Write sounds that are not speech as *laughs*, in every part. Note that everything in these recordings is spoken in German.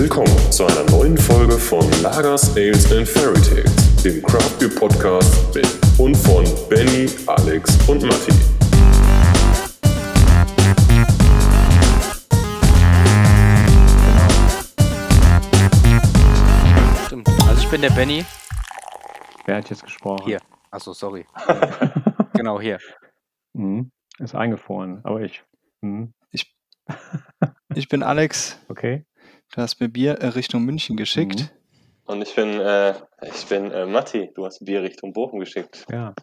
Willkommen zu einer neuen Folge von Lagers, Ales and Fairy Tales, dem Craft Beer Podcast mit und von Benny, Alex und Matti. Stimmt. Also ich bin der Benny. Wer hat jetzt gesprochen? Hier. Achso, sorry. *laughs* genau, hier. Mhm. Ist eingefroren, aber ich. Mhm. Ich bin Alex. Okay. Du hast mir Bier äh, Richtung München geschickt. Und ich bin, äh, ich bin äh, Matti. Du hast Bier Richtung Bochum geschickt. Ja.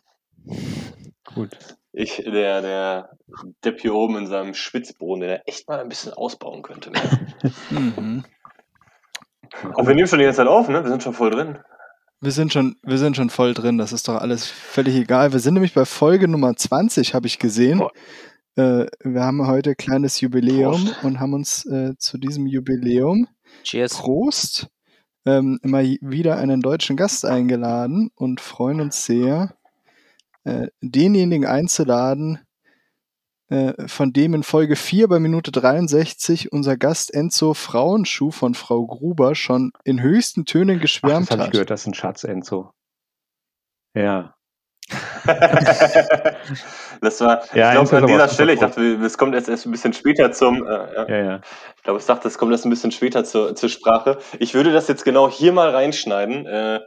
Gut. Ich, der, der Depp hier oben in seinem Schwitzboden, der echt mal ein bisschen ausbauen könnte. Ne? *laughs* Mhm. Und wir nehmen schon die ganze Zeit auf, ne? Wir sind schon voll drin. Wir sind schon, wir sind schon voll drin. Das ist doch alles völlig egal. Wir sind nämlich bei Folge Nummer 20, habe ich gesehen. Boah. Äh, wir haben heute ein kleines Jubiläum Prost. und haben uns äh, zu diesem Jubiläum Cheers. Prost ähm, immer wieder einen deutschen Gast eingeladen und freuen uns sehr, äh, denjenigen einzuladen, äh, von dem in Folge 4 bei Minute 63 unser Gast Enzo Frauenschuh von Frau Gruber schon in höchsten Tönen Ach, geschwärmt das habe ich hat. gehört, das ist ein Schatz, Enzo. Ja. Das war, Ja, ich glaube, an dieser Stelle, ich dachte, es kommt jetzt erst ein bisschen später zum, äh, ja. Ja, ja. ich glaube, ich dachte, es kommt erst ein bisschen später zur, zur Sprache. Ich würde das jetzt genau hier mal reinschneiden. Äh,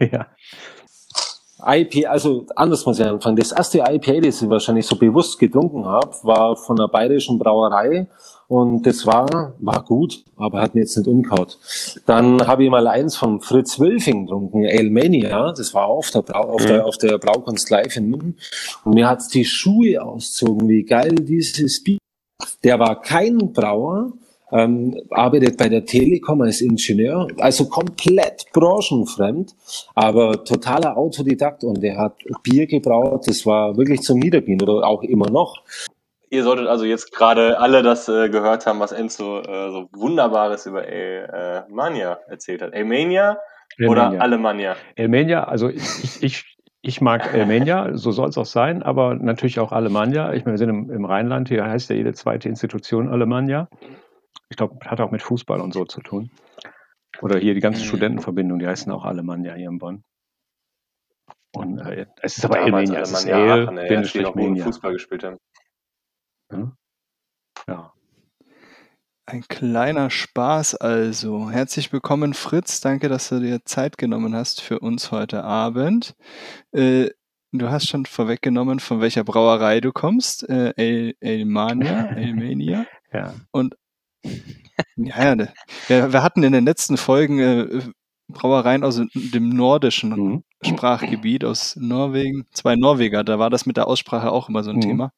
*laughs* ja. IPA, also anders muss ich anfangen. Das erste IPA, das ich wahrscheinlich so bewusst getrunken habe, war von einer bayerischen Brauerei und das war, war gut, aber hat mir jetzt nicht umgehauen. Dann habe ich mal eins von Fritz Wölfing getrunken, Elmania, das war auf der, Brau, auf der, auf der Braukunst live in München und mir hat's die Schuhe auszogen, wie geil dieses Bier. Der war kein Brauer, ähm, arbeitet bei der Telekom als Ingenieur, also komplett branchenfremd, aber totaler Autodidakt und der hat Bier gebraut, das war wirklich zum Niedergehen oder auch immer noch. Ihr solltet also jetzt gerade alle das äh, gehört haben, was Enzo äh, so Wunderbares über äh, Mania erzählt hat. Elmania oder Elmenia. Alemannia? Elmenia, also ich, ich, ich mag Elmenia, so soll es auch sein, aber natürlich auch Alemannia. Ich meine, wir sind im, im Rheinland, hier heißt ja jede zweite Institution Alemannia. Ich glaube, hat auch mit Fußball und so zu tun. Oder hier die ganze Mhm. Studentenverbindung, die heißen auch Alemannia hier in Bonn. Und äh, es ist aber Elmenia, es ist Ale, Aachen, ey. Fußball gespielt haben. Ja. ja. Ein kleiner Spaß also. Herzlich willkommen, Fritz. Danke, dass du dir Zeit genommen hast für uns heute Abend. Äh, du hast schon vorweggenommen, von welcher Brauerei du kommst. Äh, El Elmania, *laughs* Elmania. ja. Und ja, ja, ne. wir, wir hatten in den letzten Folgen äh, Brauereien aus dem nordischen Mhm. Sprachgebiet, aus Norwegen. Zwei Norweger, da war das mit der Aussprache auch immer so ein Mhm. Thema.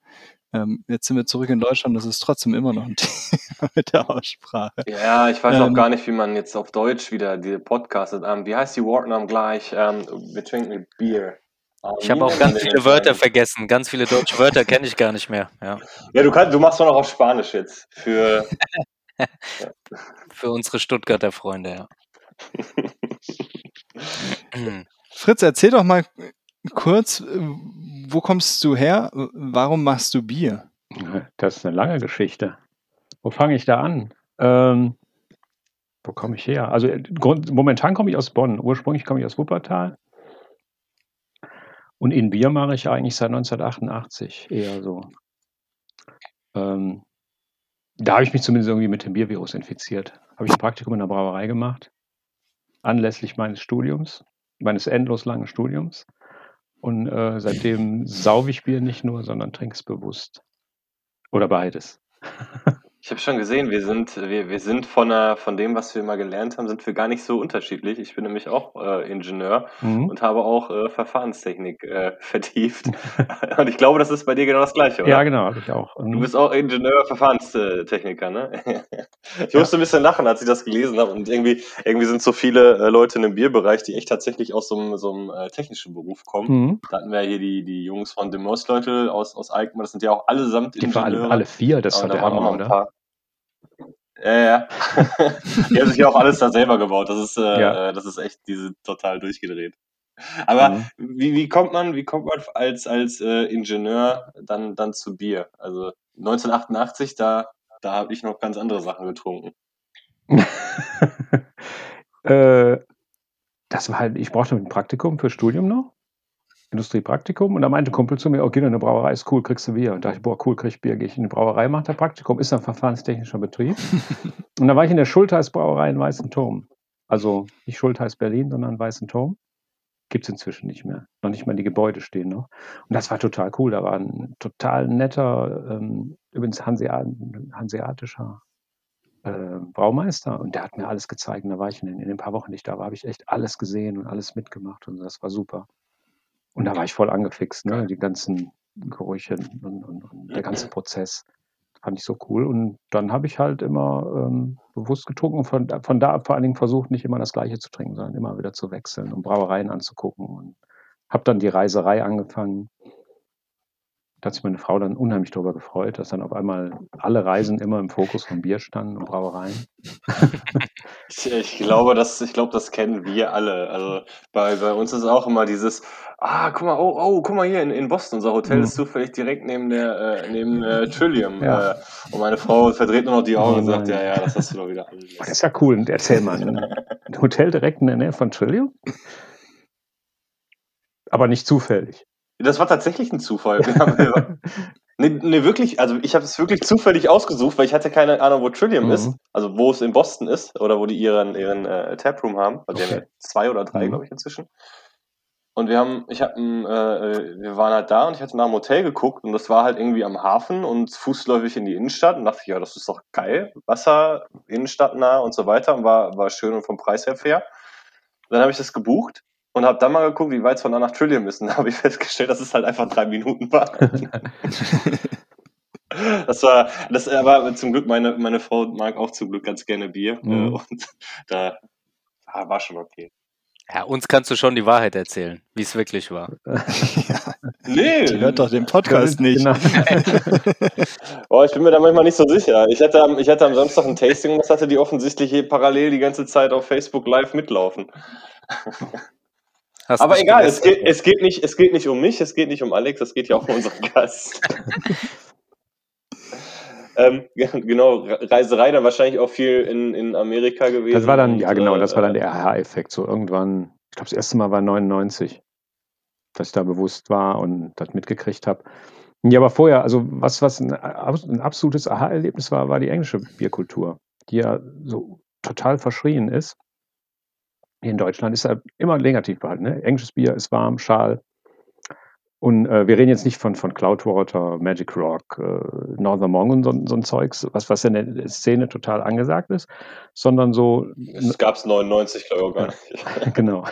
Ähm, jetzt sind wir zurück in Deutschland, das ist trotzdem immer noch ein *laughs* Thema mit der Aussprache. Ja, ich weiß auch Ähm, gar nicht, wie man jetzt auf Deutsch wieder die podcastet. Ähm, wie heißt die Wortnamen gleich? Ähm, wir trinken Bier. Ähm, Ich habe auch ganz viele Wörter vergessen. Ganz viele deutsche Wörter kenne ich gar nicht mehr. Ja. Ja, du, kannst, du machst doch noch auf Spanisch jetzt. Für *laughs* Für unsere Stuttgarter Freunde, ja. *laughs* Fritz, erzähl doch mal kurz, äh, wo kommst du her? Warum machst du Bier? Das ist eine lange Geschichte. Wo fange ich da an? Ähm, wo komme ich her? Also äh, Grund, momentan komme ich aus Bonn. Ursprünglich komme ich aus Wuppertal. Und in Bier mache ich eigentlich seit 1988 eher so. Ähm, da habe ich mich zumindest irgendwie mit dem Biervirus infiziert. Habe ich ein Praktikum in der Brauerei gemacht, anlässlich meines Studiums, meines endlos langen Studiums. Und äh, seitdem sauge ich Bier nicht nur, sondern trinke es bewusst. Oder beides. *laughs* ich habe schon gesehen, wir sind, wir, wir sind von, der, von dem, was wir mal gelernt haben, sind wir gar nicht so unterschiedlich. Ich bin nämlich auch äh, Ingenieur Mhm. und habe auch äh, Verfahrenstechnik äh, *laughs* vertieft. *laughs* und ich glaube, das ist bei dir genau das Gleiche, oder? Ja, genau, habe ich auch. Und Du bist auch Ingenieur, Verfahrenstechniker, ne? *laughs* ich Ja. musste ein bisschen lachen, als ich das gelesen habe. Und irgendwie, irgendwie sind so viele äh, Leute in dem Bierbereich, die echt tatsächlich aus so einem, so einem äh, technischen Beruf kommen. Mhm. Da hatten wir hier die, die Jungs von Demos Leute aus, aus Alkmaar, das sind ja auch allesamt Die waren Ingenieure. alle, alle vier, das doch da der waren auch Hammer, noch ein oder? paar. Ja, ja. die haben sich ja auch alles da selber gebaut. Das ist, äh, Ja. äh, das ist echt, die sind total durchgedreht. Aber Mhm. wie, wie kommt man, wie kommt man als, als äh, Ingenieur dann, dann zu Bier? Also 1988, da, da habe ich noch ganz andere Sachen getrunken. *laughs* äh, das war halt, ich brauchte ein Praktikum für Studium noch. Industriepraktikum und da meinte ein Kumpel zu mir, oh, geh in eine Brauerei, ist cool, kriegst du Bier. Und da dachte ich, boah, cool, krieg ich Bier, gehe ich in eine Brauerei, mache da Praktikum, ist ein verfahrenstechnischer Betrieb. *laughs* und da war ich in der Schultheiß Brauerei in Weißen Turm. Also nicht Schultheiß Berlin, sondern Weißen Turm. Gibt es inzwischen nicht mehr. Noch nicht mal die Gebäude stehen noch. Und das war total cool. Da war ein total netter, ähm, übrigens Hanseat hanseatischer äh, Braumeister und der hat mir alles gezeigt. Und da war ich in den, in den paar Wochen, die ich da war, habe ich echt alles gesehen und alles mitgemacht und das war super. Und da war ich voll angefixt, ne? Die ganzen Gerüche und, und, und der ganze Prozess fand ich so cool. Und dann habe ich halt immer ähm, bewusst getrunken und von, von da ab vor allen Dingen versucht, nicht immer das Gleiche zu trinken, sondern immer wieder zu wechseln und Brauereien anzugucken. Und habe dann die Reiserei angefangen. Da hat sich meine Frau dann unheimlich darüber gefreut, dass dann auf einmal alle Reisen immer im Fokus von Bier standen und Brauereien. Ich, ich glaube, das, ich glaube, das kennen wir alle. Also bei, bei uns ist auch immer dieses, ah, guck mal, oh, oh, guck mal hier in, in Boston, unser Hotel Mhm. ist zufällig direkt neben der, äh, neben äh, Trillium. Ja. Äh, und meine Frau verdreht nur noch die Augen und Oh sagt, nein. ja, ja, das hast du doch wieder Oh, *laughs* das ist ja cool. Und erzähl mal, ein ein Hotel direkt in der Nähe von Trillium? Aber nicht zufällig. Das war tatsächlich ein Zufall. Wir haben, *laughs* nee, nee, wirklich, also ich habe es wirklich zufällig ausgesucht, weil ich hatte keine Ahnung, wo Trillium Mhm. ist, also wo es in Boston ist oder wo die ihren, ihren äh, Taproom haben. Also die haben Okay. ja zwei oder drei, Mhm. glaube ich, inzwischen. Und wir haben, ich habe, äh, wir waren halt da und ich hatte nach einem Hotel geguckt und das war halt irgendwie am Hafen und fußläufig in die Innenstadt und dachte, ich, ja, das ist doch geil, Wasser, Innenstadtnah und so weiter und war, war schön und vom Preis her fair. Dann habe ich das gebucht und habe dann mal geguckt, wie weit es von da nach Trillium ist und da habe ich festgestellt, dass es halt einfach drei Minuten war. *laughs* Das war, das aber zum Glück, meine, meine Frau mag auch zum Glück ganz gerne Bier Mhm. äh, und da ah, war schon okay. Ja, uns kannst du schon die Wahrheit erzählen, wie es wirklich war. *laughs* Nee, Die hört doch den Podcast nicht. Genau. *laughs* Oh, ich bin mir da manchmal nicht so sicher. Ich hatte, am, ich hatte am Samstag ein Tasting und das hatte die offensichtlich hier parallel die ganze Zeit auf Facebook live mitlaufen. Hast Aber egal, es geht, es, geht nicht, es geht nicht um mich, es geht nicht um Alex, es geht ja auch um unseren Gast. *laughs* ähm, genau, Re- Reiserei dann wahrscheinlich auch viel in, in Amerika gewesen. Das war dann, und, ja genau, äh, das war dann der Aha-Effekt. So irgendwann, ich glaube, das erste Mal war 99, dass ich da bewusst war und das mitgekriegt habe. Ja, aber vorher, also was, was ein, ein absolutes Aha-Erlebnis war, war die englische Bierkultur, die ja so total verschrien ist. Hier in Deutschland ist ja immer negativ behalten. Ne? Englisches Bier ist warm, schal. Und äh, wir reden jetzt nicht von, von Cloudwater, Magic Rock, äh, Northern Monk und so, so ein Zeugs, was, was in der Szene total angesagt ist, sondern so Das gab es 99, glaube ich, auch gar nicht. *laughs* *laughs* genau.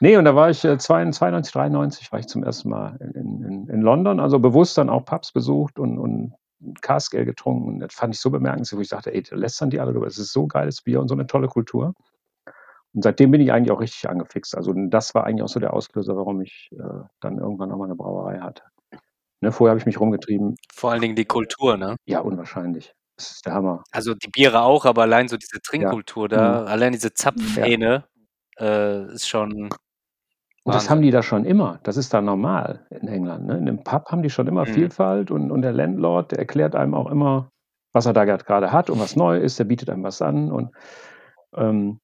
nee, und da war ich äh, 92, 92, 93 war ich zum ersten Mal in, in, in London, also bewusst dann auch Pubs besucht und, und Cask getrunken. Und das fand ich so bemerkenswert, wo ich dachte, ey, da lästern die alle drüber. Es ist so geiles Bier und so eine tolle Kultur. Und seitdem bin ich eigentlich auch richtig angefixt. Also das war eigentlich auch so der Auslöser, warum ich äh, dann irgendwann nochmal eine Brauerei hatte. Ne, vorher habe ich mich rumgetrieben. Vor allen Dingen die Kultur, ne? Ja, unwahrscheinlich. Das ist der Hammer. Also die Biere auch, aber allein so diese Trinkkultur da, Mhm. allein diese Zapfhähne äh, ist schon. Und das haben die da schon immer. Das ist da normal in England. Ne? In einem Pub haben die schon immer Mhm. Vielfalt und, und der Landlord, der erklärt einem auch immer, was er da gerade hat und was neu ist. Der bietet einem was an. Und ähm,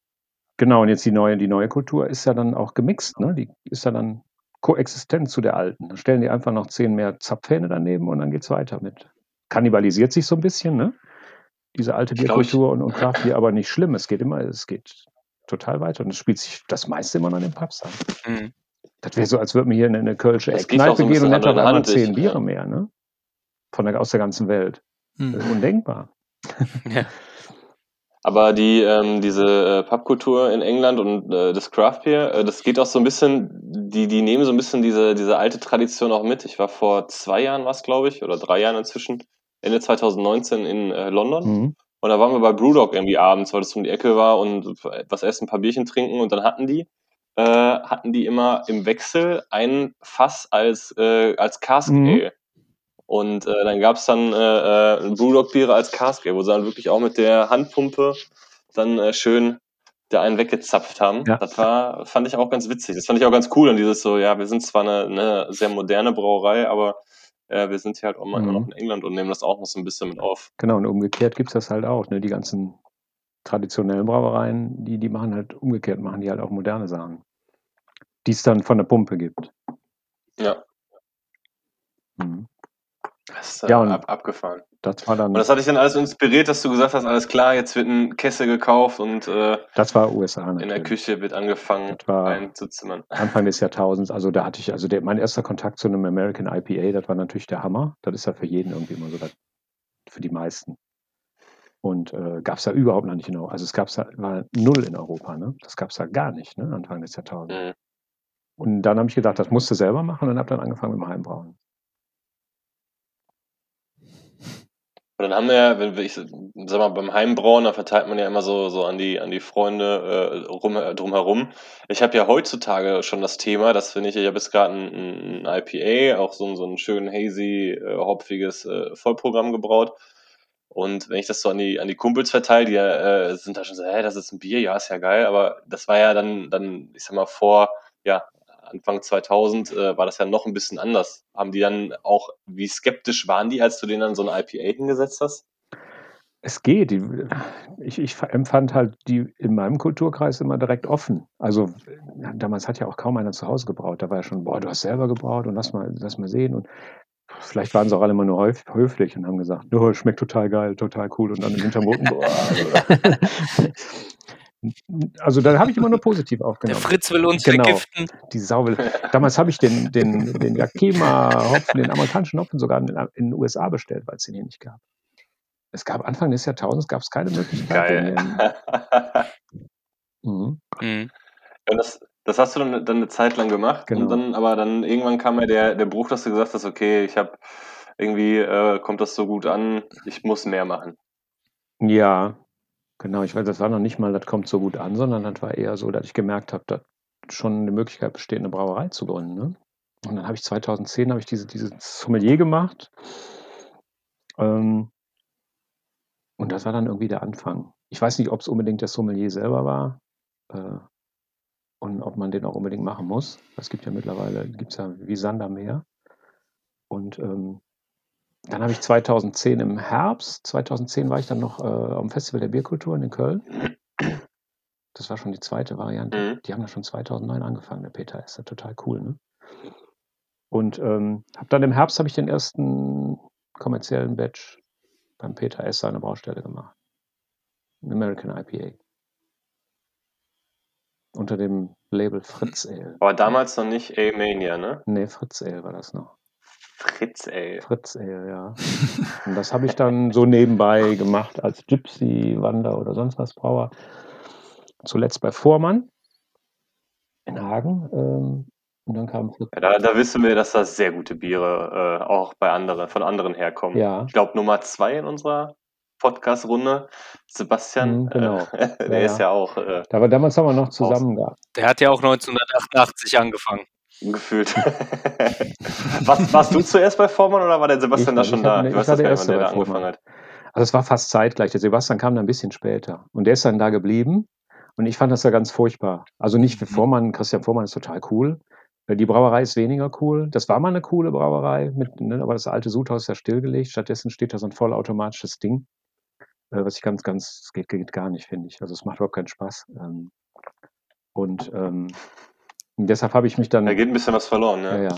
genau, und jetzt die neue, die neue Kultur ist ja dann auch gemixt. Ne? Die ist ja dann koexistent zu der alten. Da stellen die einfach noch zehn mehr Zapfhähne daneben und dann geht's weiter mit. Kannibalisiert sich so ein bisschen, ne? Diese alte Bierkultur und, und Craftbier, aber nicht schlimm. Es geht immer, es geht total weiter. Und es spielt sich das meiste immer noch in den Pubs an. Mhm. Das wäre so, als würden wir hier in eine Kölsche geht so Kneipe ein gehen und hätten Hand, zehn Biere ja. mehr, ne? Von der, aus der ganzen Welt. Das Hm. ist undenkbar. *laughs* *laughs* Ja. Aber die, ähm, diese äh, Pubkultur in England und äh, das Craft Beer, äh, das geht auch so ein bisschen, die, die nehmen so ein bisschen diese, diese alte Tradition auch mit. Ich war vor zwei Jahren, was glaube ich, oder drei Jahren inzwischen, Ende 2019 in äh, London. Mhm. Und da waren wir bei Brewdog irgendwie abends, weil das um die Ecke war und was essen, ein paar Bierchen trinken. Und dann hatten die, äh, hatten die immer im Wechsel ein Fass als, äh, als Cask Mhm. Und äh, dann gab's dann äh, äh, Brewdog-Biere als Cask Ale, wo sie dann wirklich auch mit der Handpumpe dann äh, schön der einen weggezapft haben. Ja. Das war, fand ich auch ganz witzig. Das fand ich auch ganz cool. Und dieses so, ja, wir sind zwar eine, eine sehr moderne Brauerei, aber äh, wir sind hier halt auch mal immer Mhm. noch in England und nehmen das auch noch so ein bisschen mit auf. Genau, und umgekehrt gibt es das halt auch. Ne? Die ganzen traditionellen Brauereien, die, die machen halt umgekehrt, machen die halt auch moderne Sachen. Die es dann von der Pumpe gibt. Ja, Mhm. Das ist äh, Ja, und ab, abgefahren. das war Und dann, das hat dich dann alles inspiriert, dass du gesagt hast, alles klar, jetzt wird ein Kessel gekauft und äh, das war USA in der. Küche wird angefangen einzuzimmern. Anfang des Jahrtausends, also da hatte ich, also der, mein erster Kontakt zu einem American IPA, das war natürlich der Hammer. Das ist ja für jeden irgendwie immer so, das, für die meisten. Und äh, gab es ja überhaupt noch nicht in Europa. Also es gab es war null in Europa, ne? Das gab es ja gar nicht, ne? Anfang des Jahrtausends. Mhm. Und dann habe ich gedacht, das musst du selber machen und habe dann angefangen mit dem Heimbrauen. Und dann haben wir ja, wenn wir, ich sag mal, beim Heimbrauen, da verteilt man ja immer so, so an die, an die Freunde äh, rum, äh, drumherum. Ich habe ja heutzutage schon das Thema, das finde ich, ich habe jetzt gerade ein, ein IPA, auch so, ein- so ein schön hazy, äh, hopfiges äh, Vollprogramm gebraut. Und wenn ich das so an die, an die Kumpels verteile, die äh, sind da schon so, hä, das ist ein Bier, ja, ist ja geil, aber das war ja dann, dann, ich sag mal, vor, ja, Anfang 2000 äh, war das ja noch ein bisschen anders. Haben die dann auch, wie skeptisch waren die, als du denen dann so ein IPA hingesetzt hast? Es geht. Ich, ich empfand halt die in meinem Kulturkreis immer direkt offen. Also damals hat ja auch kaum einer zu Hause gebraut. Da war ja schon, boah, du hast selber gebraut und lass mal, lass mal sehen. Und vielleicht waren sie auch alle immer nur höf, höflich und haben gesagt, oh, schmeckt total geil, total cool. Und dann im Hintergrund, boah. *laughs* *laughs* Also da habe ich immer nur positiv Der aufgenommen. Fritz will uns Genau. vergiften. Die Sau will. Damals habe ich den, den, den Yakima-Hopfen, den amerikanischen Hopfen sogar in, in den USA bestellt, weil es den hier nicht gab. Es gab Anfang des Jahrtausends gab es keine Möglichkeit. Geil. *laughs* Mhm. Mhm. Ja, das, das hast du dann, dann eine Zeit lang gemacht Genau. und dann, aber dann irgendwann kam ja der, der Bruch, dass du gesagt hast, okay, ich habe irgendwie äh, kommt das so gut an, ich muss mehr machen. Ja, genau. Ich weiß, das war noch nicht mal, das kommt so gut an, sondern das war eher so, dass ich gemerkt habe, dass schon eine Möglichkeit besteht, eine Brauerei zu gründen. Ne? Und dann habe ich 2010 habe ich diese, dieses Sommelier gemacht. Ähm, und das war dann irgendwie der Anfang. Ich weiß nicht, ob es unbedingt der Sommelier selber war äh, und ob man den auch unbedingt machen muss. Es gibt ja mittlerweile, gibt es ja wie Sand am Meer. Und ähm, dann habe ich 2010 im Herbst, 2010 war ich dann noch äh, am Festival der Bierkulturen in Köln. Das war schon die zweite Variante. Mhm. Die haben ja schon 2009 angefangen, der Peter. Ist ja total cool, ne? Und ähm, habe dann im Herbst habe ich den ersten kommerziellen Batch beim Peter S. seiner Baustelle gemacht. Ein American IPA. Unter dem Label Fritz Ale. Aber damals noch nicht A-Mania, ne? Nee, Fritz Ale war das noch. Fritz, ey. Fritz Ale, ja. Und das habe ich dann so nebenbei gemacht als Gypsy, Wander oder sonst was Brauer. Zuletzt bei Vormann in Hagen. Ähm, und dann kam Fritz. Ja, da, da wissen wir, dass da sehr gute Biere äh, auch bei anderen, von anderen herkommen. Ja, Ich glaube, Nummer zwei in unserer Podcast-Runde, Sebastian, Mhm, genau. äh, *laughs* der Ja, ist ja. auch äh, da war damals haben wir noch zusammen gehabt. Der hat ja auch 1988 angefangen. Gefühlt. *laughs* warst, warst du zuerst bei Vormann oder war der Sebastian Ich da schon ich da? hab- Ich ich weiß war der der da Erste bei angefangen hat. Also es war fast zeitgleich. Der Sebastian kam dann ein bisschen später. Und der ist dann da geblieben. Und ich fand das ja ganz furchtbar. Also nicht für Vormann, Christian Vormann ist total cool. Äh, Die Brauerei ist weniger cool. Das war mal eine coole Brauerei, mit, ne, aber das alte Sudhaus ist ja stillgelegt. Stattdessen steht da so ein vollautomatisches Ding, äh, was ich ganz, ganz, geht, geht gar nicht, finde ich. Also es macht überhaupt keinen Spaß. Ähm, und deshalb habe ich mich dann. Da geht ein bisschen was verloren, Ja, ne? ja.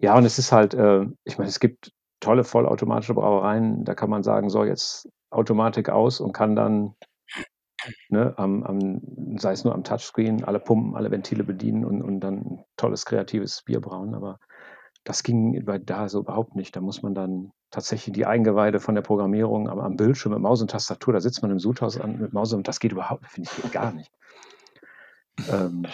Ja, und es ist halt, äh, ich meine, es gibt tolle vollautomatische Brauereien, da kann man sagen, so jetzt Automatik aus und kann dann, ne, am, am, sei es nur am Touchscreen, alle Pumpen, alle Ventile bedienen und, und dann ein tolles, kreatives Bier brauen. Aber das ging bei da so überhaupt nicht. Da muss man dann tatsächlich die Eingeweide von der Programmierung am, am Bildschirm mit Maus und Tastatur, da sitzt man im Sudhaus an mit Maus und das geht überhaupt, finde ich, gar nicht. Ähm,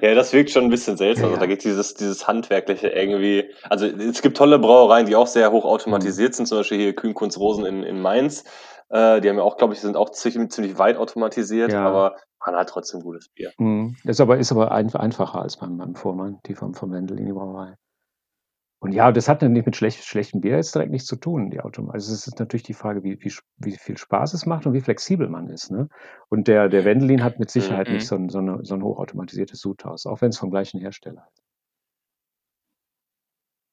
Ja, das wirkt schon ein bisschen seltsam. Ja, Also ja. da geht dieses, dieses Handwerkliche irgendwie. Also es gibt tolle Brauereien, die auch sehr hoch Mhm. automatisiert sind, zum Beispiel hier Kühn-Kunz Rosen in, in Mainz. Äh, die haben ja auch, glaube ich, sind auch ziemlich, ziemlich weit automatisiert, Ja. aber man hat trotzdem gutes Bier. Mhm. Das ist aber, ist aber ein, einfacher als beim, beim Vormann, die vom, vom Wendel in die Brauerei. Und ja, das hat dann nicht mit schlecht, schlechtem Bier jetzt direkt nichts zu tun, die Automat. Also es ist natürlich die Frage, wie, wie, wie viel Spaß es macht und wie flexibel man ist. Ne? Und der, der Wendelin hat mit Sicherheit Mhm. nicht so ein, so, eine, so ein hochautomatisiertes Sudhaus, auch wenn es vom gleichen Hersteller ist.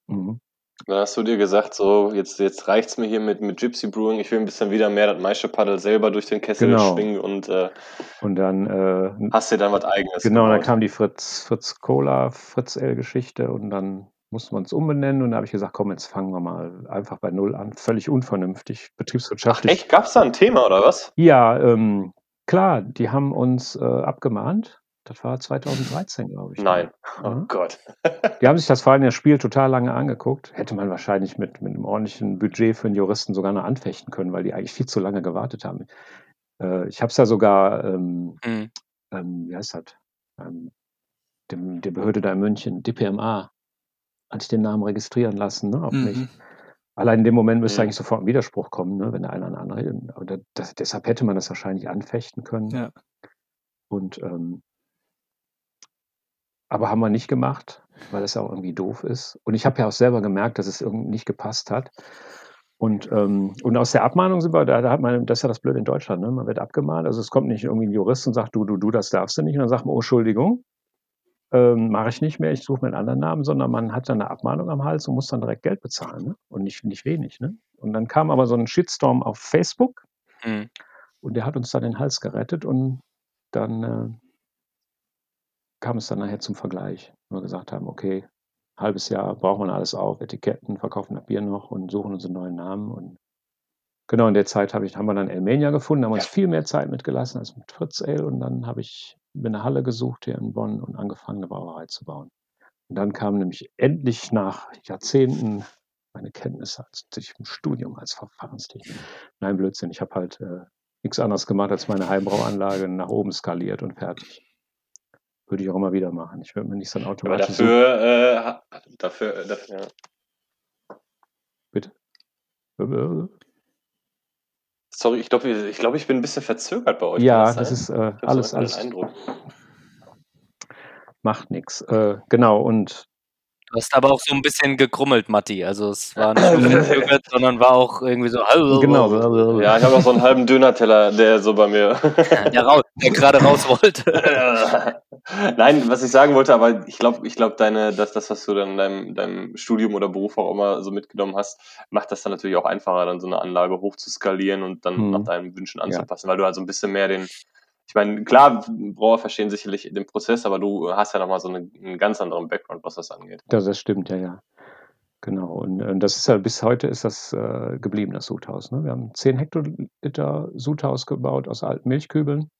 Mhm. Dann hast du dir gesagt, so, jetzt, jetzt reicht's mir hier mit, mit Gypsy Brewing, ich will ein bisschen wieder mehr das Maischepaddel selber durch den Kessel Genau. schwingen und äh, Und dann, äh, hast dir dann was eigenes genau, dann gebaut. kam die Fritz, Fritz Cola, Fritz L-Geschichte und dann mussten wir uns umbenennen und da habe ich gesagt, komm, jetzt fangen wir mal einfach bei Null an. Völlig unvernünftig, Ach betriebswirtschaftlich. echt, gab's da ein Thema oder was? Ja, ähm, klar, die haben uns äh, abgemahnt. Das war 2013, glaube ich. Nein. Oh Mhm. Gott. Die haben sich das vor allem das Spiel total lange angeguckt. Hätte man wahrscheinlich mit, mit einem ordentlichen Budget für einen Juristen sogar noch anfechten können, weil die eigentlich viel zu lange gewartet haben. Äh, ich habe es ja sogar, ähm, Hm. ähm, wie heißt das? Ähm, dem, der Behörde da in München, DPMA, hatte ich den Namen registrieren lassen, ne, auf mich. Mhm. Allein in dem Moment müsste Mhm. eigentlich sofort ein Widerspruch kommen, ne, wenn der eine an andere. Aber da, das, deshalb hätte man das wahrscheinlich anfechten können. Ja. Und ähm, aber haben wir nicht gemacht, weil ja auch irgendwie doof ist. Und ich habe ja auch selber gemerkt, dass es irgendwie nicht gepasst hat. Und, ähm, und aus der Abmahnung sind wir, da, da hat man, das ist ja das Blöde in Deutschland, ne? man wird abgemahnt. Also es kommt nicht irgendwie ein Jurist und sagt, du, du, du, das darfst du nicht. Und dann sagt man, oh, Entschuldigung, ähm, mache ich nicht mehr, ich suche mir einen anderen Namen, sondern man hat dann eine Abmahnung am Hals und muss dann direkt Geld bezahlen. Ne? Und nicht, nicht wenig. Ne? Und dann kam aber so ein Shitstorm auf Facebook Hm. und der hat uns dann den Hals gerettet und dann äh, kam es dann nachher zum Vergleich. wo Wir gesagt haben, okay, halbes Jahr braucht man alles auf, Etiketten, verkaufen das Bier noch und suchen uns einen neuen Namen. Und genau in der Zeit hab ich, haben wir dann Elmenia gefunden, haben uns viel mehr Zeit mitgelassen als mit Fritz Ale und dann habe ich mir eine Halle gesucht hier in Bonn und angefangen, eine Brauerei zu bauen. Und dann kam nämlich endlich nach Jahrzehnten meine Kenntnisse als durch im Studium als Verfahrenstechniker. Nein, Blödsinn. Ich habe halt äh, nichts anderes gemacht, als meine Heimbrauanlage nach oben skaliert und fertig. Würde ich auch immer wieder machen. Ich würde mir nicht so ein Aber automatisches dafür, äh, dafür, äh, dafür ja. Such- Sorry, ich glaube, ich, glaub, ich bin ein bisschen verzögert bei euch. Ja, das sein? ist äh, alles, alles Eindruck. macht nichts. Äh, genau, und Du hast aber auch so ein bisschen gekrummelt, Matti. Also es war nicht nur verzögert, *laughs* sondern war auch irgendwie so. genau. Ja, ich habe noch so einen halben Dönerteller, der so bei mir. *laughs* Der, raus, der gerade raus wollte. *laughs* Nein, was ich sagen wollte, aber ich glaube, ich glaube, deine, dass das, was du dann in deinem, deinem Studium oder Beruf auch immer so mitgenommen hast, macht das dann natürlich auch einfacher, dann so eine Anlage hoch zu skalieren und dann Mhm. nach deinen Wünschen anzupassen, weil du also ein bisschen mehr den, ich meine, klar, Brauer verstehen sicherlich den Prozess, aber du hast ja nochmal so eine, einen ganz anderen Background, was das angeht. Das, das stimmt, ja, ja. Genau. Und äh, das ist ja bis heute ist das äh, geblieben, das Sudhaus. Ne? Wir haben 10 Hektoliter Sudhaus gebaut aus alten Milchkübeln.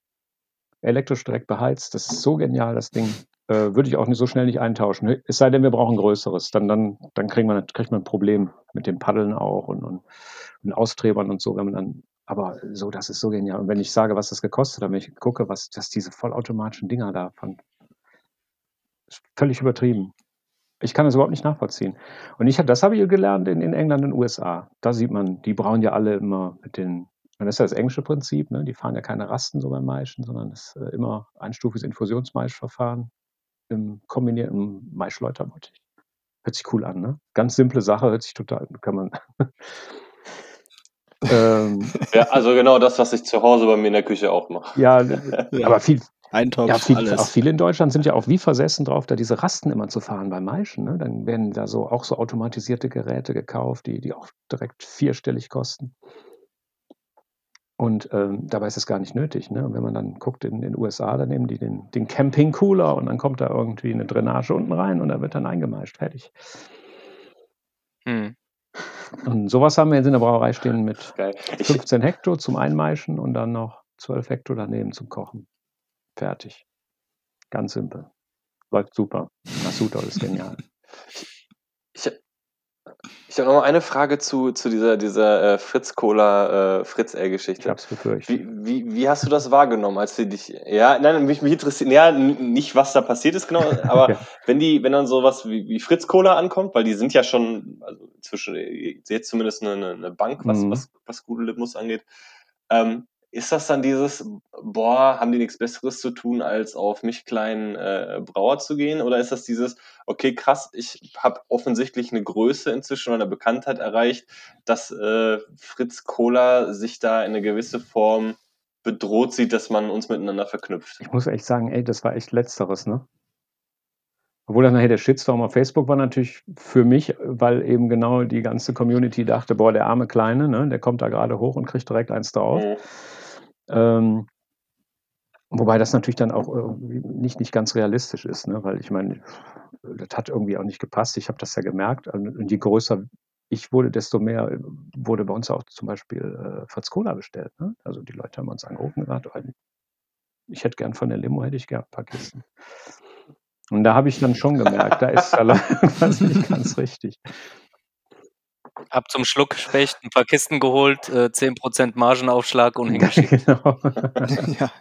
Elektrisch direkt beheizt. Das ist so genial, das Ding. Äh, würde ich auch nicht so schnell nicht eintauschen. Es sei denn, wir brauchen größeres. Dann, dann, dann kriegt, man, kriegt man ein Problem mit den Paddeln auch und, und, und Austrebern und so, wenn man dann. Aber so, das ist so genial. Und wenn ich sage, was das gekostet hat, wenn ich gucke, was dass diese vollautomatischen Dinger da von völlig übertrieben. Ich kann das überhaupt nicht nachvollziehen. Und ich, hab- das habe ich gelernt in, in England und USA. Da sieht man, die brauen ja alle immer mit den, das ist ja das englische Prinzip, ne? die fahren ja keine Rasten so beim Maischen, sondern das ist äh, immer einstufiges Infusionsmaischverfahren im kombinierten Maischläuterbottich. Hört sich cool an, ne? Ganz simple Sache, hört sich total, kann man. *laughs* ähm, *laughs* Ja, also genau das, was ich zu Hause bei mir in der Küche auch mache. ja, *laughs* Ja. aber viel, Eintopf, Ja, viel, alles. auch viele in Deutschland sind ja auch wie versessen drauf, da diese Rasten immer zu fahren beim Maischen. Ne? Dann werden da so auch so automatisierte Geräte gekauft, die, die auch direkt vierstellig kosten. Und ähm, dabei ist es gar nicht nötig. Ne? Und wenn man dann guckt in den USA, dann nehmen die den, den Camping-Cooler und dann kommt da irgendwie eine Drainage unten rein und da wird dann eingemeischt. Fertig. Hm. Und sowas haben wir jetzt in der Brauerei stehen mit Geil. Ich, 15 Hektar zum Einmeischen und dann noch 12 Hektar daneben zum Kochen. Fertig. Ganz simpel. Läuft super. Nasuto ist genial. *laughs* ich, habe noch mal eine Frage zu, zu dieser, dieser äh, Fritz Cola, äh, Fritz Ich hab's befürchtet. Wie, wie, wie hast du das wahrgenommen, als du dich, ja, nein, mich, mich interessiert, ja, nicht, was da passiert ist, genau, *laughs* aber Ja. wenn die, wenn dann sowas wie, wie Fritz Cola ankommt, weil die sind ja schon, also zwischen, jetzt zumindest eine, eine Bank, was, Mhm. was, was gute Litmus angeht, ähm, ist das dann dieses, boah, haben die nichts Besseres zu tun, als auf mich kleinen äh, Brauer zu gehen? Oder ist das dieses, okay, krass, ich habe offensichtlich eine Größe inzwischen oder eine Bekanntheit erreicht, dass äh, Fritz Cola sich da in eine gewisse Form bedroht sieht, dass man uns miteinander verknüpft? Ich muss echt sagen, ey, das war echt Letzteres, ne? Obwohl dann nachher der Shitstorm auf Facebook war natürlich für mich, weil eben genau die ganze Community dachte, boah, der arme Kleine, ne, der kommt da gerade hoch und kriegt direkt eins drauf. Mhm. Ähm, wobei das natürlich dann auch nicht, nicht ganz realistisch ist, ne? weil ich meine, das hat irgendwie auch nicht gepasst. Ich habe das ja gemerkt. Und je größer ich wurde, desto mehr äh, wurde bei uns auch zum Beispiel äh, Fritz Cola bestellt. Ne? Also die Leute haben uns angerufen oh, ich hätte gern von der Limo, hätte ich gern ein paar Kisten. Und da habe ich dann schon gemerkt, da ist *laughs* was nicht ganz richtig. Hab zum Schluckspecht ein paar Kisten geholt, äh, 10% Margenaufschlag und *laughs* hingeschickt. genau. *laughs* ja.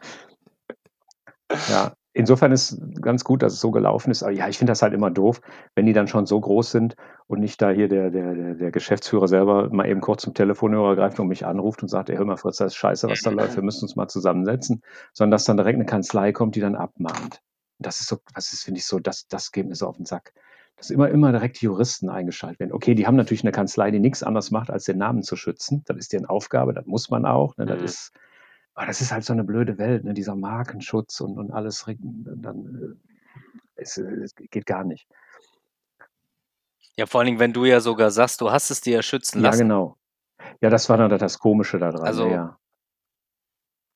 Ja, insofern ist ganz gut, dass es so gelaufen ist. Aber ja, ich finde das halt immer doof, wenn die dann schon so groß sind und nicht da hier der, der, der- Geschäftsführer selber mal eben kurz zum Telefonhörer greift und mich anruft und sagt, ey, hör mal, Fritz, das ist scheiße, was da läuft, wir müssen uns mal zusammensetzen, sondern dass dann direkt eine Kanzlei kommt, die dann abmahnt. Das ist so, das ist, finde ich, so, das, das geht mir so auf den Sack. Dass immer, immer direkt die Juristen eingeschaltet werden. Okay, die haben natürlich eine Kanzlei, die nichts anderes macht, als den Namen zu schützen. Das ist deren Aufgabe, das muss man auch. Ne? Das Mhm. ist, aber das ist halt so eine blöde Welt, ne? dieser Markenschutz und, und alles. Dann, äh, es, es geht gar nicht. Ja, vor allen Dingen, wenn du ja sogar sagst, du hast es dir ja schützen Ja, lassen. genau. Ja, das war dann das Komische daran. Also- ja, ja.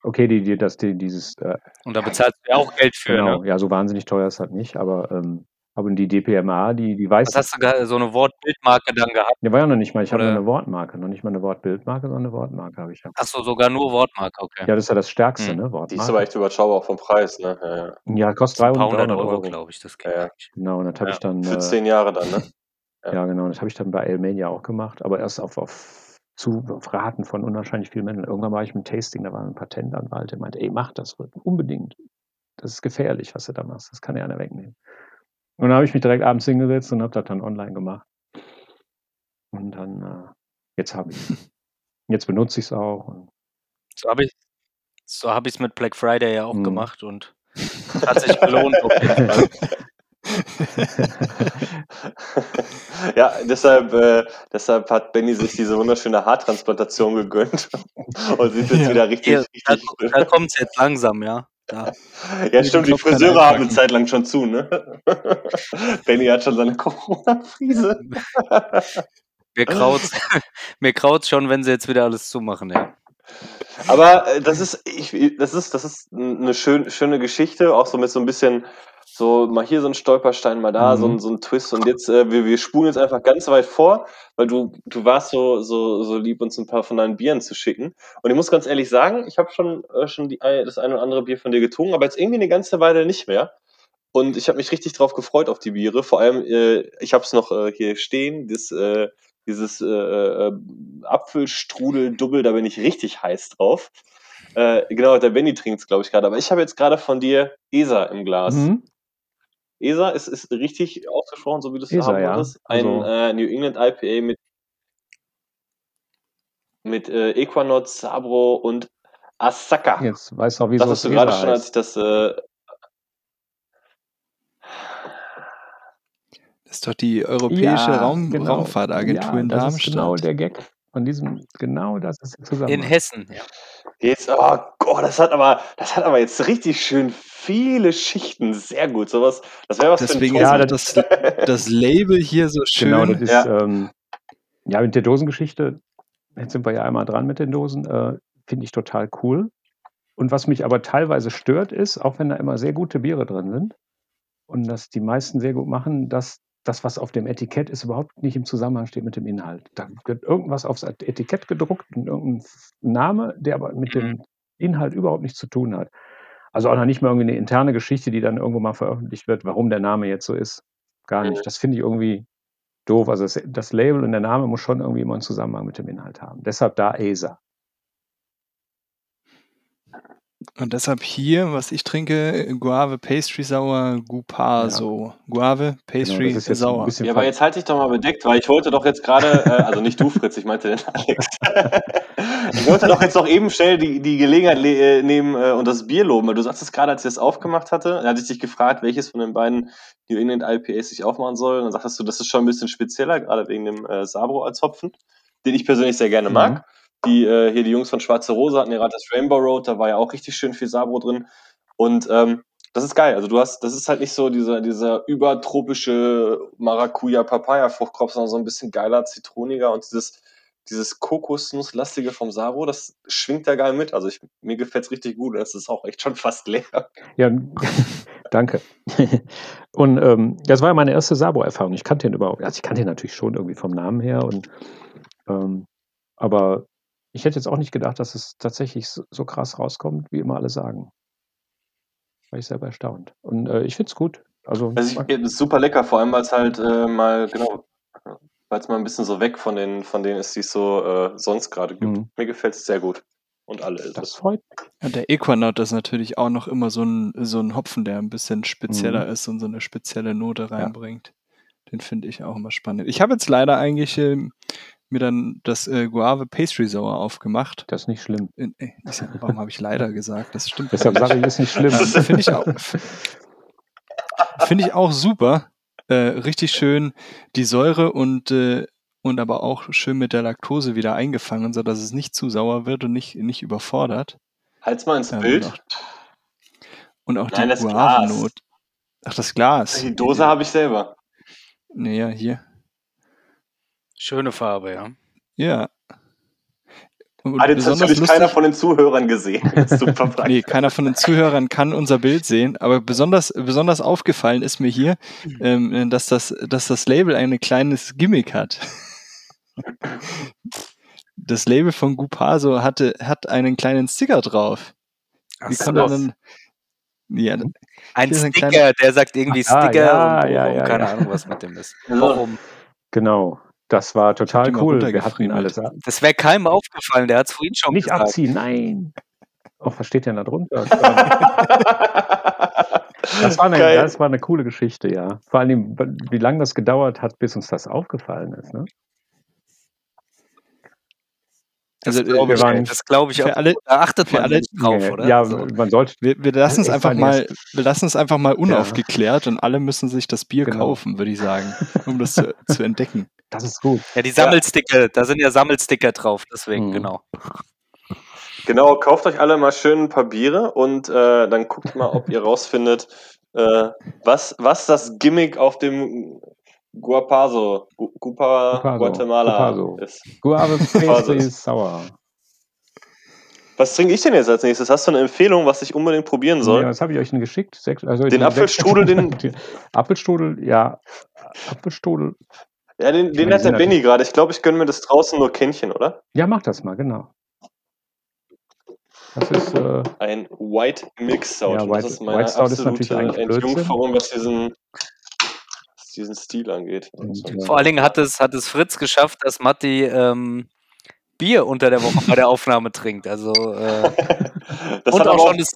Okay, die, die, das, die, dieses, äh, Und da bezahlst du ja auch Geld für, genau, ne? ja, so wahnsinnig teuer ist halt nicht, aber, ähm, aber die DPMA, die, die weiß, Was hast du da, so eine Wortbildmarke dann gehabt? der war ja noch nicht mal, ich habe eine Wortmarke, noch nicht mal eine Wortbildmarke, sondern eine Wortmarke habe ich ja. Achso, sogar nur Wortmarke, okay. Ja, das ist ja das Stärkste, Hm. ne, Die ist Wortmarke. aber echt überschaubar auch vom Preis, ne? Ja, ja. Ja, kostet ein 300, paar hundert 300 Euro, Euro. glaube ich, das geht Ja. Genau, und das habe Ja. ich dann, Für äh, zehn Jahre dann, ne? *laughs* ja genau, das habe ich dann bei Elmania auch gemacht, aber erst auf, auf, zu, Raten von unwahrscheinlich vielen Männern. Irgendwann war ich mit Tasting, da war ein Patentanwalt, der meinte, ey, mach das unbedingt. Das ist gefährlich, was du da machst, das kann ja einer wegnehmen. Und dann habe ich mich direkt abends hingesetzt und habe das dann online gemacht. Und dann, äh, jetzt habe ich *laughs* Jetzt benutze ich es auch. Und So habe ich so habe ich es mit Black Friday ja auch Mhm. gemacht und hat sich gelohnt *laughs* ja, deshalb, äh, deshalb hat Benny sich diese wunderschöne Haartransplantation gegönnt *laughs* und sieht jetzt Ja. wieder richtig, da, richtig da kommt es jetzt langsam, ja. Da. Ja, stimmt, die Friseure haben eine. Zeit lang schon zu, ne? *laughs* Benny hat schon seine Corona-Frise. Mir kraut's, *laughs* mir kraut's schon, wenn sie jetzt wieder alles zumachen, ja. Aber äh, das ist, ich, das ist, das ist eine schön, schöne Geschichte, auch so mit so ein bisschen, so mal hier so ein Stolperstein, mal da, so, Mhm. ein, so ein Twist. Und jetzt, äh, wir, wir spulen jetzt einfach ganz weit vor, weil du, du warst so, so, so lieb, uns ein paar von deinen Bieren zu schicken. Und ich muss ganz ehrlich sagen, ich habe schon, äh, schon die, das ein oder andere Bier von dir getrunken, aber jetzt irgendwie eine ganze Weile nicht mehr. Und ich habe mich richtig drauf gefreut auf die Biere. Vor allem, äh, ich habe es noch äh, hier stehen, das, äh, dieses äh, äh, Apfelstrudel-Double, da bin ich richtig heiß drauf. Äh, genau, der Benny trinkt es, glaube ich, gerade. Aber ich habe jetzt gerade von dir ESA im Glas. Mhm. ESA ist, ist richtig ausgesprochen, so wie du es ESA, haben ja. wolltest. Ein Also- äh, New England IPA mit, mit äh, Equinox, Sabro und Asaka. Jetzt weißt du auch, wie das hast du gerade schon, als ich das. Äh, Das ist doch die Europäische Raum genau. Raumfahrtagentur ja, in das Darmstadt. ist genau der Gag von diesem, genau das ist der Zusammenhang. In Hessen, ja. Jetzt, oh Gott, das hat aber, das hat aber jetzt richtig schön viele Schichten. Sehr gut. Sowas, das wäre was Deswegen für Ja, ein Toast. auch das, das Label hier so schön. Genau, das ist, Ja. ähm, ja, mit der Dosengeschichte, jetzt sind wir ja einmal dran mit den Dosen, äh, finde ich total cool. Und was mich aber teilweise stört, ist, auch wenn da immer sehr gute Biere drin sind und das die meisten sehr gut machen, dass das, was auf dem Etikett ist, überhaupt nicht im Zusammenhang steht mit dem Inhalt. Da wird irgendwas aufs Etikett gedruckt, irgendein Name, der aber mit dem Inhalt überhaupt nichts zu tun hat. Also auch noch nicht mal irgendwie eine interne Geschichte, die dann irgendwo mal veröffentlicht wird, warum der Name jetzt so ist. Gar nicht. Das finde ich irgendwie doof. Also das, das Label und der Name muss schon irgendwie immer einen Zusammenhang mit dem Inhalt haben. Deshalb da ESA. Und deshalb hier, was ich trinke, Guave Pastry Sauer Gupaso. Guave Pastry Genau, jetzt ein Sauer. Ja, aber jetzt halte ich doch mal bedeckt, weil ich wollte doch jetzt gerade, äh, also nicht du, Fritz, ich meinte den *laughs* Alex. *laughs* ich wollte doch jetzt noch eben schnell die, die Gelegenheit le- äh, nehmen äh, und das Bier loben, weil du sagst es gerade, als ich das aufgemacht hatte, da hatte ich dich gefragt, welches von den beiden New England IPAs ich aufmachen soll. Und dann sagtest du, das ist schon ein bisschen spezieller, gerade wegen dem äh, Sabro als Hopfen, den ich persönlich sehr gerne mag. Mhm. Die, äh, hier die Jungs von Schwarze Rose hatten gerade das Rainbow Road, da war ja auch richtig schön viel Sabro drin. Und ähm, das ist geil. Also du hast, das ist halt nicht so dieser, dieser übertropische Maracuja-Papaya-Fruchtkropf, sondern so ein bisschen geiler, zitroniger und dieses, dieses Kokosnusslastige vom Sabo, das schwingt da geil mit. Also ich, mir gefällt's richtig gut. Es ist auch echt schon fast leer. Ja, *laughs* danke. und ähm, das war ja meine erste Sabo-Erfahrung. Ich kannte ihn überhaupt. Also ich kannte ihn natürlich schon irgendwie vom Namen her und ähm, aber ich hätte jetzt auch nicht gedacht, dass es tatsächlich so, krass rauskommt, wie immer alle sagen. War ich selber erstaunt. Und äh, ich finde es gut. Also, Also ich, es ist super lecker, vor allem weil es halt äh, mal, genau, weil es mal ein bisschen so weg von den, von denen ist, die es so äh, sonst gerade gibt. Mhm. Mir gefällt es sehr gut. Und alle ist das freut Ja, der Equanaut ist natürlich auch noch immer so ein, so ein Hopfen, der ein bisschen spezieller ist und so eine spezielle Note reinbringt. Den finde ich auch immer spannend. Ich habe jetzt leider eigentlich ähm, mir dann das äh, Guave Pastry Sour aufgemacht. Das ist nicht schlimm. In, äh, ich sag, warum habe ich leider gesagt? Das stimmt. *laughs* Deshalb sage ich, ist nicht schlimm. Ähm, Finde ich auch. Finde ich auch super. Äh, richtig schön die Säure und, äh, und aber auch schön mit der Laktose wieder eingefangen, sodass es nicht zu sauer wird und nicht, nicht überfordert. Halt's mal ins Ähm, Bild. Und auch, und auch Nein, die. Guavenot. Ach, das Glas. Die Dose habe ich selber. Naja, hier. Schöne Farbe, ja. Ja. Und Hat jetzt natürlich keiner von den Zuhörern gesehen. Super. *laughs* Nee, keiner von den Zuhörern kann unser Bild sehen, aber besonders, besonders aufgefallen ist mir hier, ähm, dass, das, dass das Label ein kleines Gimmick hat. *laughs* Das Label von Gupaso hatte, hat einen kleinen Sticker drauf. Wie Ach kann so. man dann. Ja, Ein ein Sticker, kleiner- der sagt irgendwie Ah, Sticker ja, und ja, warum, ja, keine ja. Ahnung, was mit dem ist. *laughs* Warum? Genau. Das war total cool. Wir hatten alles Das wäre keinem aufgefallen, der hat es vorhin schon nicht gesagt. abziehen, nein. Auch was steht denn da drunter? *laughs* Das war, eine, das war eine coole Geschichte, ja. Vor allem, wie lange das gedauert hat, bis uns das aufgefallen ist. Ne? Das Also, äh, glaube wir ich, waren- das glaub ich für auch. alle- Da achtet für man alle- drauf, Nee, oder? Ja, So. man sollte. wir, wir lassen es einfach mal, wir lassen es einfach mal unaufgeklärt und alle müssen sich das Bier Genau. kaufen, würde ich sagen, um das zu, zu entdecken. Das ist gut. Ja, die Sammelsticker, da sind ja Sammelsticker drauf, deswegen, Mhm. genau. Genau, kauft euch alle mal schön ein paar Biere und äh, dann guckt mal, ob ihr rausfindet, äh, was, was das Gimmick auf dem Guapaso, Gu- Gupa, Guapaso, Guatemala Guapaso. ist. Guave *laughs* Pastry ist. ist sauer. Was trinke ich denn jetzt als nächstes? Hast du eine Empfehlung, was ich unbedingt probieren soll? Ja, was habe ich euch denn geschickt? Sechs, also Den Apfelstrudel, den- *laughs* Apfelstrudel, ja. Apfelstrudel. Ja, den, den hat der sind Benny gerade. Ich glaube, ich gönne mir das draußen nur Kännchen, oder? Ja, mach das mal, genau. Das ist, äh, Ein White Mix Stout. Ja, White- das ist meine White Stout ist natürlich eigentlich Blödsinn. Entjungferung, was diesen, was diesen Stil angeht. Und, Also, äh, Vor allen Dingen hat es, hat es Fritz geschafft, dass Matti ähm, Bier unter der Woche bei der Aufnahme trinkt. Also äh, das und auch schon das,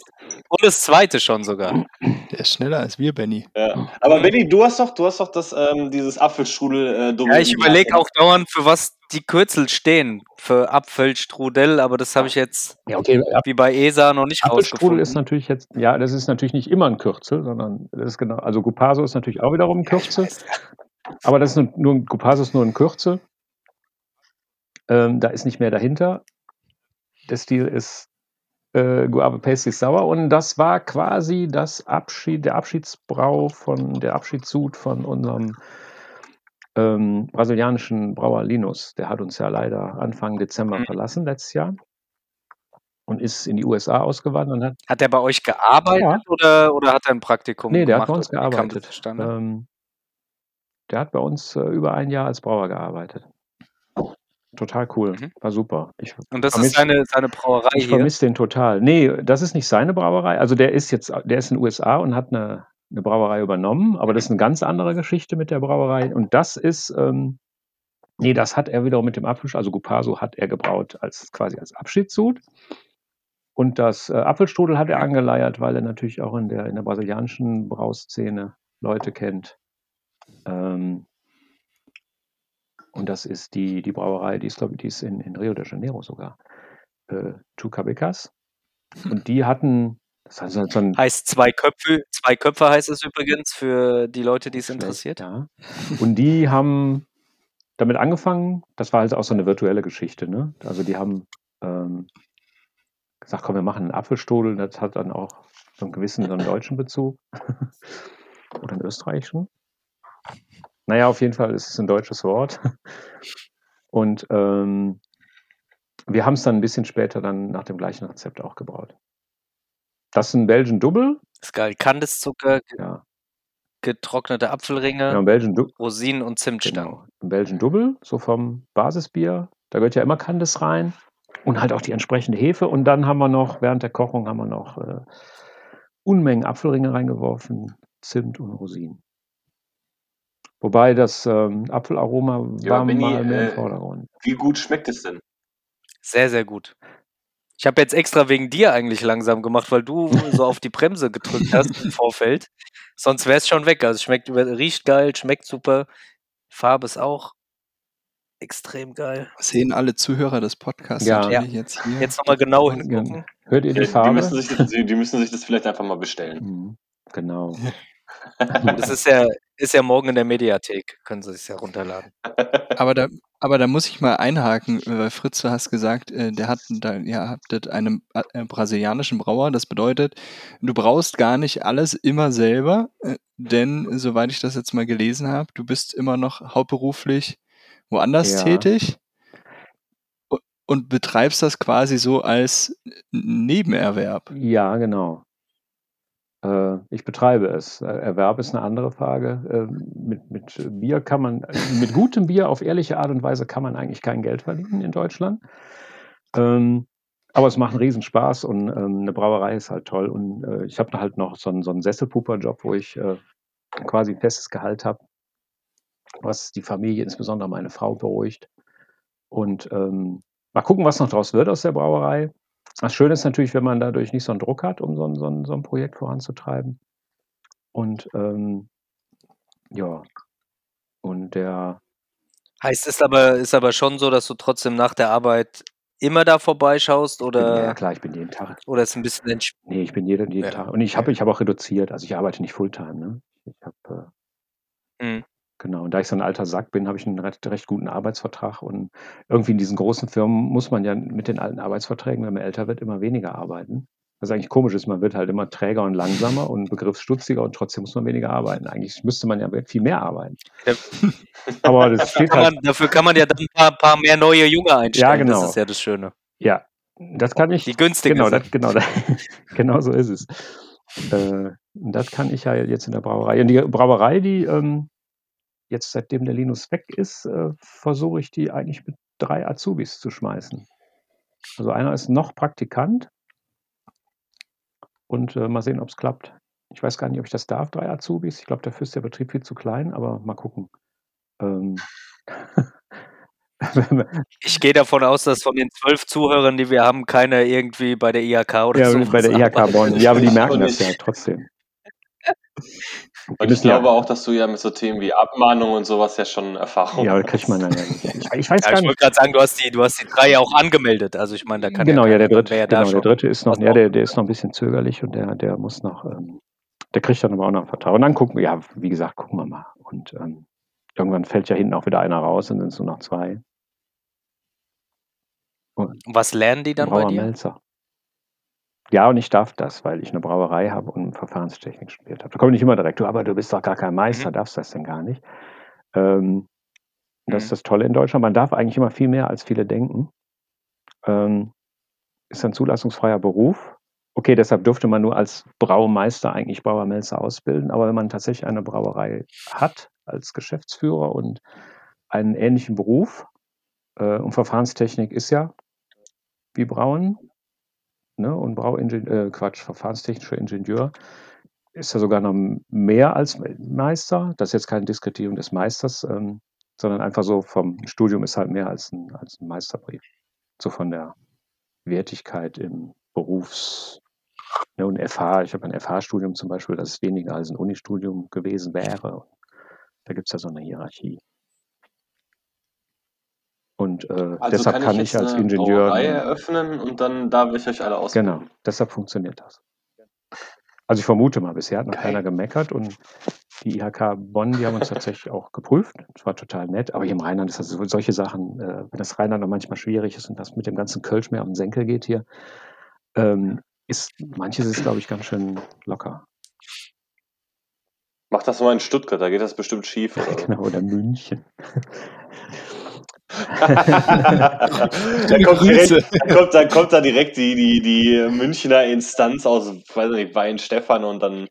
und das zweite schon sogar. Der ist schneller als wir, Benny. Ja. Aber Benny, du hast doch, du hast doch das, ähm, dieses Apfelstrudel äh, Ja, ich überlege auch dauernd, für was die Kürzel stehen. Für Apfelstrudel, aber das habe ich jetzt ja, okay, wie bei ESA noch nicht Apfelstrudel ist natürlich jetzt, ja, das ist natürlich nicht immer ein Kürzel, sondern das ist genau, also Gupaso ist natürlich auch wiederum ein Kürzel, aber das ist nur, nur ein- Gupaso ist nur ein Kürzel. Ähm, da ist nicht mehr dahinter. Der Stil ist äh, Guave Pastry Sauer und das war quasi das Abschied, der Abschiedsbrau von, der Abschiedssud von unserem ähm, brasilianischen Brauer Linus. Der hat uns ja leider Anfang Dezember Mhm. verlassen letztes Jahr und ist in die USA ausgewandert hat Hat er bei euch gearbeitet Ja. oder, oder hat er ein Praktikum Nee, der hat gemacht? bei uns oder wie kam das gearbeitet. Ähm, der hat bei uns äh, über ein Jahr als Brauer gearbeitet. Total cool, Mhm. war super. Ich, Und das vermiss- ist seine, seine Brauerei ich hier. vermisse den total. Nee, das ist nicht seine Brauerei. Also der ist jetzt, der ist in den USA und hat eine, eine Brauerei übernommen, aber das ist eine ganz andere Geschichte mit der Brauerei. Und das ist, ähm, nee, das hat er wiederum mit dem Apfel, also Gupaso hat er gebraut als quasi als Abschiedssud. Und das äh, Apfelstrudel hat er angeleiert, weil er natürlich auch in der, in der brasilianischen Brauszene Leute kennt. Ähm, und das ist die, die Brauerei, die ist, glaube ich, die ist in, in Rio de Janeiro sogar. Äh, Chucabecas. Und die hatten, das heißt so ein Heißt zwei Köpfe, zwei Köpfe heißt es übrigens für die Leute, die es interessiert. Ja. Und die haben damit angefangen, das war halt auch so eine virtuelle Geschichte, ne? Also die haben ähm, gesagt, komm, wir machen einen Apfelstrudel. Das hat dann auch so einen gewissen so einen deutschen Bezug. *laughs* Oder einen österreichischen. Naja, auf jeden Fall ist es ein deutsches Wort. *laughs* Und ähm, wir haben es dann ein bisschen später dann nach dem gleichen Rezept auch gebraut. Das ist ein Belgian Double. ist geil. Kandiszucker, Ja, getrocknete ja Apfelringe, ein Belgian, du Rosinen und Zimtstangen. genau. ein Belgian Double, so vom Basisbier. Da gehört ja immer Candice rein. Und halt auch die entsprechende Hefe. Und dann haben wir noch, während der Kochung haben wir noch äh, Unmengen Apfelringe reingeworfen, Zimt und Rosinen. Wobei das ähm, Apfelaroma Ja, war Benni, mal mehr im äh, Vordergrund. Wie gut schmeckt es denn? Sehr, sehr gut. Ich habe jetzt extra wegen dir eigentlich langsam gemacht, weil du so auf die Bremse gedrückt hast im Vorfeld. Sonst wäre es schon weg. Also schmeckt, riecht geil, schmeckt super. Farbe ist auch extrem geil. Sehen alle Zuhörer des Podcasts Ja. natürlich jetzt hier. Jetzt nochmal genau hingucken. Hört ihr die Ja, die, Farbe? müssen sich das, die, die müssen sich das vielleicht einfach mal bestellen. Mhm, genau. *laughs* Das ist ja, ist ja morgen in der Mediathek. Können Sie sich ja runterladen. Aber da, aber da muss ich mal einhaken, äh, weil Fritz, du hast gesagt, äh, der hat da, ihr habtet einen äh, brasilianischen Brauer. Das bedeutet, du brauchst gar nicht alles immer selber, denn soweit ich das jetzt mal gelesen habe, du bist immer noch hauptberuflich woanders Ja. tätig und betreibst das quasi so als Nebenerwerb. Ja, genau. Äh, ich betreibe es. Äh, Erwerb ist eine andere Frage. Äh, mit, mit Bier kann man, mit gutem Bier auf ehrliche Art und Weise kann man eigentlich kein Geld verdienen in Deutschland. Ähm, aber es macht einen Riesenspaß und ähm, eine Brauerei ist halt toll. Und ich habe halt noch so einen, so einen Sesselpuper-Job, wo ich quasi ein festes Gehalt habe, was die Familie, insbesondere meine Frau, beruhigt. Und ähm, mal gucken, was noch draus wird aus der Brauerei. Das Schöne ist natürlich, wenn man dadurch nicht so einen Druck hat, um so ein, so ein, so ein Projekt voranzutreiben. Und ähm, ja, und der, Heißt es aber, ist aber schon so, dass du trotzdem nach der Arbeit immer da vorbeischaust oder, ja klar, ich bin jeden Tag, oder ist ein bisschen entsp nee, ich bin jeden, jeden Ja. Tag. Und ich habe ich hab auch reduziert, also ich arbeite nicht Fulltime, ne? Ich habe, äh, Mhm. Genau, und da ich so ein alter Sack bin, habe ich einen recht, recht guten Arbeitsvertrag und irgendwie in diesen großen Firmen muss man ja mit den alten Arbeitsverträgen, wenn man älter wird, immer weniger arbeiten. Was eigentlich komisch ist, man wird halt immer träger und langsamer und begriffsstutziger und trotzdem muss man weniger arbeiten. Eigentlich müsste man ja viel mehr arbeiten. Ja. Aber das *laughs* Dafür steht kann, halt, man, dafür kann man ja dann ein paar, paar mehr neue Junge einstellen. genau. Das ist ja das Schöne. ja, das kann ich, Die günstige genau, das, genau, das, *laughs* genau so ist es. Äh, und das kann ich ja jetzt in der Brauerei. Und die Brauerei, die ähm, jetzt seitdem der Linus weg ist, äh, versuche ich die eigentlich mit drei Azubis zu schmeißen. Also einer ist noch Praktikant und äh, mal sehen, ob es klappt. Ich weiß gar nicht, ob ich das darf, drei Azubis. Ich glaube, dafür ist der Betrieb viel zu klein, aber mal gucken. Ähm, *laughs* Ich gehe davon aus, dass von den zwölf Zuhörern, die wir haben, keiner irgendwie bei der IHK oder ja, so. bei der IHK Bonn. Ja, aber die merken das ja trotzdem. *laughs* Und ich müssen ja- glaube auch, dass du ja mit so Themen wie Abmahnung und sowas ja schon Erfahrung Ja, hast. kriegt man dann ja nicht. Ich, ich weiß Ja, gar ich nicht. wollte gerade sagen, du hast die, du hast die drei ja auch angemeldet. Also ich meine, da kann Genau, ja, ja, der dritte, ja genau, der dritte ist noch, ja, der, der ist noch ein bisschen zögerlich und der, der muss noch, ähm, der kriegt dann aber auch noch einen Vertrag. Und dann gucken wir, ja, wie gesagt, gucken wir mal. Und ähm, irgendwann fällt ja hinten auch wieder einer raus und dann sind es nur noch zwei. Und was lernen die dann bei Brauer dir? Melzer. Ja, und ich darf das, weil ich eine Brauerei habe und Verfahrenstechnik studiert habe. Da kommt nicht immer direkt, du, aber du bist doch gar kein Meister, Mhm. darfst das denn gar nicht. Ähm, das ist Mhm. das Tolle in Deutschland. Man darf eigentlich immer viel mehr, als viele denken. Ähm, ist ein zulassungsfreier Beruf. Okay, deshalb dürfte man nur als Braumeister eigentlich Brauermelzer ausbilden. Aber wenn man tatsächlich eine Brauerei hat als Geschäftsführer und einen ähnlichen Beruf, äh, und Verfahrenstechnik ist ja wie Brauen, ne? Und Brauingenieur, äh, Quatsch, verfahrenstechnischer Ingenieur ist ja sogar noch mehr als Meister. Das ist jetzt keine Diskretierung des Meisters, ähm, sondern einfach so vom Studium ist halt mehr als ein, als ein Meisterbrief. So von der Wertigkeit im Berufs- ne, und FH. Ich habe ein FH-Studium zum Beispiel, das ist weniger als ein Unistudium gewesen wäre. Da gibt es ja so eine Hierarchie. Und äh, Also deshalb kann, ich, jetzt als eine Ingenieur. Brauerei eröffnen und dann darf ich euch alle ausbilden. Genau, deshalb funktioniert das. Also ich vermute mal, bisher hat noch Geil. keiner gemeckert und die IHK Bonn, die haben uns tatsächlich auch geprüft. Das war total nett, aber hier im Rheinland ist das so- solche Sachen, äh, wenn das Rheinland noch manchmal schwierig ist und das mit dem ganzen Kölsch mehr am Senkel geht hier, ähm, ist, manches ist, glaube ich, ganz schön locker. Mach das mal in Stuttgart, da geht das bestimmt schief. *laughs* Oder? Genau, oder München. Da, kommt direkt, da, kommt, da kommt da direkt die, die, die Münchner Instanz aus, weiß nicht, Weinstefan und dann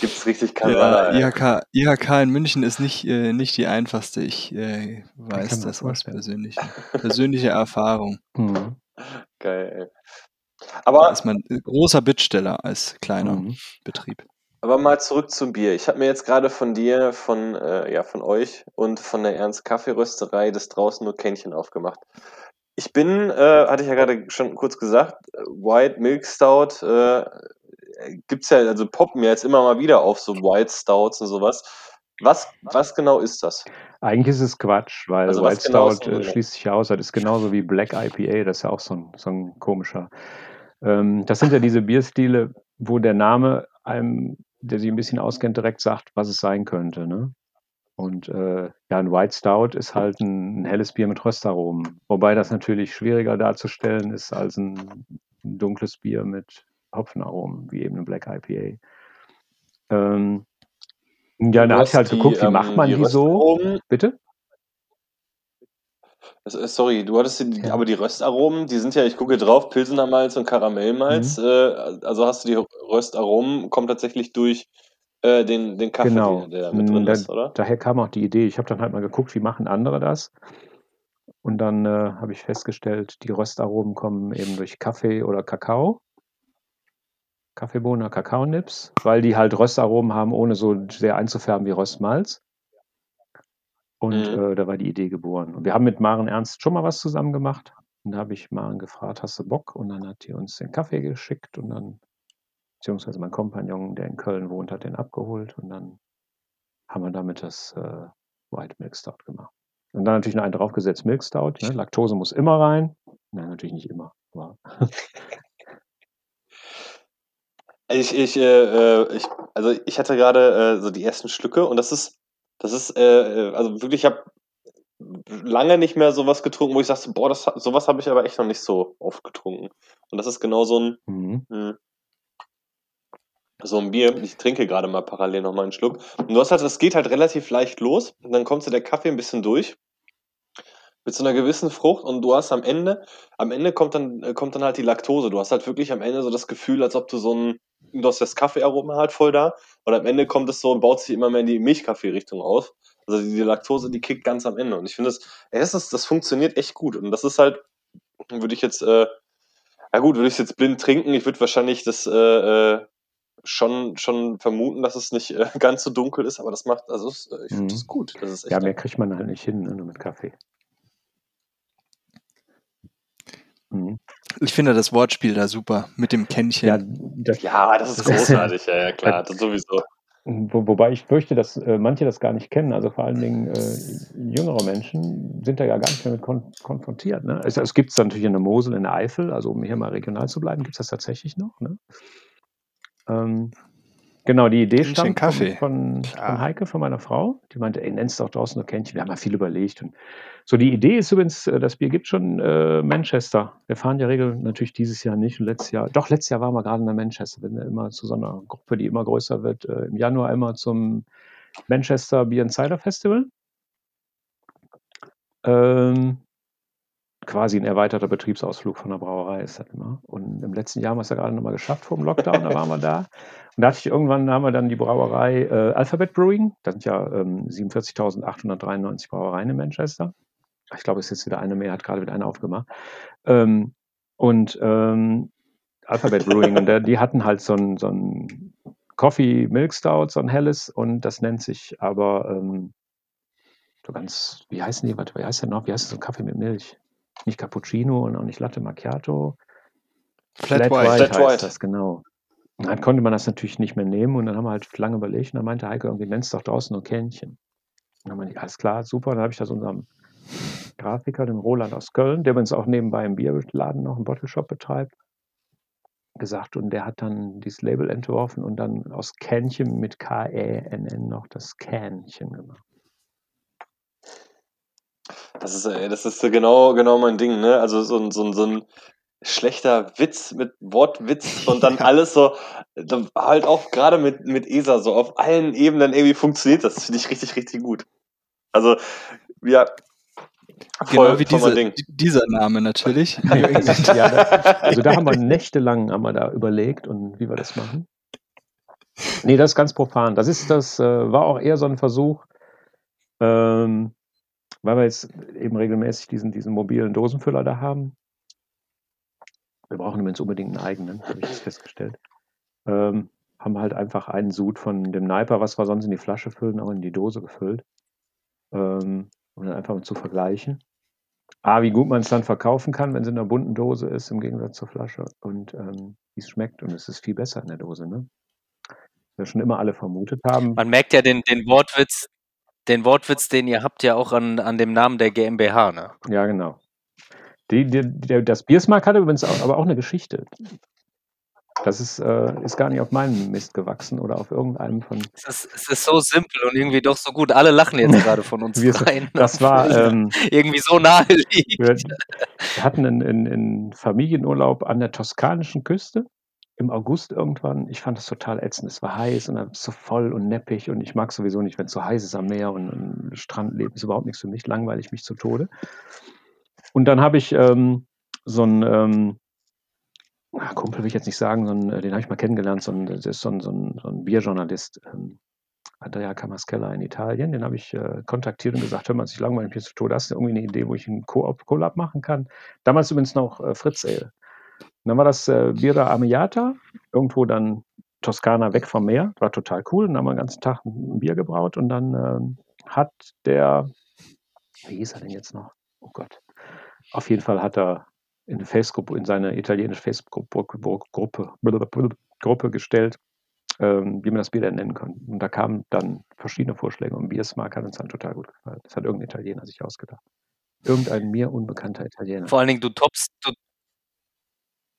gibt es richtig Kasala. Ja, IHK, IHK in München ist nicht, äh, nicht die einfachste. Ich äh, weiß das aus persönlicher, persönlicher Erfahrung. *laughs* Mhm. Geil. Aber da ist man großer Bittsteller als kleiner mhm. Betrieb. Aber mal zurück zum Bier. Ich habe mir jetzt gerade von dir, von, äh, ja, von euch und von der Ernst Kaffeerösterei das draußen nur Kännchen aufgemacht. Ich bin, äh, hatte ich ja gerade schon kurz gesagt, White Milk Stout äh, gibt's ja, also poppen ja jetzt immer mal wieder auf so White Stouts und sowas. Was, was genau ist das? Eigentlich ist es Quatsch, weil also White genau Stout äh, schließt sich aus. Das ist genauso wie Black IPA, das ist ja auch so ein, so ein komischer. Ähm, das sind ja diese Bierstile, wo der Name einem der sich ein bisschen auskennt, direkt sagt, was es sein könnte. Ne? Und äh, ja, ein White Stout ist halt ein, ein, helles Bier mit Röstaromen. Wobei das natürlich schwieriger darzustellen ist als ein, ein dunkles Bier mit Hopfenaromen, wie eben ein Black IPA. Ähm, ja, da hatte ich halt die, geguckt, wie ähm, macht man die, die so? Bitte? Äh, sorry, du hattest die, aber die Röstaromen, die sind ja, ich gucke drauf, Pilsener Malz und Karamellmalz. Mhm. Äh, also hast du die Röstaromen, kommen tatsächlich durch äh, den, den Kaffee, genau. der, der mit drin da, ist, oder? Daher kam auch die Idee. Ich habe dann halt mal geguckt, wie machen andere das. Und dann äh, habe ich festgestellt, die Röstaromen kommen eben durch Kaffee oder Kakao. Kaffeebohnen oder Kakaonips, weil die halt Röstaromen haben, ohne so sehr einzufärben wie Röstmalz. Und mhm. äh, da war die Idee geboren. Und wir haben mit Maren Ernst schon mal was zusammen gemacht. Und da habe ich Maren gefragt, hast du Bock? Und dann hat die uns den Kaffee geschickt und dann, beziehungsweise mein Kompagnon, der in Köln wohnt, hat den abgeholt und dann haben wir damit das äh, White Milk Stout gemacht. Und dann natürlich noch einen draufgesetzt, Milk Stout. Ne? Laktose muss immer rein. Nein, natürlich nicht immer. Aber *laughs* ich, ich, äh, äh, ich, also ich hatte gerade äh, so die ersten Schlücke und das ist das ist, äh, äh, also wirklich, ich habe lange nicht mehr sowas getrunken, wo ich sagte, boah, das, sowas habe ich aber echt noch nicht so oft getrunken. Und das ist genau so ein, mhm. mh, hm, so ein Bier. Ich trinke gerade mal parallel noch mal einen Schluck. Und du hast halt, das geht halt relativ leicht los. Und dann kommt so der Kaffee ein bisschen durch. Mit so einer gewissen Frucht. Und du hast am Ende, am Ende kommt dann, äh, kommt dann halt die Laktose. Du hast halt wirklich am Ende so das Gefühl, als ob du so ein, du hast das Kaffeearoma halt voll da und am Ende kommt es so und baut sich immer mehr in die Milchkaffee-Richtung auf. Also die Laktose, die kickt ganz am Ende. Und ich finde, das, das, das funktioniert echt gut. Und das ist halt, würde ich jetzt, äh, ja gut, würde ich es jetzt blind trinken, ich würde wahrscheinlich das äh, äh, schon, schon vermuten, dass es nicht äh, *laughs* ganz so dunkel ist, aber das macht, also äh, ich finde mhm. das gut. Das ja, mehr kriegt man halt nicht hin, ne, nur mit Kaffee. Mhm. Ich finde das Wortspiel da super mit dem Kännchen. Ja, das, ja, das ist *laughs* großartig, ja, ja klar, das sowieso. Wo, wobei ich fürchte, dass äh, manche das gar nicht kennen. Also vor allen Dingen äh, jüngere Menschen sind da ja gar nicht damit kon konfrontiert. Ne? Es, es gibt es natürlich in der Mosel, in der Eifel, also um hier mal regional zu bleiben, gibt es das tatsächlich noch. Ne? Ähm, Genau, die Idee stammt Kaffee. Von, von, Heike, von meiner Frau. Die meinte, ey, nennst doch draußen nur Kännchen. Wir haben ja viel überlegt. Und so, die Idee ist übrigens, äh, das Bier gibt schon äh, Manchester. Wir fahren ja regel natürlich dieses Jahr nicht. Und letztes Jahr, doch, letztes Jahr waren wir gerade in Manchester. Wir sind ja immer zu so einer Gruppe, die immer größer wird. Äh, Im Januar immer zum Manchester Beer and Cider Festival. Ähm, quasi ein erweiterter Betriebsausflug von der Brauerei ist das immer. Und im letzten Jahr haben wir es ja gerade nochmal geschafft vor dem Lockdown, da waren wir da. Und da hatte ich irgendwann, da haben wir dann die Brauerei äh, Alphabet Brewing, das sind ja ähm, 47.893 Brauereien in Manchester. Ich glaube, es ist jetzt wieder eine mehr, hat gerade wieder eine aufgemacht. Ähm, und ähm, Alphabet Brewing, und der, die hatten halt so ein, so ein Coffee Milk Stout, so ein helles, und das nennt sich aber ähm, so ganz, wie heißen die, warte, wie heißt der noch? Wie heißt so ein Kaffee mit Milch? Nicht Cappuccino und auch nicht Latte Macchiato. Flat, Flat White, White Flat heißt White. das, genau. Und dann konnte man das natürlich nicht mehr nehmen und dann haben wir halt lange überlegt und dann meinte Heike, irgendwie nennst doch draußen nur Kännchen. Und dann meinte ich, alles klar, super. Und dann habe ich das unserem Grafiker, dem Roland aus Köln, der uns auch nebenbei im Bierladen noch einen Bottle Shop betreibt, gesagt und der hat dann dieses Label entworfen und dann aus Kännchen mit K-E-N-N noch das Kännchen gemacht. Das ist, äh, das ist genau, genau mein Ding, ne? Also so ein, so ein, so ein schlechter Witz mit Wortwitz *laughs* und dann alles so, halt auch gerade mit, mit ESA so auf allen Ebenen irgendwie funktioniert das. Finde ich richtig, richtig gut. Also, ja. Genau Voll, wie voll mein diese, Ding. dieser Name natürlich. *laughs* ja, *laughs* da, also da haben wir nächtelang haben wir da überlegt und wie wir das machen. Nee, das ist ganz profan. Das ist das, äh, war auch eher so ein Versuch, ähm, weil wir jetzt eben regelmäßig diesen, diesen mobilen Dosenfüller da haben. Wir brauchen übrigens unbedingt einen eigenen, habe ich jetzt festgestellt. Ähm, haben halt einfach einen Sud von dem Niper, was wir sonst in die Flasche füllen, auch in die Dose gefüllt. Ähm, um dann einfach mal zu vergleichen. A, wie gut man es dann verkaufen kann, wenn es in einer bunten Dose ist, im Gegensatz zur Flasche. Und ähm, wie es schmeckt. Und es ist viel besser in der Dose, ne? Wir schon immer alle vermutet haben. Man merkt ja den, den Wortwitz, den Wortwitz, den ihr habt, ja auch an, an dem Namen der GmbH, ne? Ja, genau. Die, die, der, das Biersmark hatte übrigens auch, aber auch eine Geschichte. Das ist, äh, ist gar nicht auf meinem Mist gewachsen oder auf irgendeinem von. Es ist, es ist so simpel und irgendwie doch so gut. Alle lachen jetzt *laughs* gerade von uns Wir- rein. Das war, *laughs* ähm, irgendwie so naheliegend. wir, wir hatten einen, einen, einen Familienurlaub an der toskanischen Küste im August irgendwann. Ich fand das total ätzend. Es war heiß und dann so voll und neppig und ich mag sowieso nicht, wenn es so heiß ist am Meer und, und Strandleben ist überhaupt nichts für mich. Langweilig mich zu Tode. Und dann habe ich ähm, so einen ähm, ah, Kumpel, will ich jetzt nicht sagen, so einen, äh, den habe ich mal kennengelernt, so ein, das ist so ein, so ein, so ein Bierjournalist, ähm, Andrea Camaschella in Italien. Den habe ich äh, kontaktiert und gesagt, hör mal, ich langweilig mich zu Tode. Hast du irgendwie eine Idee, wo ich einen Co-op Collab machen kann? Damals übrigens noch äh, Fritz Ale. Und dann war das äh, Birra Amiata, irgendwo dann Toskana weg vom Meer. War total cool. Und dann haben wir den ganzen Tag ein Bier gebraut und dann ähm, hat der, wie hieß er denn jetzt noch? Oh Gott. Auf jeden Fall hat er in, Facebook, in seine italienische Facebook-Gruppe Gruppe, Gruppe gestellt, ähm, wie man das Bier denn nennen kann. Und da kamen dann verschiedene Vorschläge und Biersmark hat uns dann total gut gefallen. Das hat irgendein Italiener sich ausgedacht. Irgendein mir unbekannter Italiener. Vor allen Dingen, du toppst, du,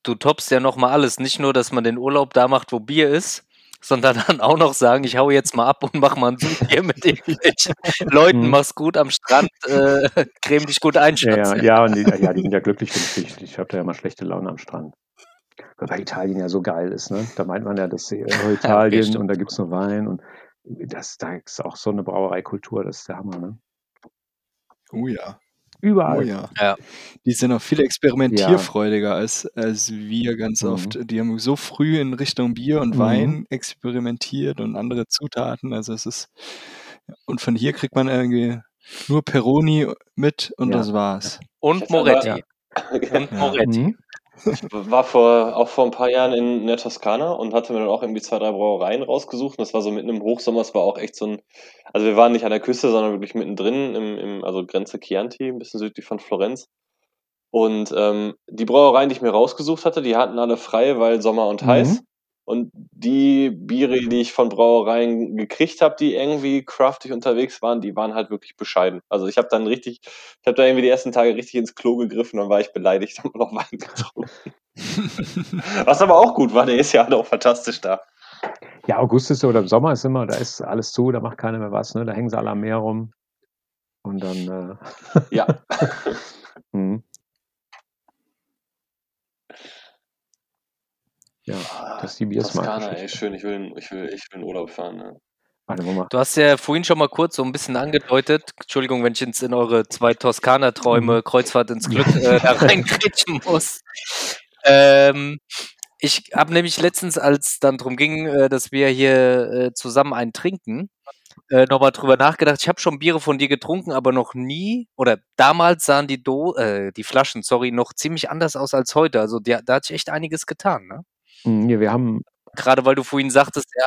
du toppst ja nochmal alles. Nicht nur, dass man den Urlaub da macht, wo Bier ist, sondern dann auch noch sagen, ich hau jetzt mal ab und mach mal ein Bier mit irgendwelchen *laughs* Leuten, Mhm. mach's gut am Strand, äh, creme dich gut ein, Ja, ja, ja, und die, *laughs* ja, die sind ja glücklich, finde ich. Ich habe da ja mal schlechte Laune am Strand. Weil Italien ja so geil ist, ne? Da meint man ja, das ist äh, *laughs* Italien stimmt. und da gibt es nur Wein und das, da ist auch so eine Brauereikultur, das ist der Hammer, ne? Oh ja. Überall. Oh ja. Ja. Die sind auch viel experimentierfreudiger als, als wir ganz Mhm. oft. Die haben so früh in Richtung Bier und Mhm. Wein experimentiert und andere Zutaten. Also es ist und von hier kriegt man irgendwie nur Peroni mit und Ja. das war's. Und Moretti. *laughs* Und Ja. Moretti. Ich war vor, auch vor ein paar Jahren in der Toskana und hatte mir dann auch irgendwie zwei, drei Brauereien rausgesucht. Und das war so mitten im Hochsommer, es war auch echt so ein, also wir waren nicht an der Küste, sondern wirklich mittendrin, im, im, also Grenze Chianti, ein bisschen südlich von Florenz. Und ähm, die Brauereien, die ich mir rausgesucht hatte, die hatten alle frei, weil Sommer und Mhm. Und die Biere, die ich von Brauereien gekriegt habe, die irgendwie craftig unterwegs waren, die waren halt wirklich bescheiden. Also ich habe dann richtig, ich habe da irgendwie die ersten Tage richtig ins Klo gegriffen und war ich beleidigt *laughs* und noch Wein getrunken. *laughs* Was aber auch gut war, der ist ja auch fantastisch da. Ja, August ist so, oder im Sommer ist immer, da ist alles zu, da macht keiner mehr was, ne? Da hängen sie alle am Meer rum. Und dann, äh, Ja. *laughs* mhm. Ja, das ist die Biersmark. Toskana, ey, schön. Ich will, ich will, ich will in Urlaub fahren. Ne? Warte, wo mal. Du hast ja vorhin schon mal kurz so ein bisschen angedeutet, Entschuldigung, wenn ich jetzt in eure zwei Toskana-Träume, Mhm. Kreuzfahrt ins Glück, *laughs* äh, da muss. Ähm, ich habe nämlich letztens, als dann darum ging, äh, dass wir hier äh, zusammen einen trinken, äh, nochmal drüber nachgedacht. Ich habe schon Biere von dir getrunken, aber noch nie, oder damals sahen die, Do äh, die Flaschen, sorry, noch ziemlich anders aus als heute. Also der, da hat sich echt einiges getan, ne? Mhm, ja, wir haben, Gerade weil du vorhin sagtest, ja,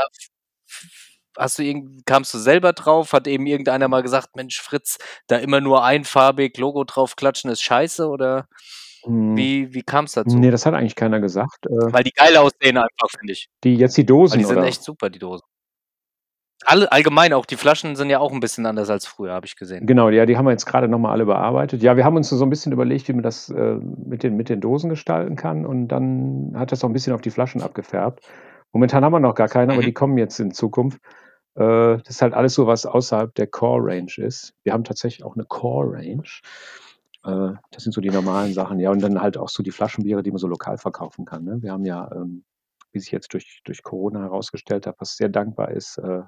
hast du irgend, kamst du selber drauf? Hat eben irgendeiner mal gesagt, Mensch, Fritz, da immer nur einfarbig Logo drauf klatschen ist scheiße? Oder mh, wie, wie kam es dazu? nee, das hat eigentlich keiner gesagt. Äh, Weil die geil aussehen einfach, finde ich. die jetzt die Weil Dosen, die sind oder? echt super, die Dosen. Alle, allgemein auch, die Flaschen sind ja auch ein bisschen anders als früher, habe ich gesehen. Genau, ja, die haben wir jetzt gerade nochmal alle bearbeitet. Ja, wir haben uns so ein bisschen überlegt, wie man das äh, mit, den, mit den Dosen gestalten kann und dann hat das auch ein bisschen auf die Flaschen abgefärbt. Momentan haben wir noch gar keine, aber Mhm. die kommen jetzt in Zukunft. Äh, das ist halt alles so, was außerhalb der Core-Range ist. Wir haben tatsächlich auch eine Core-Range. Äh, das sind so die normalen Sachen. Ja, und dann halt auch so die Flaschenbiere, die man so lokal verkaufen kann. Ne? Wir haben ja, ähm, wie sich jetzt durch, durch Corona herausgestellt hat, was sehr dankbar ist, äh,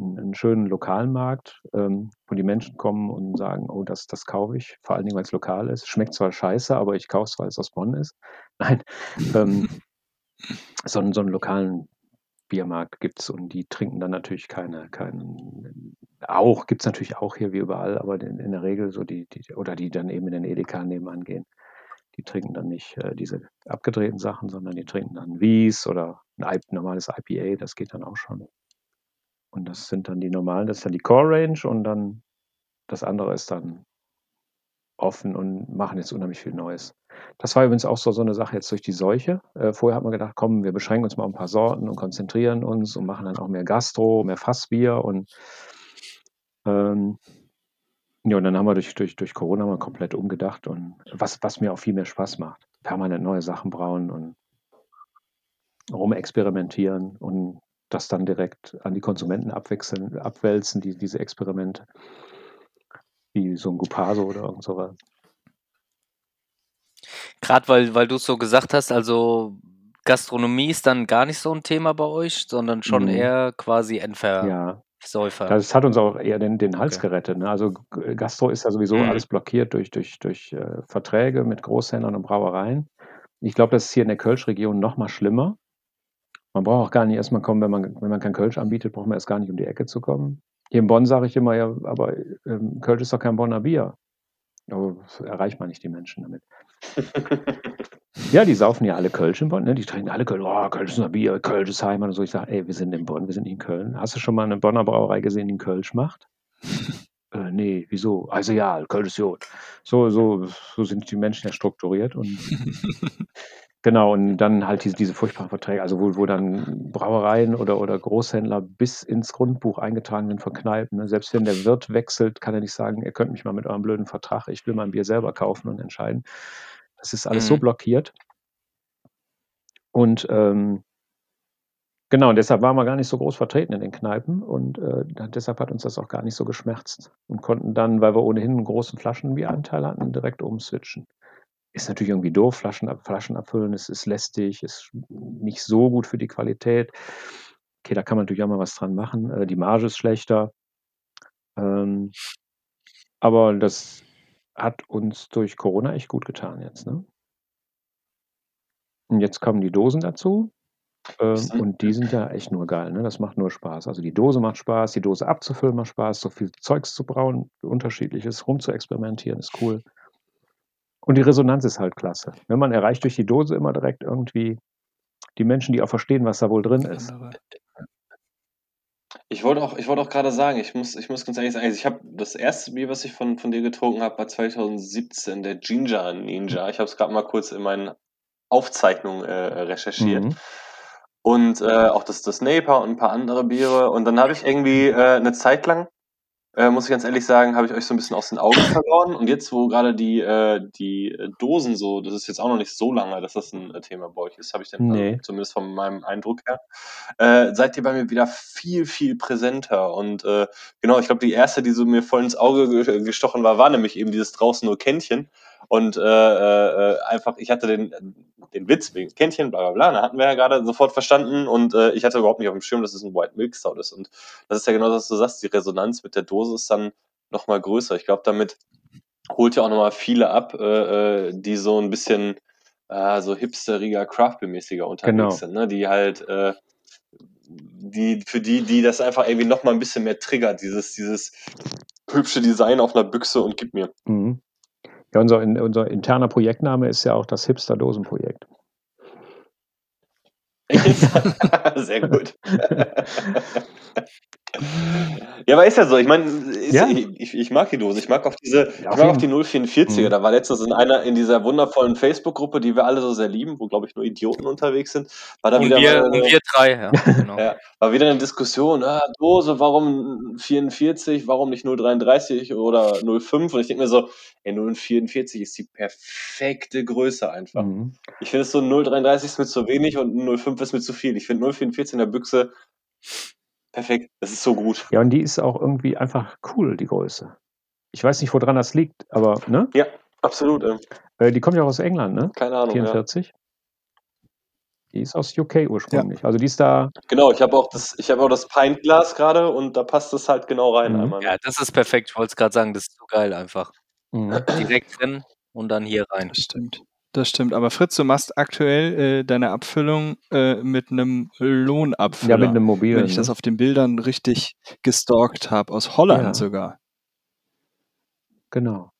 einen, schönen lokalen Markt, ähm, wo die Menschen kommen und sagen, oh, das, das kaufe ich, vor allen Dingen, weil es lokal ist. Schmeckt zwar scheiße, aber ich kaufe es, weil es aus Bonn ist. *laughs* Nein, ähm, so, einen- so einen lokalen Biermarkt gibt es und die trinken dann natürlich keine, keinen, auch, gibt es natürlich auch hier wie überall, aber in, in der Regel so die, die, oder die dann eben in den Edeka nebenan gehen, die trinken dann nicht äh, diese abgedrehten Sachen, sondern die trinken dann Wies oder ein normales IPA, das geht dann auch schon. Und das sind dann die normalen, das ist dann die Core Range und dann das andere ist dann offen und machen jetzt unheimlich viel Neues. Das war übrigens auch so, so eine Sache jetzt durch die Seuche. Äh, vorher hat man gedacht, komm, wir beschränken uns mal ein paar Sorten und konzentrieren uns und machen dann auch mehr Gastro, mehr Fassbier und ähm, ja, und dann haben wir durch, durch, durch Corona mal komplett umgedacht und was, was mir auch viel mehr Spaß macht. Permanent neue Sachen brauen und rumexperimentieren und das dann direkt an die Konsumenten abwechseln, abwälzen, die, diese Experimente. Wie so ein Gupaso oder irgend sowas. Gerade weil, weil du es so gesagt hast, also Gastronomie ist dann gar nicht so ein Thema bei euch, sondern schon Mhm. eher quasi Endversäufer. Ja, das hat uns auch eher den, den Hals Okay. gerettet. Ne? Also Gastro ist ja sowieso Mhm. alles blockiert durch, durch, durch äh, Verträge mit Großhändlern und Brauereien. Ich glaube, das ist hier in der Kölsch-Region noch mal schlimmer. Man braucht auch gar nicht erstmal kommen, wenn man, wenn man kein Kölsch anbietet, braucht man erst gar nicht um die Ecke zu kommen. Hier in Bonn sage ich immer, ja, aber ähm, Kölsch ist doch kein Bonner Bier. Aber erreicht man nicht die Menschen damit. *laughs* Ja, die saufen ja alle Kölsch in Bonn, ne? Die trinken alle Kölsch. Oh, Kölsch ist ein Bier, Kölsch ist Heimat und so. Ich sage, ey, wir sind in Bonn, wir sind in Köln. Hast du schon mal eine Bonner Brauerei gesehen, die einen Kölsch macht? *laughs* äh, nee, wieso? Also ja, Kölsch ist gut. So, so, so sind die Menschen ja strukturiert und *laughs* genau, und dann halt diese, diese furchtbaren Verträge, also wo, wo dann Brauereien oder, oder Großhändler bis ins Grundbuch eingetragen sind von Kneipen. Ne? Selbst wenn der Wirt wechselt, kann er nicht sagen, ihr könnt mich mal mit eurem blöden Vertrag, ich will mein Bier selber kaufen und entscheiden. Das ist alles so Mhm. blockiert. Und ähm, genau, und deshalb waren wir gar nicht so groß vertreten in den Kneipen und äh, deshalb hat uns das auch gar nicht so geschmerzt und konnten dann, weil wir ohnehin einen großen Flaschenbieranteil hatten, direkt umswitchen. Ist natürlich irgendwie doof, Flaschen, ab- Flaschen abfüllen, es ist lästig, ist nicht so gut für die Qualität. Okay, da kann man natürlich auch mal was dran machen. Äh, die Marge ist schlechter. Ähm, aber das hat uns durch Corona echt gut getan jetzt. Ne? Und jetzt kommen die Dosen dazu. Ähm, und die sind ja echt nur geil, ne? Das macht nur Spaß. Also die Dose macht Spaß, die Dose abzufüllen macht Spaß, so viel Zeugs zu brauen, unterschiedliches rum zu experimentieren, ist cool. Und die Resonanz ist halt klasse. Wenn man erreicht durch die Dose immer direkt irgendwie die Menschen, die auch verstehen, was da wohl drin ist. Ich wollte auch, ich wollte auch gerade sagen, ich muss, ich muss ganz ehrlich sagen, also ich habe das erste Bier, was ich von, von dir getrunken habe, war 2017, der Ginger Ninja. Ich habe es gerade mal kurz in meinen Aufzeichnungen äh, recherchiert. Mhm. Und äh, auch das, das Naper und ein paar andere Biere. Und dann habe ich irgendwie äh, eine Zeit lang, äh, muss ich ganz ehrlich sagen, habe ich euch so ein bisschen aus den Augen verloren. Und jetzt, wo gerade die, äh, die äh, Dosen so, das ist jetzt auch noch nicht so lange, dass das ein äh, Thema bei euch ist, habe ich dann Nee. also, zumindest von meinem Eindruck her, äh, seid ihr bei mir wieder viel, viel präsenter. Und äh, genau, ich glaube, die erste, die so mir voll ins Auge ge- gestochen war, war nämlich eben dieses draußen nur Kännchen. Und äh, äh, äh, einfach, ich hatte den, den Witz wegen Kännchen, bla bla bla, da hatten wir ja gerade sofort verstanden und äh, ich hatte überhaupt nicht auf dem Schirm, dass es ein White Milk Stout ist. Und das ist ja genau das, was du sagst, die Resonanz mit der Dose ist dann nochmal größer. Ich glaube, damit holt ja auch nochmal viele ab, äh, äh, die so ein bisschen äh, so hipsteriger, craftbeer-mäßiger unterwegs Genau. sind, ne? die halt äh, die, für die, die das einfach irgendwie nochmal ein bisschen mehr triggert, dieses, dieses hübsche Design auf einer Büchse und gib mir. Mhm. Ja, unser, unser interner Projektname ist ja auch das Hipster-Dosenprojekt. *laughs* Sehr gut. *laughs* Ja, aber ist ja so. Ich meine, Ja. ich, ich, mag die Dose. Ich mag auch diese, Ja, ich mag auch die 044er. Mhm. Da war letztens in einer, in dieser wundervollen Facebook-Gruppe, die wir alle so sehr lieben, wo, glaube ich, nur Idioten unterwegs sind, war da Und wieder wir, mal und eine, wir drei, ja, *laughs* genau. ja, war wieder eine Diskussion, ah, Dose, warum 44, warum nicht 033 oder 05? Und ich denke mir so, ey, 044 ist die perfekte Größe einfach. Mhm. Ich finde es so ein 033 ist mir zu wenig und ein 05 ist mir zu viel. Ich finde 044 in der Büchse perfekt. Das ist so gut. Ja, und die ist auch irgendwie einfach cool, die Größe. Ich weiß nicht, woran das liegt, aber, ne? Ja, absolut. Ähm, Äh, die kommt ja auch aus England, ne? keine Ahnung. Ja. 44. Die ist aus UK ursprünglich. Also die ist da, Genau, ich habe auch das, ich habe auch das Pintglas gerade und da passt es halt genau rein Mhm. einmal. Ja, das ist perfekt. Ich wollte es gerade sagen, das ist so geil einfach. Mhm. Direkt drin und dann hier rein. Das stimmt. Das stimmt. Aber Fritz, du machst aktuell äh, deine Abfüllung äh, mit einem Lohnabfüller. ja mit einem mobilen. wenn ich das ne? auf den Bildern richtig gestalkt habe, aus Holland Ja. sogar. Genau.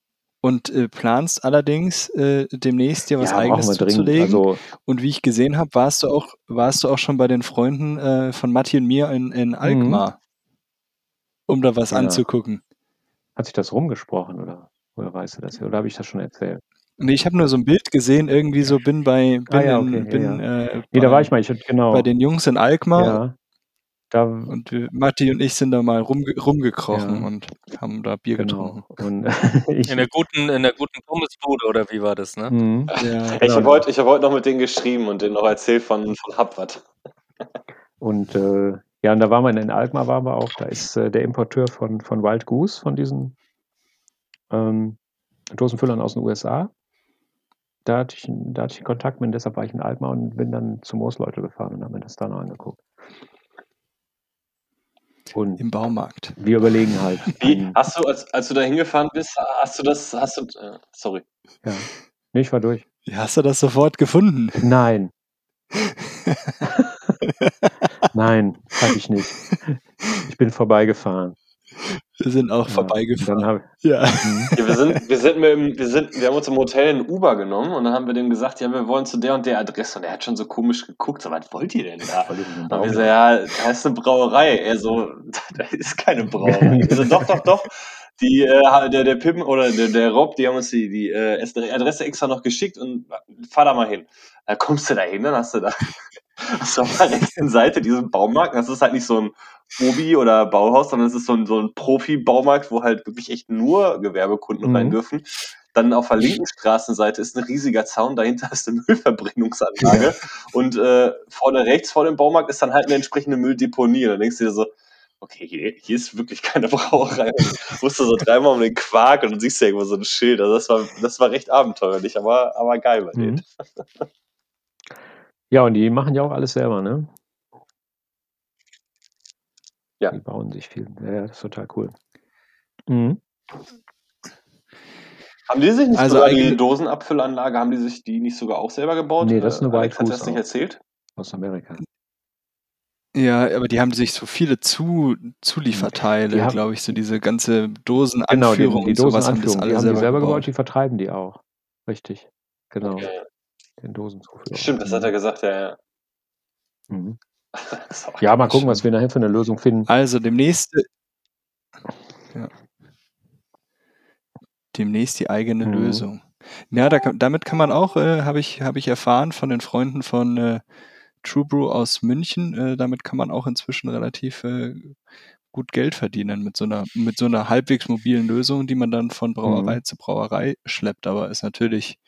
Und äh, planst allerdings äh, demnächst dir was ja, Eigenes zuzulegen. Also, Und wie ich gesehen habe, warst du auch, warst du auch schon bei den Freunden äh, von Matti und mir in, in Alkmaar, um da was Mhm. Ja. anzugucken. hat sich das rumgesprochen oder, oder weißt du das? Oder habe ich das schon erzählt? Nee, ich habe nur so ein Bild gesehen, irgendwie so bin bei, bin, Ah ja, in, okay, ja, bin ja. Äh, Nee, bei, da war ich mal, ich genau. bei den Jungs in Alkmaar ja. Da, und wir, Matti und ich sind da mal rumge rumgekrochen Ja. und haben da Bier genau. getrunken. *laughs* *laughs* In der guten, in der guten Pommesbude oder wie war das, ne? Mhm. Ja, Ich Genau. habe heute, ich hab heute noch mit denen geschrieben und denen noch erzählt von, von Habwat. Und äh, ja, und da waren wir in Alkmaar, waren wir auch. Da ist äh, der Importeur von, von Wild Goose, von diesen ähm, Dosenfüllern aus den USA. Da hatte, ich, da hatte ich Kontakt mit, deshalb war ich in Alkmaar und bin dann zu Moosleute gefahren und habe mir das da noch angeguckt. Und im Baumarkt. wir überlegen halt. Wie, hast du, als, als du da hingefahren bist, hast du das, hast du, äh, sorry. ja. Nee, ich war durch. Ja, hast du das sofort gefunden? Nein. *laughs* Nein, hatte ich nicht. Ich bin vorbeigefahren. Wir sind auch Ja, vorbeigefahren. Ja. *laughs* Ja, wir sind, wir sind mit dem, wir sind, wir haben uns im Hotel ein Uber genommen und dann haben wir dem gesagt, ja, wir wollen zu der und der Adresse und er hat schon so komisch geguckt, so, was wollt ihr denn da? Und wir so, ja, da ist eine Brauerei. Er so, *laughs* da ist keine Brauerei. Wir so, doch, doch, doch. Die, äh, der, der Pippen oder der, der Rob, die haben uns die, die äh, Adresse extra noch geschickt und fahr da mal hin. Da kommst du da hin, dann hast du da *laughs* hast du auf der rechten Seite diesen Baumarkt. Das ist halt nicht so ein Obi oder Bauhaus, sondern es ist so ein, so ein Profi-Baumarkt, wo halt wirklich echt nur Gewerbekunden Mhm. rein dürfen. Dann auf der linken Straßenseite ist ein riesiger Zaun, dahinter ist eine *laughs* Müllverbrennungsanlage. Und äh, vorne rechts vor dem Baumarkt ist dann halt eine entsprechende Mülldeponie. Und dann denkst du dir so, okay, hier, hier ist wirklich *laughs* keine Brauerei. Ich musste so dreimal um den Quark und dann siehst du irgendwo so ein Schild. Also das war, das war recht abenteuerlich, aber, aber geil bei denen. Mhm. *laughs* Ja, und die machen ja auch alles selber, ne? Ja. Die bauen sich viel. Ja, ja, das ist total cool. Mhm. Haben die sich nicht Also sogar die Dosenabfüllanlage, haben die sich die nicht sogar auch selber gebaut? Nee, das ist eine Alex hat White das nicht erzählt? Aus Amerika. Ja, aber die haben sich so viele Zu Zulieferteile, haben- glaube ich, so diese ganze Genau, die, Dosenanführung die und sowas haben das Dosenanführung, alle die haben selber, die selber gebaut, gebaut. die vertreiben die auch. Richtig. Genau. Okay. Den Dosenzuführer. Stimmt, das hat er gesagt, ja. ja. Mhm. *laughs* Das ist auch Ja, mal gucken, was wir nachher für eine Lösung finden. Also demnächst, ja. demnächst die eigene Mhm. Lösung. Ja, da kann, damit kann man auch, äh, habe ich, habe ich erfahren von den Freunden von äh, True Brew aus München, äh, damit kann man auch inzwischen relativ äh, gut Geld verdienen mit so einer, mit so einer halbwegs mobilen Lösung, die man dann von Brauerei Mhm. zu Brauerei schleppt. Aber ist natürlich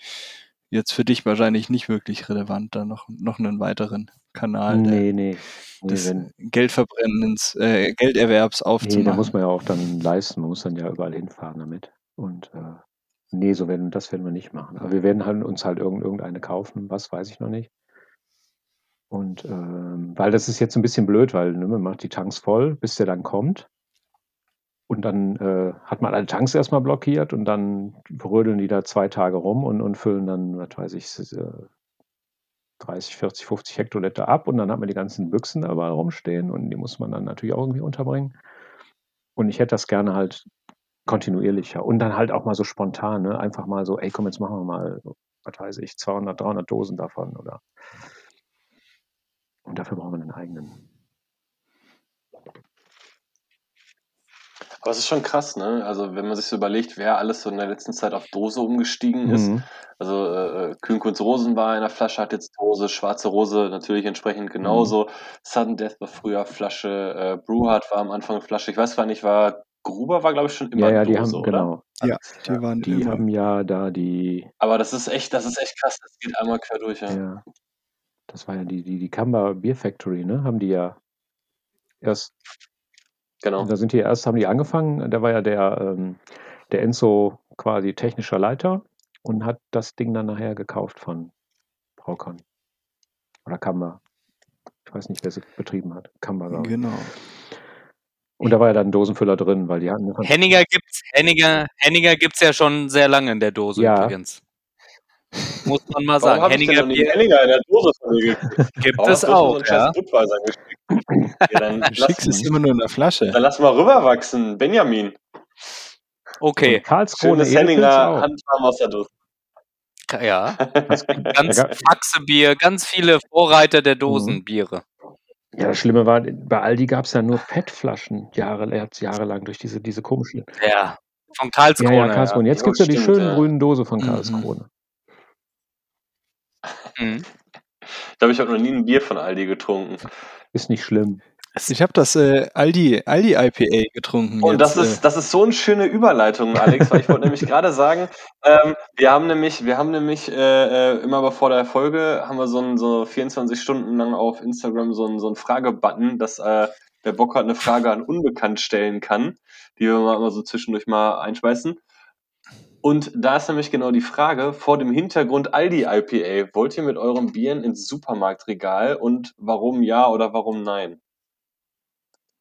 jetzt für dich wahrscheinlich nicht wirklich relevant, da noch, noch einen weiteren Kanal der, Nee, nee. nee, des wenn, Geldverbrennens, äh, Gelderwerbs nee, da muss man ja auch dann leisten. Man muss dann ja überall hinfahren damit. Und äh, nee, so werden, das werden wir nicht machen. Aber wir werden halt uns halt irgend, irgendeine kaufen. Was weiß ich noch nicht. Und ähm, weil das ist jetzt ein bisschen blöd, weil ne, man macht die Tanks voll, bis der dann kommt. Und dann äh, hat man alle Tanks erstmal blockiert und dann rödeln die da zwei Tage rum und, und füllen dann, was weiß ich, äh, 30, 40, 50 Hektoliter ab und dann hat man die ganzen Büchsen dabei rumstehen und die muss man dann natürlich auch irgendwie unterbringen. Und ich hätte das gerne halt kontinuierlicher und dann halt auch mal so spontan, ne? einfach mal so, ey komm, jetzt machen wir mal, was weiß ich, 200, 300 Dosen davon oder und dafür brauchen wir einen eigenen. Aber es ist schon krass, ne? Also wenn man sich so überlegt, wer alles so in der letzten Zeit auf Dose umgestiegen ist. Mhm. Also äh, Kühnkunz Rosenbar in der Flasche hat jetzt Dose, Schwarze Rose natürlich entsprechend Mhm. genauso. Sudden Death war früher Flasche, äh, Brewhard war am Anfang Flasche. Ich weiß zwar nicht, war Gruber war glaube ich schon immer Ja, ja, die Dose, haben, oder? genau. Ja, die waren Die immer. haben ja da die, Aber das ist echt, das ist echt krass. Das geht einmal quer durch, ja. ja, das war ja die, die, die Kamba Beer Factory, ne? Haben die ja erst Genau. Da sind die erst, haben die angefangen, da war ja der, ähm, der Enzo quasi technischer Leiter und hat das Ding dann nachher gekauft von Braukon. Oder Kamba. Ich weiß nicht, wer sie betrieben hat. Kamba, glaube ich. Genau. Und da war ja dann ein Dosenfüller drin, weil die hatten. Henninger gibt's, Henninger, Henninger gibt's ja schon sehr lange in der Dose Ja. übrigens. Muss man mal Warum sagen. habe ich denn Henninger Henninger in der Dose von mir gekriegt? gibt Warum es so auch, einen ja. Ja, dann, Du schickst es immer nur in der Flasche. dann lass mal rüberwachsen. Benjamin. Okay, Und Karlskrone Schönes Henninger auch. Handwarm aus der Dose. ja. *laughs* Ganz Ja, Faxebier, ganz viele Vorreiter der Dosenbiere. ja, das Schlimme war, bei Aldi gab es ja nur PET-Flaschen Jahre, jahrelang durch diese, diese komischen. Ja. Von Ja, Karlskrone. ja, Karlskrone. Jetzt Ja, gibt es ja die stimmt, schönen ja. grünen Dose von Mhm. Karlskrone. Mhm. Ich glaube, ich habe noch nie ein Bier von Aldi getrunken. Ist nicht schlimm. Ich habe das äh, Aldi, Aldi IPA getrunken. Und jetzt, das ist, das ist so eine schöne Überleitung, Alex, weil ich wollte nämlich gerade sagen, ähm, wir haben nämlich, wir haben nämlich äh, äh, immer bevor der Folge, haben wir so ein, so 24 Stunden lang auf Instagram so ein, so ein Fragebutton, dass äh, wer Bock hat, eine Frage an Unbekannt stellen kann, die wir mal immer so zwischendurch mal einschmeißen. Und da ist nämlich genau die Frage, vor dem Hintergrund Aldi IPA, wollt ihr mit euren Bieren ins Supermarktregal und warum ja oder warum nein?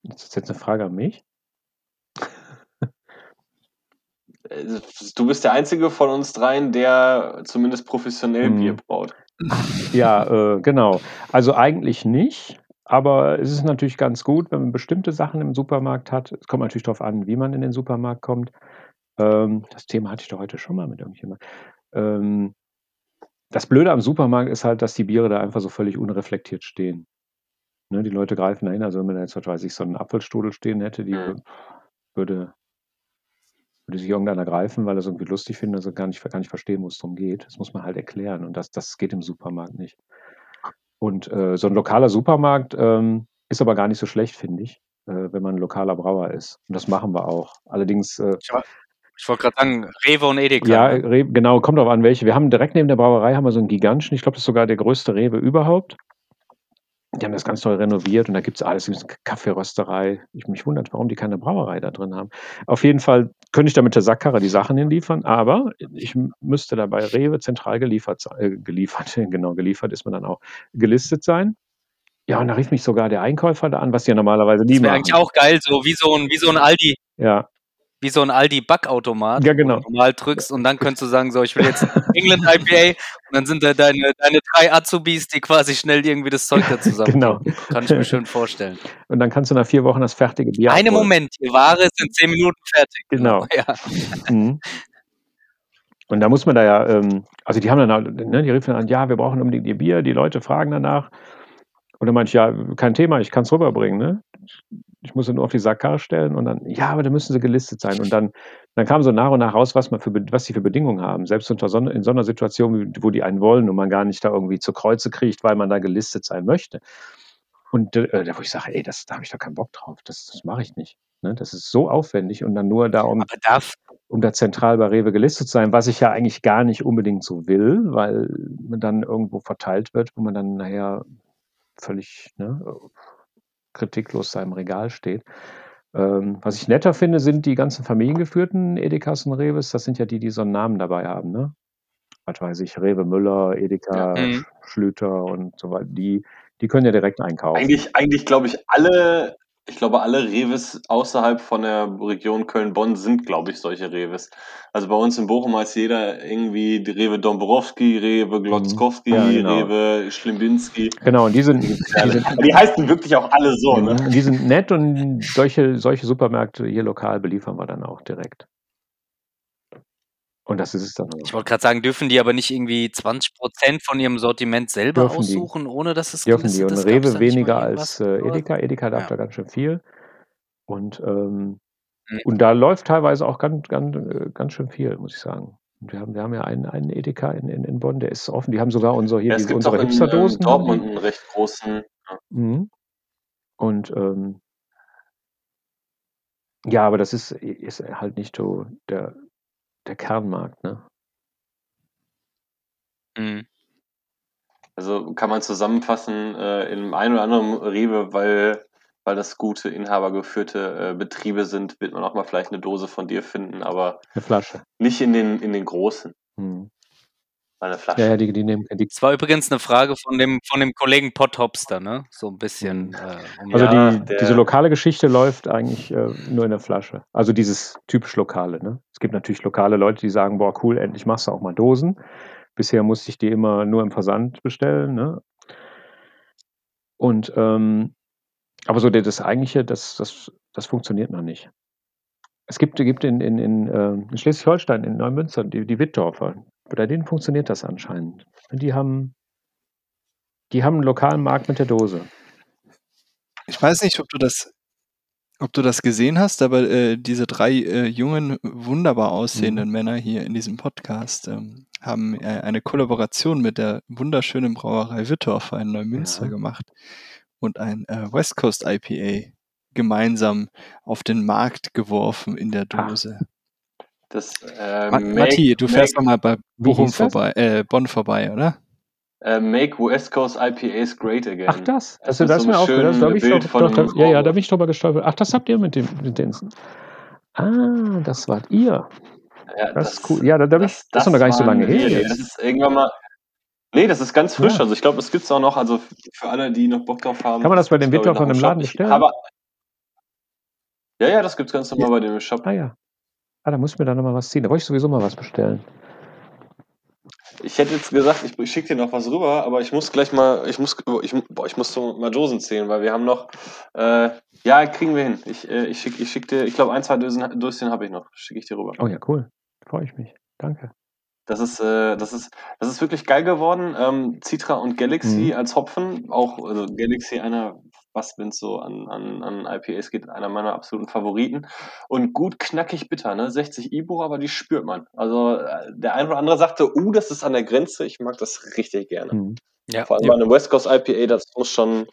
Das ist jetzt eine Frage an mich. *laughs* Du bist der einzige von uns dreien, der zumindest professionell Mhm. Bier braut. Ja, äh, genau. Also eigentlich nicht. Aber es ist natürlich ganz gut, wenn man bestimmte Sachen im Supermarkt hat. Es kommt natürlich darauf an, wie man in den Supermarkt kommt. Ähm, das Thema hatte ich doch heute schon mal mit irgendjemandem. Ähm, das Blöde am Supermarkt ist halt, dass die Biere da einfach so völlig unreflektiert stehen. Ne, die Leute greifen dahin. Also wenn man da jetzt, was weiß ich, so einen Apfelstrudel stehen hätte, die Mhm. würde, würde sich irgendeiner greifen, weil er es irgendwie lustig findet, also gar nicht, gar nicht verstehen, wo es darum geht. Das muss man halt erklären. Und das, das geht im Supermarkt nicht. Und äh, so ein lokaler Supermarkt ähm, ist aber gar nicht so schlecht, finde ich, äh, wenn man ein lokaler Brauer ist. Und das machen wir auch. Allerdings, äh, Ich, war- ich wollte gerade sagen, Rewe und Edeka. ja, ne? Re genau, kommt drauf an, welche. Wir haben direkt neben der Brauerei haben wir so einen gigantischen, ich glaube, das ist sogar der größte Rewe überhaupt. Die haben das ganz toll renoviert und da gibt es alles, gibt's eine Kaffeerösterei. Ich mich wundert, warum die keine Brauerei da drin haben. Auf jeden Fall könnte ich da mit der Sackkarre die Sachen hinliefern, aber ich müsste da bei Rewe zentral geliefert sein, äh, geliefert, *laughs* genau, geliefert ist man dann auch, gelistet sein. Ja, und da rief mich sogar der Einkäufer da an, was die ja normalerweise nie Das machen. eigentlich auch geil, so wie so ein, wie so ein Aldi, Ja, wie so ein Aldi-Backautomat, Ja, wo genau. du normal drückst und dann könntest du sagen, so, ich will jetzt England *laughs* IPA und dann sind da deine, deine drei Azubis, die quasi schnell irgendwie das Zeug da zusammen. *laughs* Genau. Kann ich mir schön vorstellen. und dann kannst du nach vier Wochen das fertige Bier Einen. Moment, die Ware ist in zehn Minuten fertig. Genau. *laughs* Ja. Mhm. Und da muss man da ja, ähm, also die haben dann, halt, ne, die riefen dann an, ja, wir brauchen unbedingt ihr Bier, die Leute fragen danach. Und dann meinte ich, ja, kein Thema, ich kann es rüberbringen, ne? Ich muss es nur auf die Sackkarre stellen und dann, ja, aber da müssen sie gelistet sein. Und dann, dann kam so nach und nach raus, was man für, was die für Bedingungen haben. Selbst unter so, in so einer Situation, wo die einen wollen und man gar nicht da irgendwie zu Kreuze kriegt, weil man da gelistet sein möchte. Und äh, da, wo ich sage, ey, das, da habe ich doch keinen Bock drauf, das, das mache ich nicht. Ne? Das ist so aufwendig und dann nur da, um um da zentral bei Rewe gelistet zu sein, was ich ja eigentlich gar nicht unbedingt so will, weil man dann irgendwo verteilt wird, wo man dann nachher völlig ne, kritiklos im Regal steht. Ähm, was ich netter finde, sind die ganzen familiengeführten Edekas und Rewes. Das sind ja die, die so einen Namen dabei haben. Ne? Was weiß ich, Rewe Müller, Edeka, Ja. Mhm. Schlüter und so weiter. Die, die können ja direkt einkaufen. Eigentlich, eigentlich glaube ich, alle, ich glaube, alle Reves außerhalb von der Region Köln-Bonn sind, glaube ich, solche Reves. Also bei uns in Bochum heißt jeder irgendwie die Rewe Dombrowski, Rewe Glotzkowski, Mhm. Ja, genau. Rewe Schlimbinski. Genau, und die sind, *laughs* die sind die heißen wirklich auch alle so, ne? Mhm, Die sind nett und solche, solche Supermärkte hier lokal beliefern wir dann auch direkt. Und das ist es dann auch. ich wollte gerade sagen, dürfen die aber nicht irgendwie 20% von ihrem Sortiment selber Dürfen die. aussuchen, ohne dass es dürfen die. Und? Gab's Rewe weniger als äh, Edeka. Edeka darf Ja. da ganz schön viel. Und, ähm, Mhm. und da läuft teilweise auch ganz, ganz, äh, ganz schön viel, muss ich sagen. Und wir haben, wir haben ja einen, einen Edeka in, in, in Bonn, der ist offen. Die haben sogar unsere, hier Ja, es diese, unsere in ähm, Hipsterdosen. die. Dortmund einen recht großen. Mhm. Und ähm, ja, aber das ist, ist halt nicht so der, der Kernmarkt, ne? Mhm. Also kann man zusammenfassen, äh, in einem einen oder anderen Rewe, weil weil das gute, inhabergeführte äh, Betriebe sind, wird man auch mal vielleicht eine Dose von dir finden, aber Eine Flasche. nicht in den, in den großen. Hm. Mal eine Flasche. Ja, ja, die, die nehmen die, Das war übrigens eine Frage von dem, von dem Kollegen Potthopster, ne? So ein bisschen. Mhm. Äh, um Also Ja, die, diese lokale Geschichte läuft eigentlich äh, nur in der Flasche. Also dieses typisch Lokale. Ne? Es gibt natürlich lokale Leute, die sagen, boah, cool, endlich machst du auch mal Dosen. Bisher musste ich die immer nur im Versand bestellen. Ne? Und ähm, aber so der- das eigentliche, das, das, das funktioniert noch nicht. Es gibt, gibt in, in, in, ähm, in Schleswig-Holstein, in Neumünster, die, die Wittdorfer. Bei denen funktioniert das anscheinend. Die haben, die haben einen lokalen Markt mit der Dose. Ich weiß nicht, ob du das, ob du das gesehen hast, aber äh, diese drei äh, jungen, wunderbar aussehenden Männer hier in diesem Podcast ähm, haben äh, eine Kollaboration mit der wunderschönen Brauerei Wittorfer in Neumünster Ja. gemacht und ein äh, West Coast IPA gemeinsam auf den Markt geworfen in der. Dose. Das, äh, Matti, du fährst make, noch mal bei Bochum das? vorbei, äh, Bonn vorbei, oder? äh, make West Coast IPAs great again. Ach, das? Das Das, ist das so ist mir aufgefallen. Da habe ich Bild doch, von doch, ja, ja, da bin ich drüber gestolpert. Ach, das habt ihr mit dem, mit den. Ah, das wart ihr. Ja, Das ist cool. Ja, da, da bin ich, das, ist doch noch gar nicht so lange her jetzt. Das ist irgendwann mal. Nee, das ist ganz frisch. Ja. Also ich glaube, das gibt's auch noch. Also für alle, die noch Bock drauf haben. Kann man das bei dem noch im Shop. Laden bestellen? habe, ja, ja, das gibt's ganz normal bei dem Shop. Ah ja. Ah, da muss ich mir da nochmal was ziehen. Da wollte ich sowieso mal was bestellen. Ich hätte jetzt gesagt, ich schicke dir noch was rüber, aber ich muss gleich mal, ich muss, ich, boah, ich muss so mal Dosen zählen, weil wir haben noch, äh, ja, kriegen wir hin. Ich, äh, ich schicke ich schick dir, ich glaube, ein, zwei Dosen, Döschen habe ich noch, schicke ich dir rüber. Oh ja, cool. Freue ich mich. Danke. Das ist, äh, das ist, das ist wirklich geil geworden. Ähm, Citra und Galaxy Mhm. als Hopfen, auch also Galaxy einer, was wenn es so an, an, an IPAs geht, einer meiner absoluten Favoriten. Und gut knackig bitter, ne? 60 Ibu, aber die spürt man. Also äh, der eine oder andere sagte, uh, das ist an der Grenze. Ich mag das richtig gerne. Mhm. ja. Vor allem bei einem West Coast IPA, das muss schon,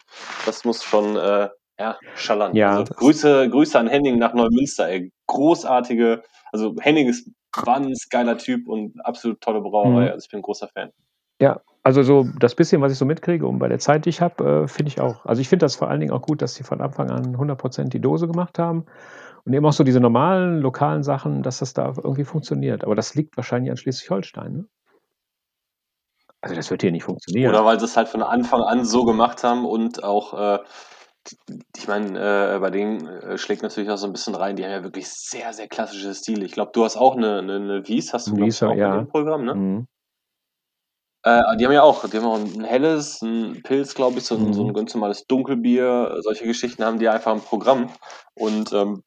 das muss schon, äh, ja, schallern. Ja, also Grüße, Grüße an Henning nach Neumünster, ey. Großartige, also Henning ist ein ganz geiler Typ und absolut tolle Brauerei. Mhm. Also ich bin ein großer Fan. Ja, also so das bisschen, was ich so mitkriege und bei der Zeit, die ich habe, äh, finde ich auch. Also ich finde das vor allen Dingen auch gut, dass sie von Anfang an 100% die Dose gemacht haben und eben auch so diese normalen, lokalen Sachen, dass das da irgendwie funktioniert. Aber das liegt wahrscheinlich an Schleswig-Holstein, ne? Also das wird hier nicht funktionieren. Oder weil sie es halt von Anfang an so gemacht haben und auch, äh, ich meine, äh, bei denen äh, schlägt natürlich auch so ein bisschen rein, die haben ja wirklich sehr, sehr klassische Stile. Ich glaube, du hast auch eine, eine, eine Wies, hast du Wies, auch ja. bei dem Programm, ne? Mhm. Äh, die haben ja auch, die haben auch ein helles, ein Pilz, glaube ich, so ein, so ein Mhm. ganz normales Dunkelbier, solche Geschichten haben die einfach im Programm. Und ähm,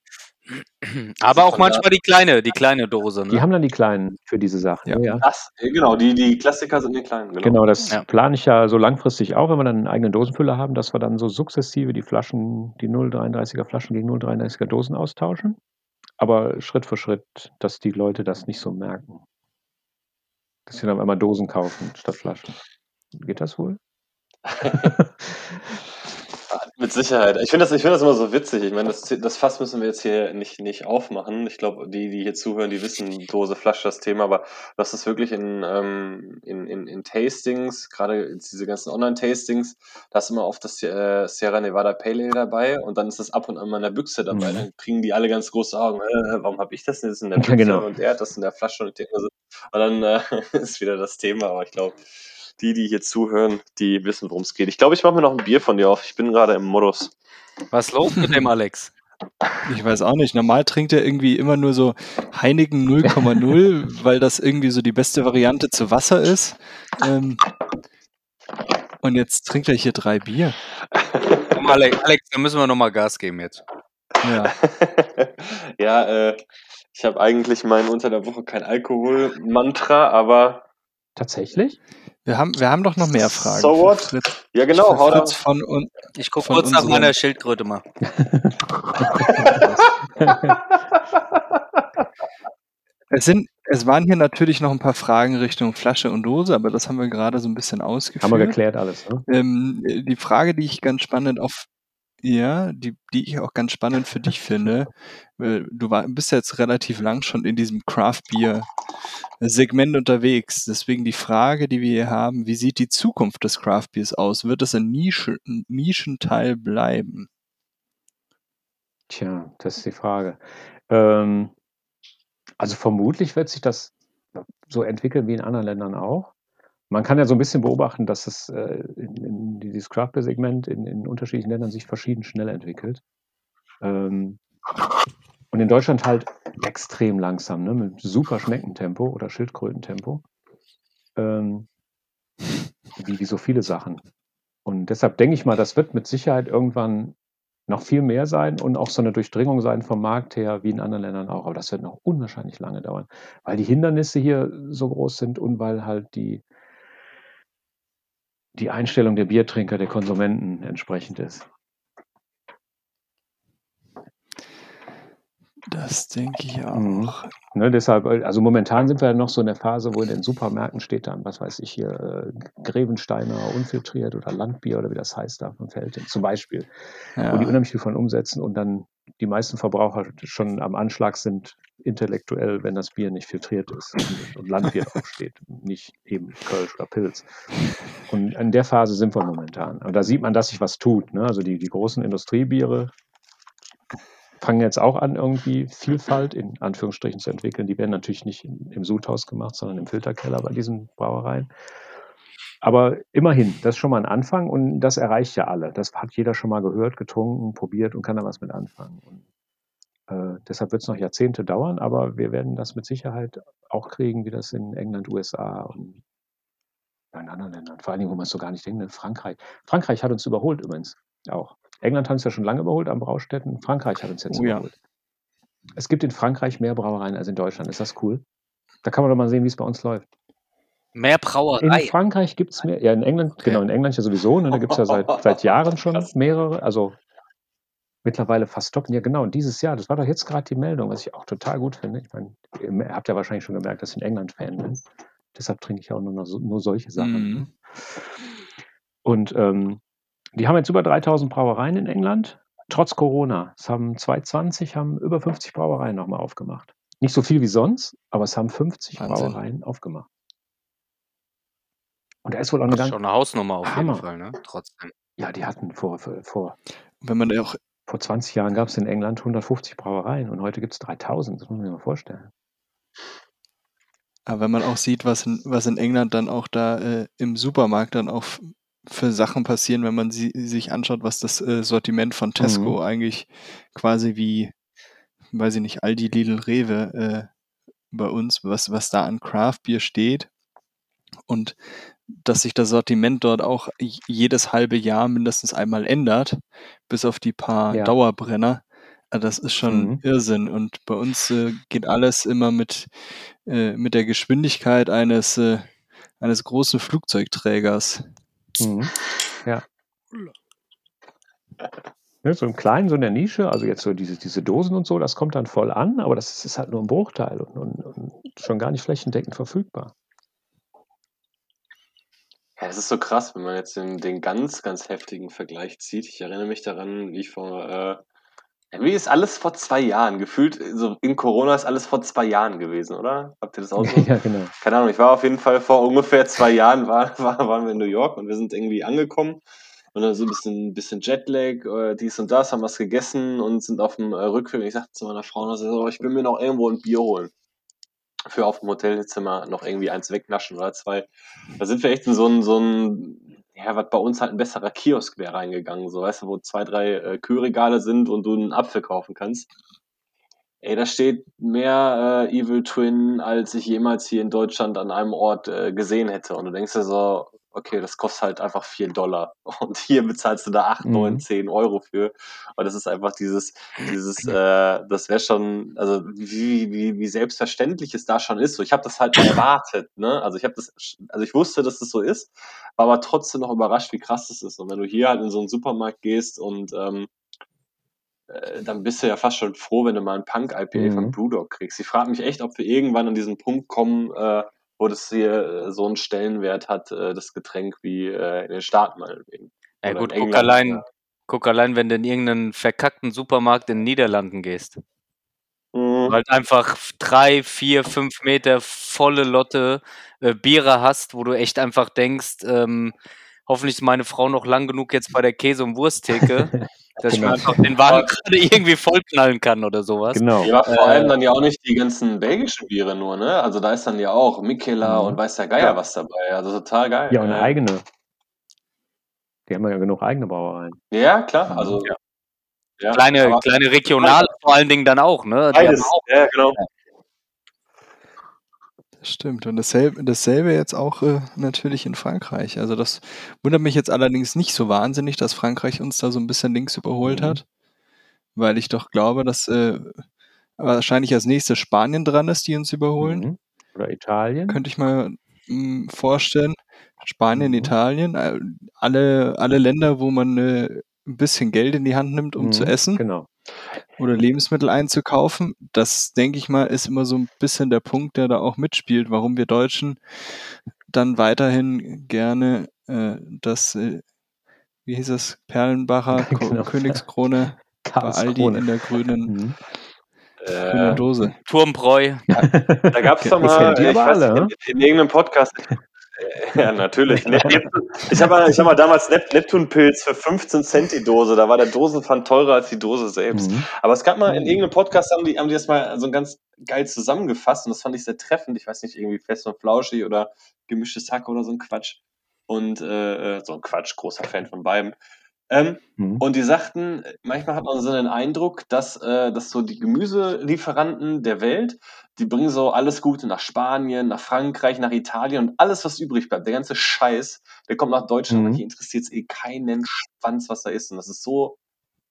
Aber auch von da- manchmal die kleine, die kleine Dose. Die Ne? haben dann die kleinen für diese Sachen. Ja. Ja, ja. das, äh, genau, die, die Klassiker sind die kleinen, genau. Genau, das Ja. plane ich ja so langfristig auch, wenn wir dann einen eigenen Dosenfüller haben, dass wir dann so sukzessive die Flaschen, die 0,33er Flaschen gegen 0,33er Dosen austauschen. Aber Schritt für Schritt, dass die Leute das nicht so merken. Dass sie dann einmal Dosen kaufen statt Flaschen. Geht das wohl? *laughs* *laughs* Mit Sicherheit. Ich finde das, ich finde das immer so witzig. Ich meine, das, das Fass müssen wir jetzt hier nicht, nicht aufmachen. Ich glaube, die, die hier zuhören, die wissen Dose, Flasche, das Thema, aber das ist wirklich in, ähm, in, in, in Tastings, gerade diese ganzen Online-Tastings, da ist immer oft das äh, Sierra Nevada Pale Ale dabei und dann ist das ab und an mal in der Büchse dabei. Mhm. Dann kriegen die alle ganz große Augen. Äh, warum habe ich das denn jetzt in der *laughs* Büchse Ja, genau. und der hat das in der Flasche und und dann äh, *laughs* ist wieder das Thema, aber ich glaube, die, die hier zuhören, die wissen, worum es geht. Ich glaube, ich mache mir noch ein Bier von dir auf. Ich bin gerade im Modus. Was ist los mit dem Alex? Ich weiß auch nicht. Normal trinkt er irgendwie immer nur so Heineken 0,0, *laughs* weil das irgendwie so die beste Variante zu Wasser ist. Ähm, und jetzt trinkt er hier drei Bier. Komm, Alex, Alex, da müssen wir nochmal Gas geben jetzt. Ja. *laughs* ja, äh, ich habe eigentlich mein unter der Woche kein Alkohol-Mantra, aber Tatsächlich? Wir haben, wir haben doch noch mehr Fragen. So what? Fritz, ja genau, hau. Fritz von uns. Ich gucke Von kurz nach meiner Schildkröte mal. *laughs* Es sind, es waren hier natürlich noch ein paar Fragen Richtung Flasche und Dose, aber das haben wir gerade so ein bisschen ausgeführt. Haben wir geklärt alles, ne? Ähm, die Frage, die ich ganz spannend auf, ja, die, die ich auch ganz spannend für dich finde, du war, bist jetzt relativ lang schon in diesem Craft Beer Segment unterwegs. Deswegen die Frage, die wir hier haben, wie sieht die Zukunft des Craft Beers aus? Wird es ein, Nische, ein Nischenteil bleiben? Tja, das ist die Frage. Ähm, also vermutlich wird sich das so entwickeln wie in anderen Ländern auch. Man kann ja so ein bisschen beobachten, dass es äh, in, in dieses Craft Beer Segment in, in unterschiedlichen Ländern sich verschieden schnell entwickelt. Ähm, und in Deutschland halt extrem langsam, ne? mit super Schneckentempo oder Schildkrötentempo. Ähm, wie, wie so viele Sachen. Und deshalb denke ich mal, das wird mit Sicherheit irgendwann noch viel mehr sein und auch so eine Durchdringung sein vom Markt her, wie in anderen Ländern auch. Aber das wird noch unwahrscheinlich lange dauern, weil die Hindernisse hier so groß sind und weil halt die, die Einstellung der Biertrinker, der Konsumenten entsprechend ist. Das denke ich Mhm. auch. Ne, deshalb, also momentan sind wir ja noch so in der Phase, wo in den Supermärkten steht dann, was weiß ich hier, äh, Grevensteiner unfiltriert oder Landbier oder wie das heißt da von Felten zum Beispiel, wo die Ja. unheimlich viel von umsetzen und dann die meisten Verbraucher schon am Anschlag sind intellektuell, wenn das Bier nicht filtriert ist und, und Landbier draufsteht, *laughs* nicht eben Kölsch oder Pilz. Und in der Phase sind wir momentan. Und da sieht man, dass sich was tut. Ne? Also die, die großen Industriebiere fangen jetzt auch an, irgendwie Vielfalt in Anführungsstrichen zu entwickeln. Die werden natürlich nicht im, im Sudhaus gemacht, sondern im Filterkeller bei diesen Brauereien. Aber immerhin, das ist schon mal ein Anfang und das erreicht ja alle. Das hat jeder schon mal gehört, getrunken, probiert und kann da was mit anfangen. Und, äh, deshalb wird es noch Jahrzehnte dauern, aber wir werden das mit Sicherheit auch kriegen, wie das in England, USA und in anderen Ländern. Vor allen Dingen, wo man es so gar nicht denkt, in Frankreich. Frankreich hat uns überholt übrigens auch. England hat uns ja schon lange überholt an Braustätten. Frankreich hat uns jetzt Oh ja. überholt. Es gibt in Frankreich mehr Brauereien als in Deutschland. Ist das cool? Da kann man doch mal sehen, wie es bei uns läuft. Mehr In Brauerei. Frankreich gibt es mehr, ja, in England, Okay. genau, in England ja sowieso, ne, da gibt es ja seit, seit Jahren *laughs* schon mehrere, also mittlerweile fast stoppen. Ja, genau, und dieses Jahr, das war doch jetzt gerade die Meldung, was ich auch total gut finde. Ich meine, ihr habt ja wahrscheinlich schon gemerkt, dass ich ein England-Fan bin. Deshalb trinke ich auch nur, noch so, nur solche Sachen. Mhm. Und ähm, die haben jetzt über 3000 Brauereien in England, trotz Corona. Es haben 2020 haben über 50 Brauereien nochmal aufgemacht. Nicht so viel wie sonst, aber es haben 50 Wahnsinn. Brauereien aufgemacht. Und da ist wohl auch eine Das ist schon eine Hausnummer auf Hammer. jeden Fall, ne? Trotzdem. ja, die hatten vor, vor, vor, Wenn man da auch vor 20 Jahren gab es in England 150 Brauereien und heute gibt es 3000. Das muss man sich mal vorstellen. Aber wenn man auch sieht, was in, was in England dann auch da äh, im Supermarkt dann auch für Sachen passieren, wenn man sie, sich anschaut, was das äh, Sortiment von Tesco Mhm. eigentlich quasi wie, weiß ich nicht, Aldi, Lidl, Rewe äh, bei uns, was, was da an Craft Beer steht und dass sich das Sortiment dort auch jedes halbe Jahr mindestens einmal ändert, bis auf die paar Ja. Dauerbrenner. Äh, Das ist schon Mhm. Irrsinn. Und bei uns äh, geht alles immer mit, äh, mit der Geschwindigkeit eines, äh, eines großen Flugzeugträgers. Mhm. Ja. Ne, so im Kleinen, so in der Nische, also jetzt so diese, diese Dosen und so, das kommt dann voll an, aber das ist halt nur ein Bruchteil und, und, und schon gar nicht flächendeckend verfügbar. Ja, es ist so krass, wenn man jetzt den, den ganz, ganz heftigen Vergleich zieht. Ich erinnere mich daran, wie ich vor, äh, wie ist alles vor zwei Jahren gefühlt, so in Corona ist alles vor zwei Jahren gewesen, oder? Habt ihr das auch *laughs* so? ja, genau. Keine Ahnung, ich war auf jeden Fall vor ungefähr zwei Jahren, war, *laughs* war, waren wir in New York und wir sind irgendwie angekommen und dann so ein bisschen, bisschen Jetlag, äh, dies und das, haben was gegessen und sind auf dem äh, Rückweg. Ich sagte zu meiner Frau, so, ich will mir noch irgendwo ein Bier holen. Für auf dem Hotelzimmer noch irgendwie eins wegnaschen oder zwei. Da sind wir echt in so ein, so ein, ja, was bei uns halt ein besserer Kiosk wäre reingegangen, so weißt du, wo zwei, drei äh, Kühlregale sind und du einen Apfel kaufen kannst. Ey, da steht mehr äh, Evil Twin, als ich jemals hier in Deutschland an einem Ort äh, gesehen hätte. Und du denkst dir so, okay, das kostet halt einfach 4 Dollar. *laughs* Und hier bezahlst du da 8, Mhm. 9, 10 Euro für. Und das ist einfach dieses, dieses, äh, das wäre schon, also wie, wie, wie selbstverständlich es da schon ist. So, ich habe das halt erwartet, ne? Also ich habe das, also ich wusste, dass das so ist, war aber trotzdem noch überrascht, wie krass das ist. Und wenn du hier halt in so einen Supermarkt gehst und ähm, äh, dann bist du ja fast schon froh, wenn du mal ein Punk-IPA von Mhm. Brewdog kriegst. Ich frage mich echt, ob wir irgendwann an diesen Punkt kommen, äh, wo das hier äh, so einen Stellenwert hat, äh, das Getränk wie äh, in den Staaten meinetwegen. Ja gut, guck allein, ja. guck allein, wenn du in irgendeinen verkackten Supermarkt in den Niederlanden gehst. Mhm. Du halt einfach drei, vier, fünf Meter volle Lotte äh, Biere hast, wo du echt einfach denkst, ähm, hoffentlich ist meine Frau noch lang genug jetzt bei der Käse- und Wursttheke, *laughs* dass ich Genau. mir einfach den Wagen gerade irgendwie vollknallen kann oder sowas. Genau. Ja, vor Äh, allem dann ja auch nicht die ganzen belgischen Biere nur, ne? Also da ist dann ja auch Mikela Mhm. und weiß der Geier was dabei. Also total geil. Ja, und Äh, eigene. Die haben ja genug eigene Brauereien. Ja, klar. Also Ja. ja, Kleine, kleine regionale vor allen Dingen dann auch, ne? Beides. auch, Ja, genau. Stimmt. Und dasselbe, dasselbe jetzt auch äh, natürlich in Frankreich. Also das wundert mich jetzt allerdings nicht so wahnsinnig, dass Frankreich uns da so ein bisschen links überholt Mhm. hat. Weil ich doch glaube, dass äh, wahrscheinlich als nächstes Spanien dran ist, die uns überholen. Mhm. Oder Italien. Könnte ich mal mh, vorstellen. Spanien, Mhm. Italien, äh, alle, alle Länder, wo man äh, ein bisschen Geld in die Hand nimmt, um zu Mhm. essen Genau. Oder Lebensmittel einzukaufen. Das, denke ich mal, ist immer so ein bisschen der Punkt, der da auch mitspielt, warum wir Deutschen dann weiterhin gerne äh, das, äh, wie hieß es, Perlenbacher Ko Genau. Königskrone *laughs* bei Aldi in der grünen, Mhm. grünen Äh, Dose. Turmbräu. *laughs* da gab es doch mal, die ich weiß alle, nicht, in, in irgendeinem Podcast. *laughs* Ja, natürlich. Ich habe mal, ich hab mal damals Nep Neptunpilz für 15 Cent die Dose. Da war der Dosenpfand teurer als die Dose selbst. Mhm. Aber es gab mal in irgendeinem Podcast, haben die, haben die das mal so ganz geil zusammengefasst und das fand ich sehr treffend. Ich weiß nicht, irgendwie fest und flauschig oder gemischtes Hack oder so ein Quatsch. Und äh, äh, so ein Quatsch, großer Fan von beiden. Ähm, Mhm. und die sagten, manchmal hat man so den Eindruck, dass, äh, dass so die Gemüselieferanten der Welt, die bringen so alles Gute nach Spanien, nach Frankreich, nach Italien und alles, was übrig bleibt, der ganze Scheiß, der kommt nach Deutschland. Mhm. Hier interessiert es eh keinen Schwanz, was da ist. Und das ist so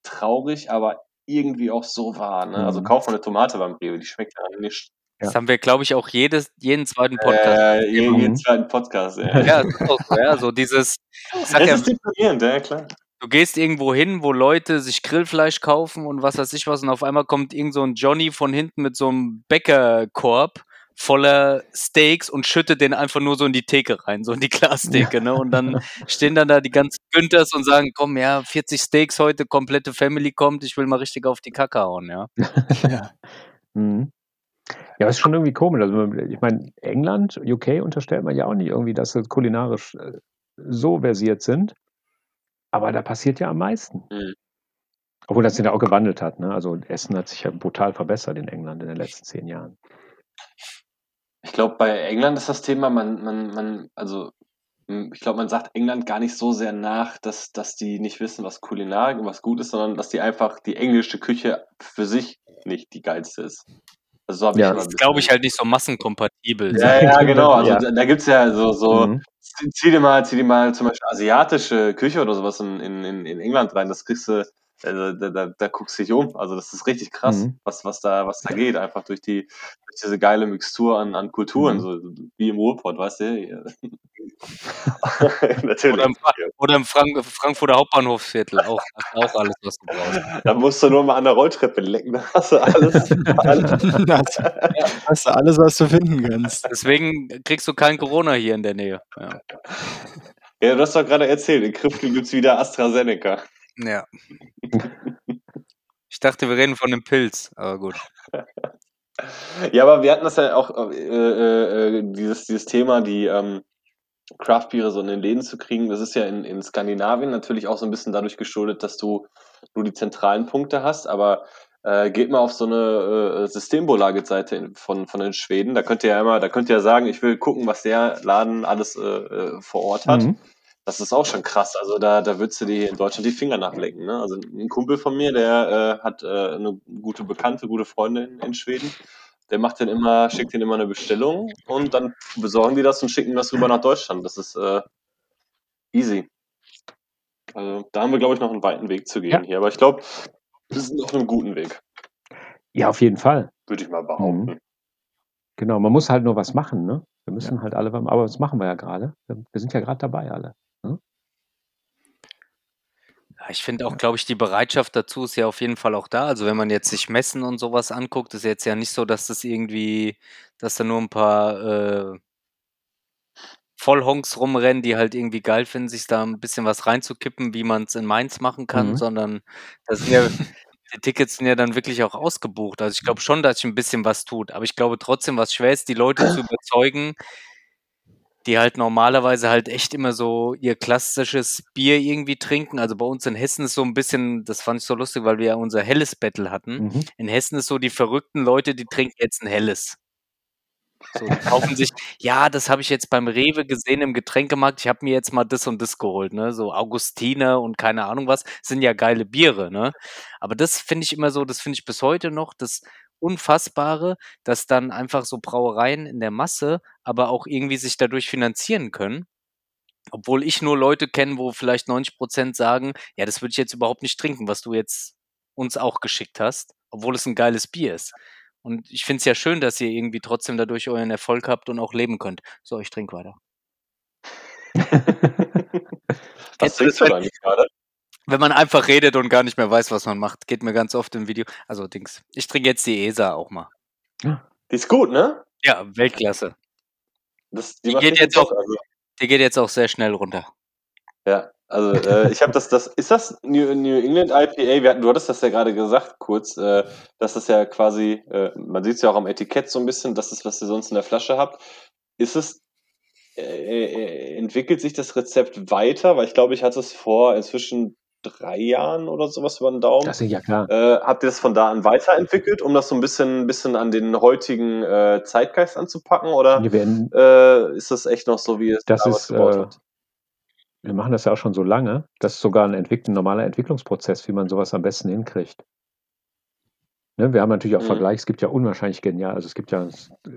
traurig, aber irgendwie auch so wahr. Ne? Also Mhm. kauf mal eine Tomate beim Rewe, die schmeckt ja nicht. Das Ja. haben wir, glaube ich, auch jedes, jeden zweiten Podcast. Äh, je- Mhm. jeden zweiten Podcast. Ja, Ja, das ist auch so, ja, so dieses, Das ja, ist deprimierend, ja klar. Du gehst irgendwo hin, wo Leute sich Grillfleisch kaufen und was weiß ich was und auf einmal kommt irgend so ein Johnny von hinten mit so einem Bäckerkorb voller Steaks und schüttet den einfach nur so in die Theke rein, so in die Glastheke, ne? Und dann *laughs* stehen dann da die ganzen Günthers und sagen, komm, ja, 40 Steaks heute, komplette Family kommt, ich will mal richtig auf die Kacke hauen, ja. Ja. Mhm. Ja, das ist schon irgendwie komisch. Also, ich meine, England, UK unterstellt man ja auch nicht irgendwie, dass sie kulinarisch äh, so versiert sind. Aber da passiert ja am meisten. Mhm. Obwohl das sich ja auch gewandelt hat. Ne? Also Essen hat sich ja brutal verbessert in England in den letzten zehn Jahren. Ich glaube, bei England ist das Thema, man, man, man, also ich glaube, man sagt England gar nicht so sehr nach, dass, dass die nicht wissen, was Kulinarik und was gut ist, sondern dass die einfach die englische Küche für sich nicht die geilste ist. Also habe Ja. Das ist, glaube ich, halt nicht so massenkompatibel. Ja, ja, genau. Also Ja. da, gibt es ja so, so Mhm. zieh dir mal, zieh dir mal zum Beispiel asiatische Küche oder sowas in, in, in, England rein, das kriegst du, da, da, da guckst du dich um. Also das ist richtig krass, Mhm. was, was da, was da geht, einfach durch die, durch diese geile Mixtur an, an Kulturen, Mhm. so wie im Ruhrpott, weißt du? *laughs* Natürlich. Oder im, oder im Frank Frankfurter Hauptbahnhofsviertel, auch, hast auch alles, was du brauchst. *laughs* Da musst du nur mal an der Rolltreppe lecken, da hast du alles. alles. *laughs* Das, hast du alles, was du finden kannst. Deswegen kriegst du kein Corona hier in der Nähe. Ja. Ja, du hast doch gerade erzählt, in Kriftel gibt's wieder AstraZeneca. ja. Ich dachte, wir reden von dem Pilz, aber gut. *laughs* Ja, aber wir hatten das ja auch, äh, äh, äh, dieses, dieses Thema, die ähm, Craftbiere so in den Läden zu kriegen. Das ist ja in, in Skandinavien natürlich auch so ein bisschen dadurch geschuldet, dass du nur die zentralen Punkte hast, aber äh, geht mal auf so eine äh, Systembolage-Seite in- von, von den Schweden. Da könnt ihr ja immer, da könnt ihr ja sagen, ich will gucken, was der Laden alles äh, äh, vor Ort hat. Mhm. Das ist auch schon krass. Also da, da würdest du dir hier in Deutschland die Finger nachlecken. Ne? Also ein Kumpel von mir, der äh, hat äh, eine gute Bekannte, gute Freundin in Schweden. Der macht den immer, schickt den immer eine Bestellung und dann besorgen die das und schicken das rüber nach Deutschland. Das ist äh, easy. Also da haben wir, glaube ich, noch einen weiten Weg zu gehen Ja. hier. Aber ich glaube, wir sind auf einem guten Weg, Ja, auf jeden Fall. würde ich mal behaupten. Mhm. Genau, man muss halt nur was machen, ne? Wir müssen halt alle, aber das machen wir ja gerade. Wir sind ja gerade dabei alle. Ja, ich finde auch, glaube ich, die Bereitschaft dazu ist ja auf jeden Fall auch da. Also wenn man jetzt sich Messen und sowas anguckt, ist jetzt ja nicht so, dass das irgendwie, dass da nur ein paar äh, Vollhonks rumrennen, die halt irgendwie geil finden, sich da ein bisschen was reinzukippen, wie man es in Mainz machen kann, Mhm. sondern das sind ja, *laughs* die Tickets sind ja dann wirklich auch ausgebucht. Also ich glaube schon, dass sich ein bisschen was tut, aber ich glaube trotzdem, was schwer ist, die Leute zu überzeugen, die halt normalerweise halt echt immer so ihr klassisches Bier irgendwie trinken. Also bei uns in Hessen ist so ein bisschen, das fand ich so lustig, weil wir ja unser helles Battle hatten. Mhm. In Hessen ist so die verrückten Leute, die trinken jetzt ein helles. So, die kaufen sich, *laughs* ja, das habe ich jetzt beim Rewe gesehen im Getränkemarkt. Ich habe mir jetzt mal das und das geholt, ne? So Augustiner und keine Ahnung was, sind ja geile Biere, ne? Aber das finde ich immer so, das finde ich bis heute noch das Unfassbare, dass dann einfach so Brauereien in der Masse, aber auch irgendwie sich dadurch finanzieren können. Obwohl ich nur Leute kenne, wo vielleicht 90 Prozent sagen, ja, das würde ich jetzt überhaupt nicht trinken, was du jetzt uns auch geschickt hast, obwohl es ein geiles Bier ist. Und ich finde es ja schön, dass ihr irgendwie trotzdem dadurch euren Erfolg habt und auch leben könnt. So, ich trinke weiter. *laughs* Was trinkst du eigentlich gerade? Wenn man einfach redet und gar nicht mehr weiß, was man macht, geht mir ganz oft im Video. Also Dings. Ich trinke jetzt die ESA auch mal. Die ist gut, ne? Ja, Weltklasse. Das, Die macht geht jetzt auch- Also, Die geht jetzt auch sehr schnell runter. ja, also äh, ich habe das, das, ist das New, New England IPA? Wir hatten, du hattest das ja gerade gesagt, kurz, äh, dass das ja quasi, äh, man sieht es ja auch am Etikett so ein bisschen, das ist, was ihr sonst in der Flasche habt. Ist es, äh, äh, entwickelt sich das Rezept weiter? Weil ich glaube, ich hatte es vor inzwischen drei Jahren oder sowas über den Daumen. Das ist ja klar. Äh, habt ihr das von da an weiterentwickelt, um das so ein bisschen, bisschen an den heutigen äh, Zeitgeist anzupacken? Oder äh, ist das echt noch so, wie es Das damals ist, gebaut äh, habt? wir machen das ja auch schon so lange. Das ist sogar ein, entwick ein normaler Entwicklungsprozess, wie man sowas am besten hinkriegt. Ne, wir haben natürlich auch Mhm. Vergleich, es gibt ja unwahrscheinlich genial, also es gibt ja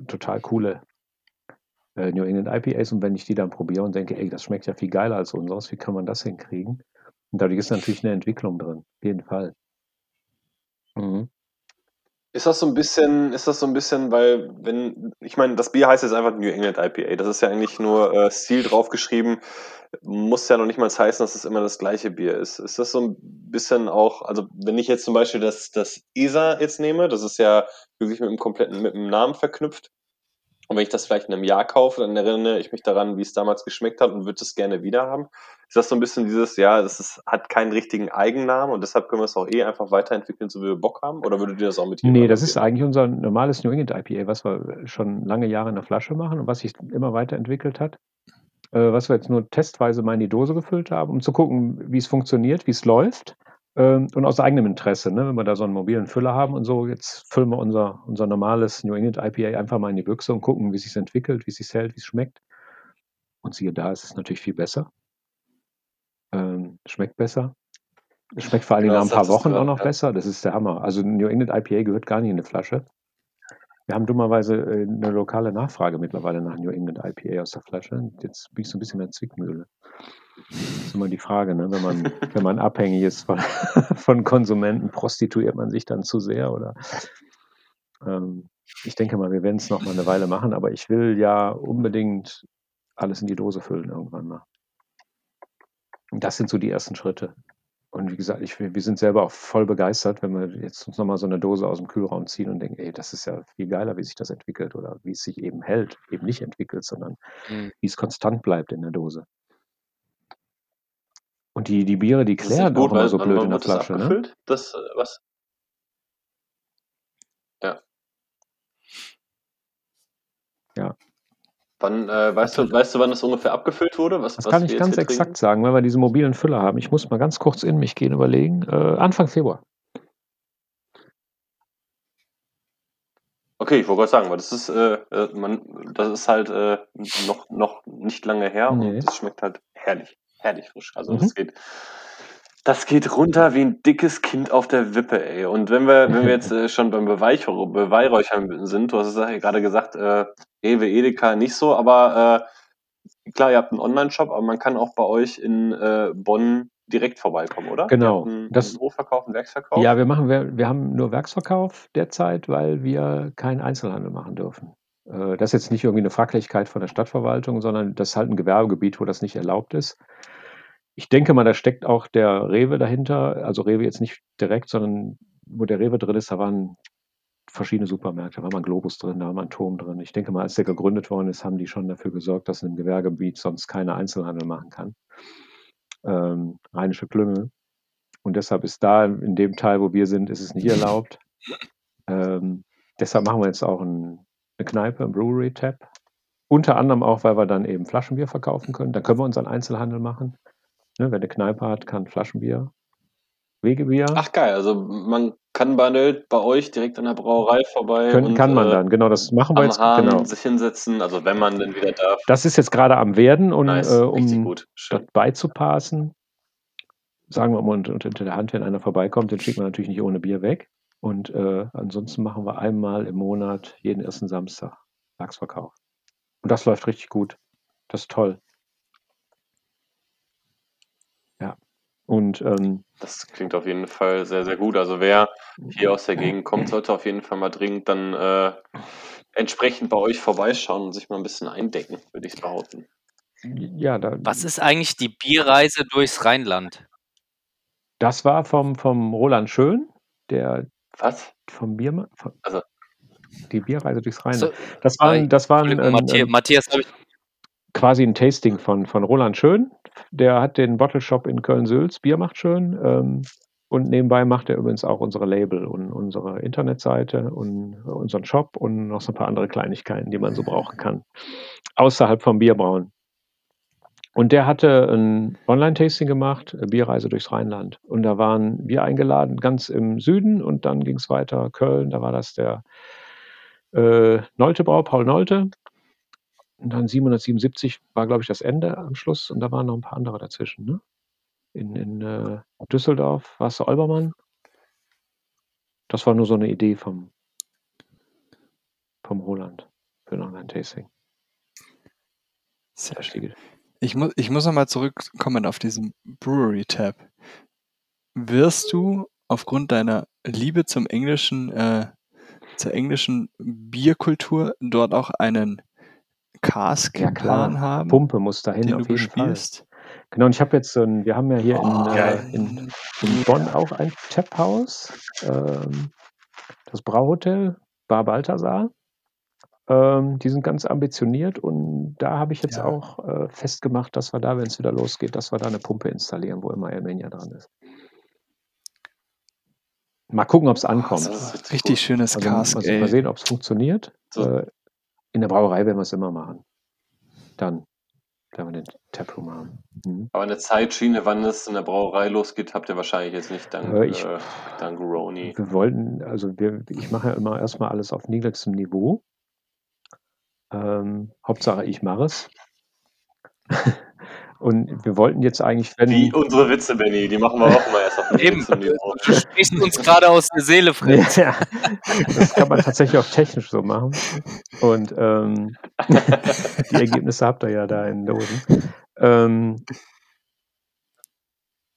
total coole äh, New England IPAs und wenn ich die dann probiere und denke, ey, das schmeckt ja viel geiler als unseres, wie kann man das hinkriegen? Und dadurch ist natürlich eine Entwicklung drin, auf jeden Fall. Mhm. Ist das so ein bisschen, ist das so ein bisschen, weil, wenn, ich meine, das Bier heißt jetzt einfach New England IPA. Das ist ja eigentlich nur äh, Stil draufgeschrieben. Muss ja noch nicht mal heißen, dass es immer das gleiche Bier ist. Ist das so ein bisschen auch, also wenn ich jetzt zum Beispiel das, das ESA jetzt nehme, das ist ja wirklich mit dem kompletten, mit dem Namen verknüpft. Und wenn ich das vielleicht in einem Jahr kaufe, dann erinnere ich mich daran, wie es damals geschmeckt hat und würde es gerne wieder haben. Ist das so ein bisschen dieses, ja, das ist, hat keinen richtigen Eigennamen und deshalb können wir es auch eh einfach weiterentwickeln, so wie wir Bock haben? Oder würdet ihr das auch mit Nee, das ist eigentlich unser normales New England IPA, was wir schon lange Jahre in der Flasche machen und was sich immer weiterentwickelt hat. Äh, was wir jetzt nur testweise mal in die Dose gefüllt haben, um zu gucken, wie es funktioniert, wie es läuft. Ähm, und aus eigenem Interesse, ne? wenn wir da so einen mobilen Füller haben und so, jetzt füllen wir unser, unser normales New England IPA einfach mal in die Büchse und gucken, wie es sich entwickelt, wie es sich hält, wie es schmeckt. Und siehe da, es ist natürlich viel besser. Ähm, schmeckt besser. Es schmeckt vor allen Dingen Genau, nach ein paar Wochen auch gerade, noch besser. Das ist der Hammer. Also New England IPA gehört gar nicht in eine Flasche. Wir haben dummerweise äh, eine lokale Nachfrage mittlerweile nach New England IPA aus der Flasche. Jetzt bin ich so ein bisschen in der Zwickmühle. Das ist immer die Frage, ne? wenn, man, *laughs* wenn man abhängig ist von, *laughs* von Konsumenten, prostituiert man sich dann zu sehr oder ähm, ich denke mal, wir werden es noch mal eine Weile machen, aber ich will ja unbedingt alles in die Dose füllen irgendwann mal. Und das sind so die ersten Schritte. Und wie gesagt, ich, wir sind selber auch voll begeistert, wenn wir jetzt uns nochmal so eine Dose aus dem Kühlraum ziehen und denken, ey, das ist ja viel geiler, wie sich das entwickelt oder wie es sich eben hält, eben nicht entwickelt, sondern Mhm. wie es konstant bleibt in der Dose. Und die, die Biere, die Das klären auch immer so blöd in der das Flasche. Ne? Das, äh, was? Ja. Ja. Wann, äh, weißt du, weißt du, wann das ungefähr abgefüllt wurde? Was, Das was kann ich ganz exakt trinken? sagen, weil wir diesen mobilen Füller haben. Ich muss mal ganz kurz in mich gehen, überlegen. Äh, Anfang Februar. Okay, ich wollte gerade sagen, weil das ist, äh, äh, man, das ist halt äh, noch, noch nicht lange her Nee. und das schmeckt halt herrlich, herrlich frisch. Also Mhm. das geht, das geht runter wie ein dickes Kind auf der Wippe, ey. Und wenn wir, wenn wir jetzt *laughs* äh, schon beim Beweihräuchern, Beweihräuchern sind, du hast es ja gerade gesagt, äh, Rewe, Edeka nicht so, aber äh, klar, ihr habt einen Online-Shop, aber man kann auch bei euch in äh, Bonn direkt vorbeikommen, oder? Genau. Einen, Das- einen Hofverkauf, einen Werksverkauf? Ja, wir machen, wir, wir haben nur Werksverkauf derzeit, weil wir keinen Einzelhandel machen dürfen. Äh, Das ist jetzt nicht irgendwie eine Fraglichkeit von der Stadtverwaltung, sondern das ist halt ein Gewerbegebiet, wo das nicht erlaubt ist. Ich denke mal, da steckt auch der Rewe dahinter. Also Rewe jetzt nicht direkt, sondern wo der Rewe drin ist, da waren verschiedene Supermärkte. Da war mal ein Globus drin, da war mal ein Turm drin. Ich denke mal, als der gegründet worden ist, haben die schon dafür gesorgt, dass in einem Gewerbegebiet sonst keiner Einzelhandel machen kann. Ähm, rheinische Klüngel. Und deshalb ist da in dem Teil, wo wir sind, ist es nicht erlaubt. Ähm, deshalb machen wir jetzt auch ein, eine Kneipe, ein Brewery Tab. unter anderem auch, weil wir dann eben Flaschenbier verkaufen können. Da können wir unseren Einzelhandel machen. Ne, wer eine Kneipe hat, kann Flaschenbier, Wegebier. Ach geil, also man kann bundelt bei euch direkt an der Brauerei vorbei können, und kann man äh, dann, genau, das machen wir jetzt. Hahn Genau. sich hinsetzen, also wenn man denn wieder darf. Das ist jetzt gerade am Werden und Nice, äh, um gut. Schön. beizupassen, sagen wir mal unter, unter der Hand, wenn einer vorbeikommt, den schicken wir natürlich nicht ohne Bier weg. Und äh, ansonsten machen wir einmal im Monat, jeden ersten Samstag, Lachsverkauf. Und das läuft richtig gut. Das ist toll. Und ähm, Das klingt auf jeden Fall sehr, sehr gut. Also wer hier aus der Gegend kommt, sollte auf jeden Fall mal dringend dann äh, entsprechend bei euch vorbeischauen und sich mal ein bisschen eindecken, würde ich behaupten. ja, da, Was ist eigentlich die Bierreise durchs Rheinland? das war vom, vom Roland Schön, der Was? vom Bier, von, Also- die Bierreise durchs Rheinland. So, Das war, ein- das war ein, Entschuldigung, ein, Matthias, ein, Matthias habe ich. quasi ein Tasting von, von Roland Schön. Der hat den Bottle Shop in Köln-Sülz, Bier macht schön. Ähm, und nebenbei macht er übrigens auch unsere Label und unsere Internetseite und unseren Shop und noch so ein paar andere Kleinigkeiten, die man so brauchen kann. Außerhalb vom Bierbrauen. Und der hatte ein Online-Tasting gemacht, äh, Bierreise durchs Rheinland. Und da waren wir eingeladen, ganz im Süden. Und dann ging es weiter Köln. Da war das der äh, Noltebrau, Paul Nolte. Und dann 777 war, glaube ich, das Ende am Schluss. Und da waren noch ein paar andere dazwischen. Ne? In, in äh, Düsseldorf war es der Olbermann. Das war nur so eine Idee vom, vom Roland für ein Online-Tasting. Sehr schön. Ich, mu ich muss nochmal zurückkommen auf diesen Brewery-Tab. Wirst du aufgrund deiner Liebe zum englischen, äh, zur englischen Bierkultur dort auch einen Cask-Plan klar. haben, Pumpe muss dahin, den du auf jeden Fall. bespielst? Genau, und ich habe jetzt so ein, wir haben ja hier in, Oh, äh, in, in Bonn auch ein Tap-Haus, ähm, das Brauhotel, Bar Balthasar. Ähm, die sind ganz ambitioniert und da habe ich jetzt Ja. auch äh, festgemacht, dass wir da, wenn es wieder losgeht, dass wir da eine Pumpe installieren, wo immer Armenia dran ist. Mal gucken, ob es ankommt. das ist richtig gut. schönes Also, Cask, also mal ey. sehen, ob es funktioniert. So. Äh, in der Brauerei werden wir es immer machen. Dann, wenn wir den Taproom haben. Mhm. Aber eine Zeitschiene, wann es in der Brauerei losgeht, habt ihr wahrscheinlich jetzt nicht dank, Äh, ich- äh, dank Roni. Wir wollten, also wir, ich mache ja immer erstmal alles auf niedrigstem Niveau. Ähm, Hauptsache, ich mache es. *laughs* Und wir wollten jetzt eigentlich, wenn. Wie unsere Witze, Benny, die machen wir auch immer erst auf einem Eben. Du sprichst uns gerade aus der Seele, Fritz. Ja, das kann man tatsächlich auch technisch so machen. Und ähm, *laughs* die Ergebnisse habt ihr ja da in Dosen. Ähm,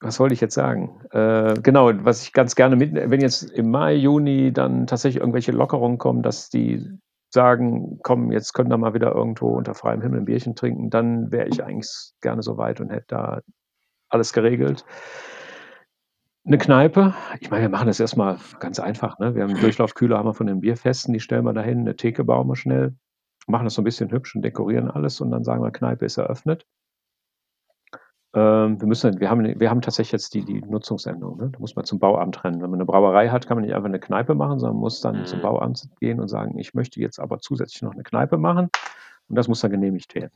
was wollte ich jetzt sagen? Äh, genau, was ich ganz gerne mit, wenn jetzt im Mai, Juni dann tatsächlich irgendwelche Lockerungen kommen, dass die sagen, komm, jetzt können wir mal wieder irgendwo unter freiem Himmel ein Bierchen trinken, dann wäre ich eigentlich gerne so weit und hätte da alles geregelt. Eine Kneipe, ich meine, wir machen das erstmal ganz einfach. Ne? Wir haben einen Durchlaufkühler, haben wir von den Bierfesten, die stellen wir dahin, eine Theke bauen wir schnell, machen das so ein bisschen hübsch und dekorieren alles und dann sagen wir, Kneipe ist eröffnet. Ähm, wir, müssen, wir, haben, wir haben tatsächlich jetzt die, die Nutzungsänderung. Ne? Da muss man zum Bauamt rennen. Wenn man eine Brauerei hat, kann man nicht einfach eine Kneipe machen, sondern muss dann Mhm. zum Bauamt gehen und sagen, ich möchte jetzt aber zusätzlich noch eine Kneipe machen und das muss dann genehmigt werden.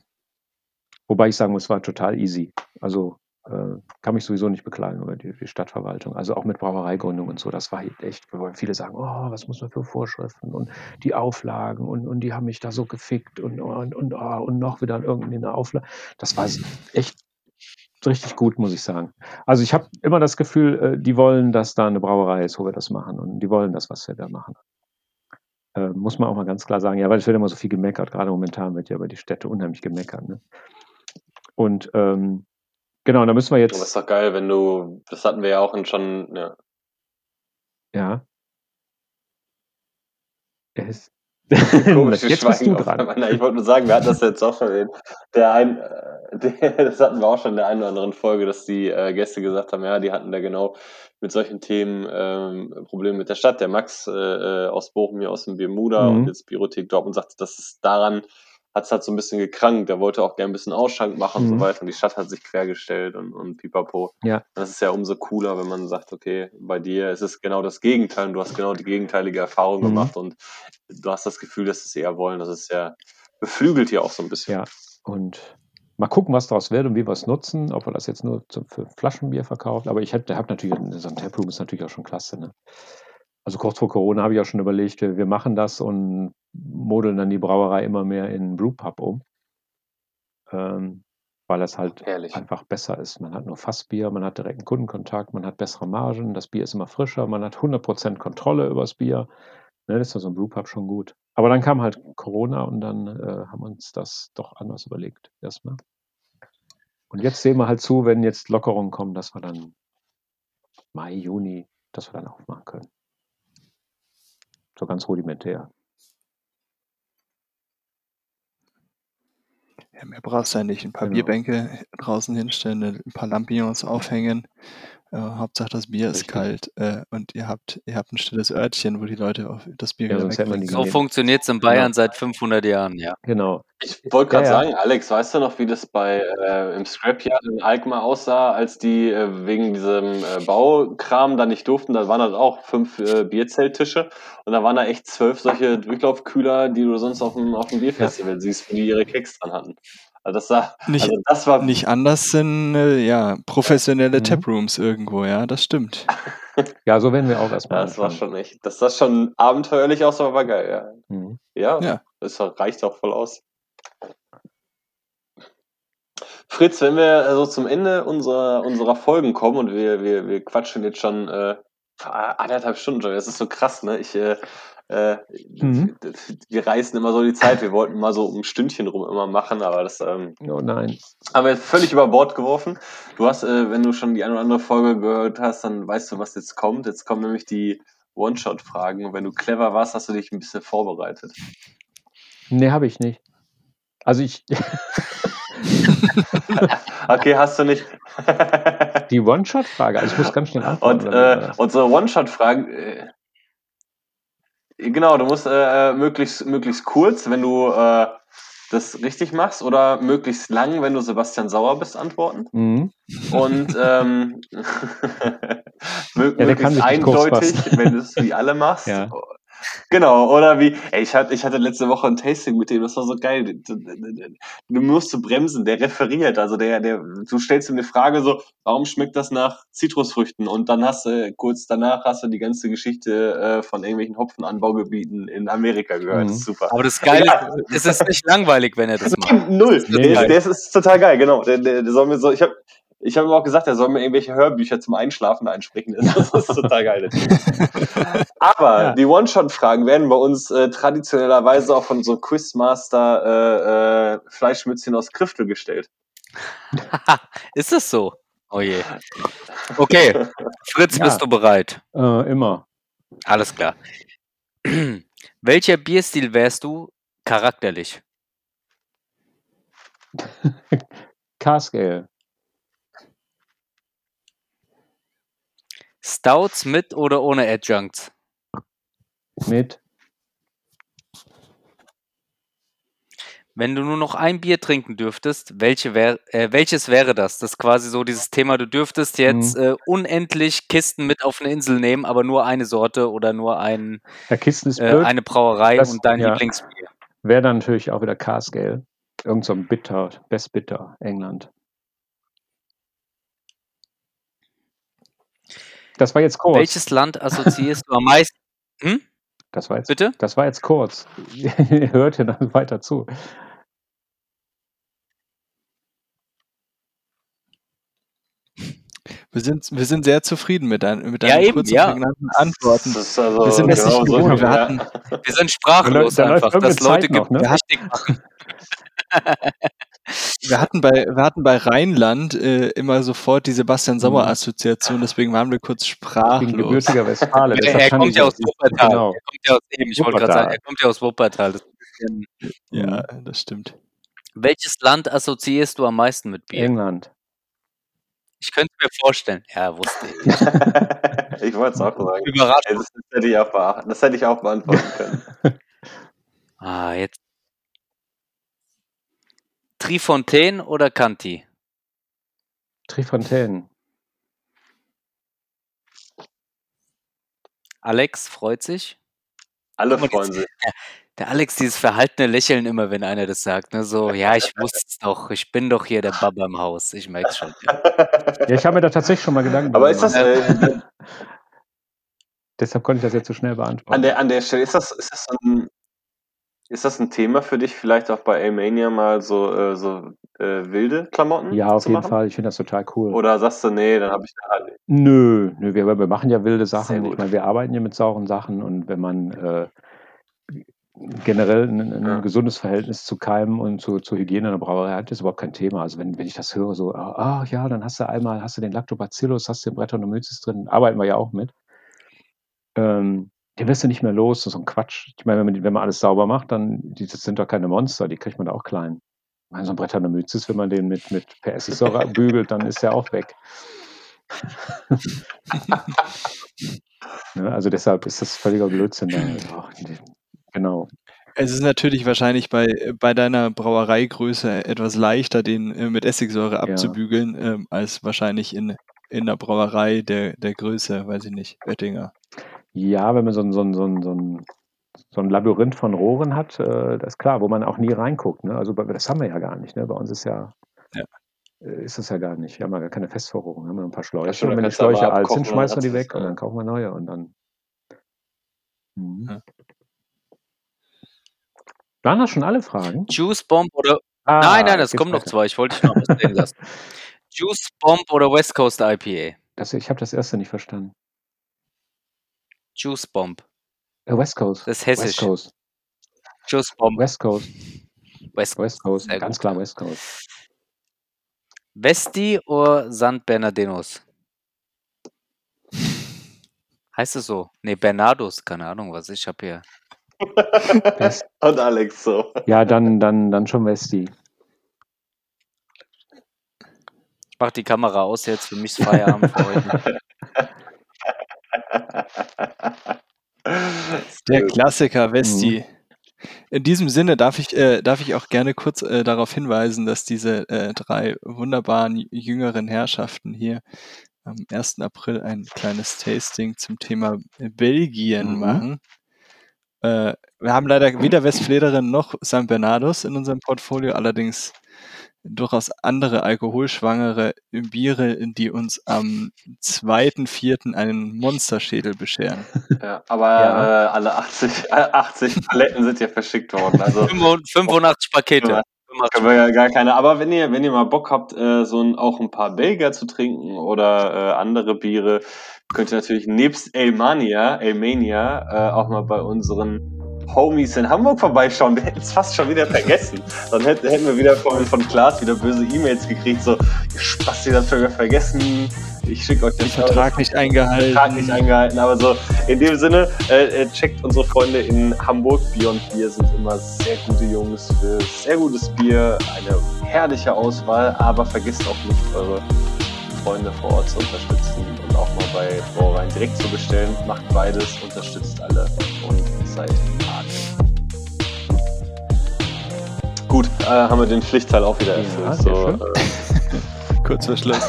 Wobei ich sagen muss, es war total easy. Also äh, kann mich sowieso nicht beklagen über die, die Stadtverwaltung. Also auch mit Brauereigründung und so. Das war echt, weil viele sagen, oh, was muss man für Vorschriften und die Auflagen und, und die haben mich da so gefickt und, und, und, oh, und noch wieder irgendeine Auflage. Das war echt richtig gut, muss ich sagen. Also ich habe immer das Gefühl, äh, die wollen, dass da eine Brauerei ist, wo wir das machen und die wollen das, was wir da machen. Äh, muss man auch mal ganz klar sagen, ja, weil es wird immer so viel gemeckert, gerade momentan wird ja über die Städte unheimlich gemeckert. Ne? Und ähm, genau, da müssen wir Aber ist jetzt, doch geil, wenn du, das hatten wir ja auch schon, ja, ja. Ist, komisches jetzt bist du Schweigen auf dran. Nein, ich wollte nur sagen, wir hatten das jetzt auch schon in der ein, äh, *laughs* der, das hatten wir auch schon in der einen oder anderen Folge, dass die äh, Gäste gesagt haben, ja, die hatten da genau mit solchen Themen ähm, Probleme mit der Stadt. Der Max äh, äh, aus Bochum hier aus dem Bermuda Mhm. und jetzt Biothek Dortmund sagte, dass es daran hat es halt so ein bisschen gekrankt. Der wollte auch gerne ein bisschen Ausschank machen und Mhm. so weiter. Und die Stadt hat sich quergestellt und, und pipapo. Ja. Das ist ja umso cooler, wenn man sagt, okay, bei dir ist es genau das Gegenteil und du hast genau die gegenteilige Erfahrung Mhm. gemacht und du hast das Gefühl, dass sie es eher wollen. Das ist ja beflügelt die auch so ein bisschen. Ja, und mal gucken, was daraus wird und wie wir es nutzen, ob wir das jetzt nur zum, für Flaschenbier verkaufen. Aber ich habe hab natürlich, so ein Taproom ist natürlich auch schon klasse. Ne? Also kurz vor Corona habe ich auch schon überlegt, wir, machen das und modeln dann die Brauerei immer mehr in Brewpub um. Ähm, weil es halt Herrlich. einfach besser ist. Man hat nur Fassbier, man hat direkten Kundenkontakt, man hat bessere Margen, das Bier ist immer frischer, man hat 100% Kontrolle über das Bier. Ne, das ist ja so ein Brewpub schon gut. Aber dann kam halt Corona und dann äh, haben wir uns das doch anders überlegt erstmal. Und jetzt sehen wir halt zu, wenn jetzt Lockerungen kommen, dass wir dann Mai, Juni, dass wir dann aufmachen können. So ganz rudimentär. Ja, mehr brauchst du ja nicht. Ein paar Genau. Bierbänke draußen hinstellen, ein paar Lampions aufhängen. Äh, Hauptsache das Bier ist Richtig. kalt äh, und ihr habt, ihr habt ein stilles Örtchen, wo die Leute auf das Bier Ja, wieder wegbringen So Genau. funktioniert es in Bayern seit 500 Jahren, ja. Genau. Ich wollte gerade Ja, ja. sagen, Alex, weißt du noch, wie das bei äh, im Scrapyard in Alkmaar aussah, als die äh, wegen diesem äh, Baukram da nicht durften? Da waren halt auch fünf äh, Bierzelttische und da waren da echt zwölf solche Durchlaufkühler, die du sonst auf dem, auf dem Bierfestival siehst, wo die ihre Keks dran hatten. Also das, sah, Nicht, also das war nicht anders sind äh, ja professionelle Mhm. Taprooms irgendwo, ja, das stimmt. *laughs* Ja, so werden wir auch erstmal das war anfangen. schon echt, das sah schon abenteuerlich aus, aber war geil, ja. Mhm. Ja, Ja. das reicht auch voll aus. Fritz, wenn wir also zum Ende unserer, unserer Folgen kommen und wir, wir, wir quatschen jetzt schon äh, anderthalb Stunden schon, das ist so krass, ne? Ich, äh, äh, Mhm. wir reißen immer so die Zeit, wir wollten mal so um ein Stündchen rum immer machen, aber das ähm, Oh nein. haben wir völlig über Bord geworfen. Du hast, äh, wenn du schon die eine oder andere Folge gehört hast, dann weißt du, was jetzt kommt. Jetzt kommen nämlich die One-Shot-Fragen. Und wenn du clever warst, hast du dich ein bisschen vorbereitet. Nee, habe ich nicht. Also ich, *laughs* Okay, hast du nicht. die One-Shot-Frage, also ich muss ganz schnell antworten. Und äh, unsere One-Shot-Fragen, äh, genau, du musst äh, möglichst, möglichst kurz, wenn du äh, das richtig machst, oder möglichst lang, wenn du Sebastian Sauer bist, antworten. Mhm. Und ähm, *laughs* Ja, möglichst eindeutig, wenn du es wie alle machst. *laughs* Ja. Genau, oder wie, ey, ich hatte, ich hatte letzte Woche ein Tasting mit dem, das war so geil. Du, du, musst so bremsen, der referiert, also der, der, du stellst ihm eine Frage so, warum schmeckt das nach Zitrusfrüchten? Und dann hast du, kurz danach hast du die ganze Geschichte äh, von irgendwelchen Hopfenanbaugebieten in Amerika gehört. Mhm. Das ist super. Aber das Geile ist, es ist nicht langweilig, wenn er das macht. Null. Nee, der, nein. der ist, ist total geil, genau. Der, der, der soll mir so, ich habe ich hab ihm auch gesagt, er soll mir irgendwelche Hörbücher zum Einschlafen einsprechen. Das *laughs* ist total geil. *laughs* Aber Ja. die One-Shot-Fragen werden bei uns äh, traditionellerweise auch von so einem Quizmaster äh, äh, Fleischmützchen aus Kriftel gestellt. *laughs* ist es so? Oh je. Okay, Fritz, Ja. bist du bereit? Äh, immer. Alles klar. *clears throat* Welcher Bierstil wärst du charakterlich? Cask Ale. Stouts mit oder ohne Adjuncts? Mit. Wenn du nur noch ein Bier trinken dürftest, welche wär, äh, welches wäre das? Das ist quasi so dieses Thema, du dürftest jetzt äh, unendlich Kisten mit auf eine Insel nehmen, aber nur eine Sorte oder nur ein, Ja, Kisten ist äh, eine Brauerei Das- und dein ja. Lieblingsbier. Wäre dann natürlich auch wieder Cask Ale. Irgend so ein Bitter, Best Bitter, England. Das war jetzt kurz. Welches Land assoziierst du am meisten? Hm? Das war jetzt, Bitte? das war jetzt kurz. *laughs* Hört ihr dann weiter zu. Wir sind, wir sind sehr zufrieden mit, dein, mit Ja, deinen eben, kurzen, ja. prägnanten Antworten. Das ist also Wir sind genau so, gewohnt. Wir ja. hatten, Wir sind sprachlos Da einfach, dass Leute noch, gibt, ne? richtig machen. *laughs* wir, hatten bei, wir hatten bei Rheinland äh, immer sofort die Sebastian Sauer-Assoziation, deswegen waren wir kurz Ich bin sprachlos. gebürtiger Westfale. Er, er kommt ja aus Wuppertal. Genau. Er kommt ja aus eben, ich wollte gerade Wuppertal. sagen, er kommt ja aus Wuppertal. Das bisschen, Ja, das stimmt. welches Land assoziierst du am meisten mit Bier? England. Ich könnte mir vorstellen. Ja, wusste ich. *laughs* ich wollte es auch sagen. Das, beachten, das hätte ich auch beantworten können. Ah, jetzt. Trifontaine oder Canti? Trifontaine. Alex freut sich. Alle Aber freuen das- sich. *laughs* Der Alex, dieses verhaltene Lächeln immer, wenn einer das sagt. Ne? So, ja, ich wusste es doch. Ich bin doch hier der Baba im Haus. Ich merk's schon. *laughs* Ja, ich habe mir da tatsächlich schon mal Gedanken Aber drüber ist das gemacht. äh, *laughs* Deshalb konnte ich das jetzt so schnell beantworten. an der an der Stelle ist das ist das so ein ist das ein Thema für dich vielleicht auch bei Amania mal so äh, so äh, wilde Klamotten ja, auf jeden machen? Fall. Ich finde das total cool. Oder sagst du, nee, dann habe ich da halt Nö, nö wir, wir machen ja wilde Sachen. Ich meine, wir arbeiten ja mit sauren Sachen und wenn man äh, generell ein, ein Ja. gesundes Verhältnis zu Keimen und zu, zu Hygiene in der Brauerei hat, ist überhaupt kein Thema. Also wenn, wenn ich das höre, so, ah ah, ja, dann hast du einmal, hast du den Lactobacillus, hast du den Brettanomyces drin, arbeiten wir ja auch mit. Ähm, den wirst du nicht mehr los, das ist so ein Quatsch. Ich meine, wenn man, wenn man alles sauber macht, dann, die, das sind doch keine Monster, die kriegt man da auch klein. Ich meine, so ein Brettanomyces, wenn man den mit, mit per Essigsäure *laughs* bügelt, dann ist der auch weg. *laughs* Ne, also deshalb ist das völliger Blödsinn. Da. Genau. Es ist natürlich wahrscheinlich bei, bei deiner Brauereigröße etwas leichter, den äh, mit Essigsäure abzubügeln, ähm, als wahrscheinlich in, in der Brauerei der, der Größe, weiß ich nicht, Oettinger. Ja, wenn man so ein, so ein, so ein, so ein, so ein Labyrinth von Rohren hat, äh, das ist klar, wo man auch nie reinguckt. Ne? Also das haben wir ja gar nicht. Ne? Bei uns ist ja, Ja. äh, ist das ja gar nicht. Wir haben ja gar keine Festverrohrung. Wir haben ein paar Schläuche. stimmt, und wenn die Schläuche alt sind, und schmeißen wir die es, weg und ja. dann kaufen wir neue und dann. Mhm. Ja. Waren das schon alle Fragen? Juice Bomb oder. Ah, nein, nein, es kommen noch zwei. Ich wollte dich noch was sehen lassen. *laughs* Juice Bomb oder West Coast IPA? Das, ich habe das erste nicht verstanden. Juice Bomb. Äh, West Coast. Das ist West hessisch. Coast. Juice Bomb. West Coast. West West Coast. Sehr Ganz gut. klar West Coast. Westi oder San Bernardinos? Heißt es so? Nee, Bernardos, keine Ahnung, was ich habe hier. West, *laughs* Und Alex so. ja, dann, dann, dann schon Westi. Ich mach die Kamera aus jetzt, für mich ist Feierabend für heute. *laughs* *laughs* Der Klassiker Westi. In diesem Sinne darf ich, äh, darf ich auch gerne kurz äh, darauf hinweisen, dass diese äh, drei wunderbaren jüngeren Herrschaften hier am 1. April ein kleines Tasting zum Thema Belgien Mhm. machen. Äh, wir haben leider weder Westflederen noch San Bernardos in unserem Portfolio, allerdings durchaus andere alkoholschwangere Biere, die uns am 2.4. einen Monsterschädel bescheren. Ja, aber Ja. Äh, alle 80, äh, 80 Paletten sind ja verschickt worden. Also *laughs* 85 Pakete. Ja. 85 können wir ja gar keine. Aber wenn ihr, wenn ihr mal Bock habt, äh, so ein, auch ein paar Belgier zu trinken oder äh, andere Biere, könnt ihr natürlich nebst Elmania, Elmania, äh, auch mal bei unseren Homies in Hamburg vorbeischauen. Wir hätten es fast schon wieder vergessen. Dann hätten, hätten wir wieder von, von Klaas wieder böse E-Mails gekriegt, so, ihr Spaß, ihr wieder vergessen. Ich schicke euch den Vertrag nicht eingehalten. Vertrag nicht eingehalten, aber so in dem Sinne, äh, äh, checkt unsere Freunde in Hamburg. Bier und Bier sind immer sehr gute Jungs für sehr gutes Bier, eine herrliche Auswahl, aber vergisst auch nicht eure Freunde vor Ort zu unterstützen und auch mal bei Brauereien direkt zu bestellen. Macht beides, unterstützt alle und seid hart. Gut, äh, haben wir den Pflichtteil auch wieder Ja, erfüllt. sehr so, schön. *laughs* äh, Kurz vor Schluss.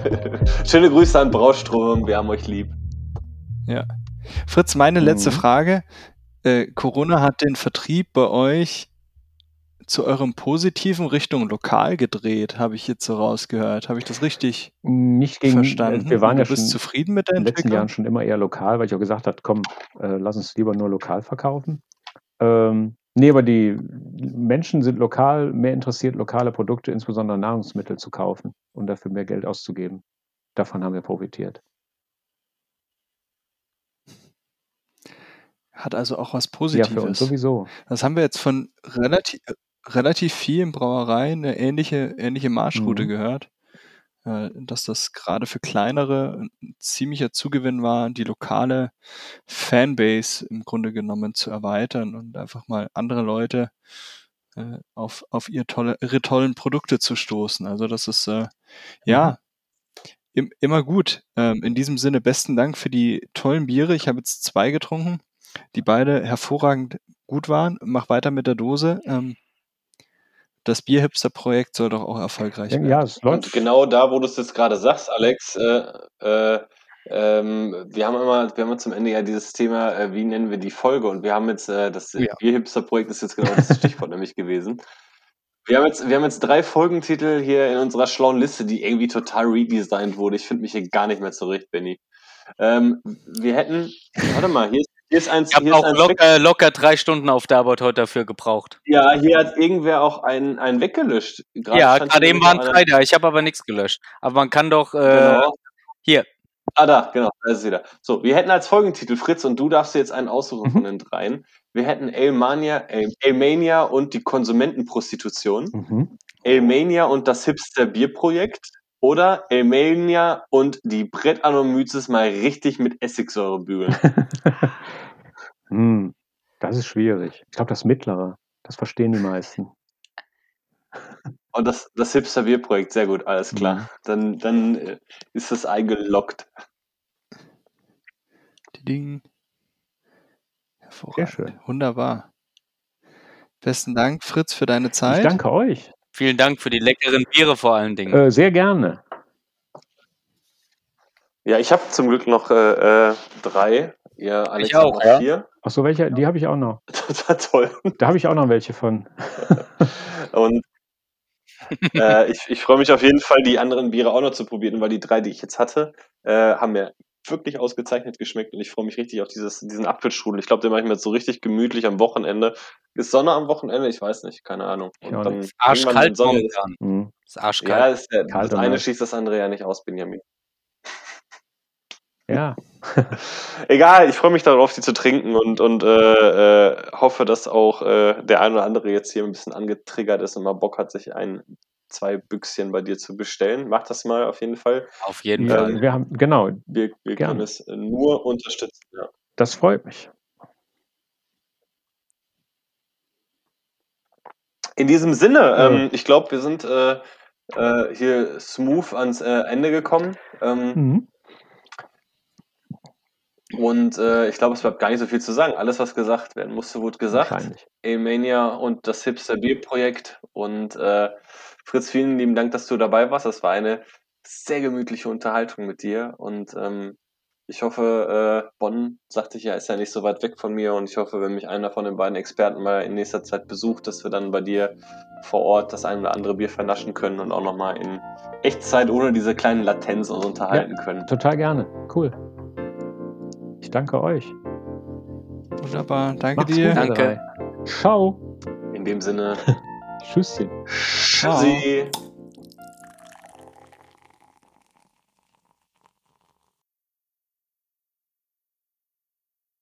*laughs* schöne Grüße an Braustrom, wir haben euch lieb. Fritz, meine letzte Mhm. Frage. Äh, Corona hat den Vertrieb bei euch zu eurem positiven Richtung lokal gedreht, habe ich jetzt so rausgehört. Habe ich das richtig Nicht gegen, verstanden? wir waren ja du bist schon zufrieden mit der in den letzten? Jahren schon immer eher lokal, weil ich auch gesagt habe, komm, äh, lass uns lieber nur lokal verkaufen. Ähm, nee, aber die Menschen sind lokal mehr interessiert, lokale Produkte, insbesondere Nahrungsmittel zu kaufen und dafür mehr Geld auszugeben. Davon haben wir profitiert. Hat also auch was Ja, Positives. für uns sowieso. Das haben wir jetzt von relativ, relativ vielen Brauereien eine ähnliche, ähnliche Marschroute Mhm. gehört, äh, dass das gerade für kleinere ein ziemlicher Zugewinn war, die lokale Fanbase im Grunde genommen zu erweitern und einfach mal andere Leute äh, auf, auf ihr tolle, ihre tollen Produkte zu stoßen. Also das ist äh, ja im, immer gut. Ähm, in diesem Sinne besten Dank für die tollen Biere. Ich habe jetzt zwei getrunken, die beide hervorragend gut waren. Mach weiter mit der Dose. Ähm, das Bierhipster-Projekt soll doch auch erfolgreich Ja, werden. ja, es Und läuft. genau da, wo du es jetzt gerade sagst, Alex, äh, äh, Ähm, wir haben immer, wir haben zum Ende ja dieses Thema, äh, wie nennen wir die Folge? Und wir haben jetzt, äh, das Ja. Bier-Hipster-Projekt ist jetzt genau das Stichwort *laughs* nämlich gewesen. Wir haben, jetzt, wir haben jetzt drei Folgentitel hier in unserer schlauen Liste, die irgendwie total redesigned wurde. Ich finde mich hier gar nicht mehr zurecht, Benny. Ähm, wir hätten, warte mal, hier ist, ist eins, Ich habe auch locker, locker drei Stunden auf der Arbeit heute dafür gebraucht. ja, hier hat irgendwer auch einen, einen weggelöscht. Gerade ja, gerade eben waren drei da. Ich habe aber nichts gelöscht. Aber man kann doch. Äh, Genau. hier. Ah, da, genau, da ist es wieder. So, wir hätten als Folgentitel, Fritz, und du darfst dir jetzt einen aussuchen Mhm. von den dreien. Wir hätten Ailmania, Ailmania und die Konsumentenprostitution, Mhm. Ailmania und das Hipster-Bier-Projekt oder Ailmania und die Brettanomyces mal richtig mit Essigsäure bügeln. *laughs* hm, das ist schwierig. Ich glaube, das Mittlere, das verstehen die meisten. Und das, das Hipster-Bier-Projekt, sehr gut, alles klar. Mhm. Dann, dann äh, ist das eingeloggt. Die Ding. Hervorragend. schön. Wunderbar. Besten Dank, Fritz, für deine Zeit. Ich danke euch. Vielen Dank für die leckeren Biere vor allen Dingen. Äh, sehr gerne. Ja, ich habe zum Glück noch äh, äh, drei. Ihr, Alex, Ich auch, noch ja. vier. Ach so, welche? Die habe ich auch noch. *laughs* Total toll. Da habe ich auch noch welche von. *laughs* Und äh, ich, ich freue mich auf jeden Fall, die anderen Biere auch noch zu probieren, weil die drei, die ich jetzt hatte, äh, haben mir wirklich ausgezeichnet geschmeckt und ich freue mich richtig auf dieses, diesen Apfelstrudel. Ich glaube, den mache ich mir jetzt so richtig gemütlich am Wochenende. Ist Sonne am Wochenende? Ich weiß nicht, keine Ahnung. Und dann wenn Arschkalt Sonne ist. Mhm. Ist arschkalt. ja, ist der, Kalt das eine nass. schließt das andere ja nicht aus, Benjamin. Ja, *laughs* Egal, ich freue mich darauf, die zu trinken und, und äh, äh, hoffe, dass auch äh, der ein oder andere jetzt hier ein bisschen angetriggert ist und mal Bock hat, sich ein, zwei Büchschen bei dir zu bestellen. Mach das mal auf jeden Fall. Auf jeden ja Fall. wir haben, genau, Wir, wir können es nur unterstützen. Ja. das freut mich. In diesem Sinne, Ja. ähm, ich glaube, wir sind äh, äh, hier smooth ans äh, Ende gekommen. Ähm, Mhm. Und äh, ich glaube, es bleibt gar nicht so viel zu sagen. Alles, was gesagt werden musste, wurde gesagt. A-Mania und das Hipster Bier-Projekt. Und äh, Fritz, vielen lieben Dank, dass du dabei warst. Das war eine sehr gemütliche Unterhaltung mit dir. Und ähm, ich hoffe, äh, Bonn, sagte ich ja, ist ja nicht so weit weg von mir. Und ich hoffe, wenn mich einer von den beiden Experten mal in nächster Zeit besucht, dass wir dann bei dir vor Ort das ein oder andere Bier vernaschen können und auch nochmal in Echtzeit ohne diese kleinen Latenz uns unterhalten können. Total gerne. Cool. Ich danke euch. Wunderbar. Danke Macht's dir. gut, Danke. Ciao. In dem Sinne, Tschüsschen. Ciao. tschüssi.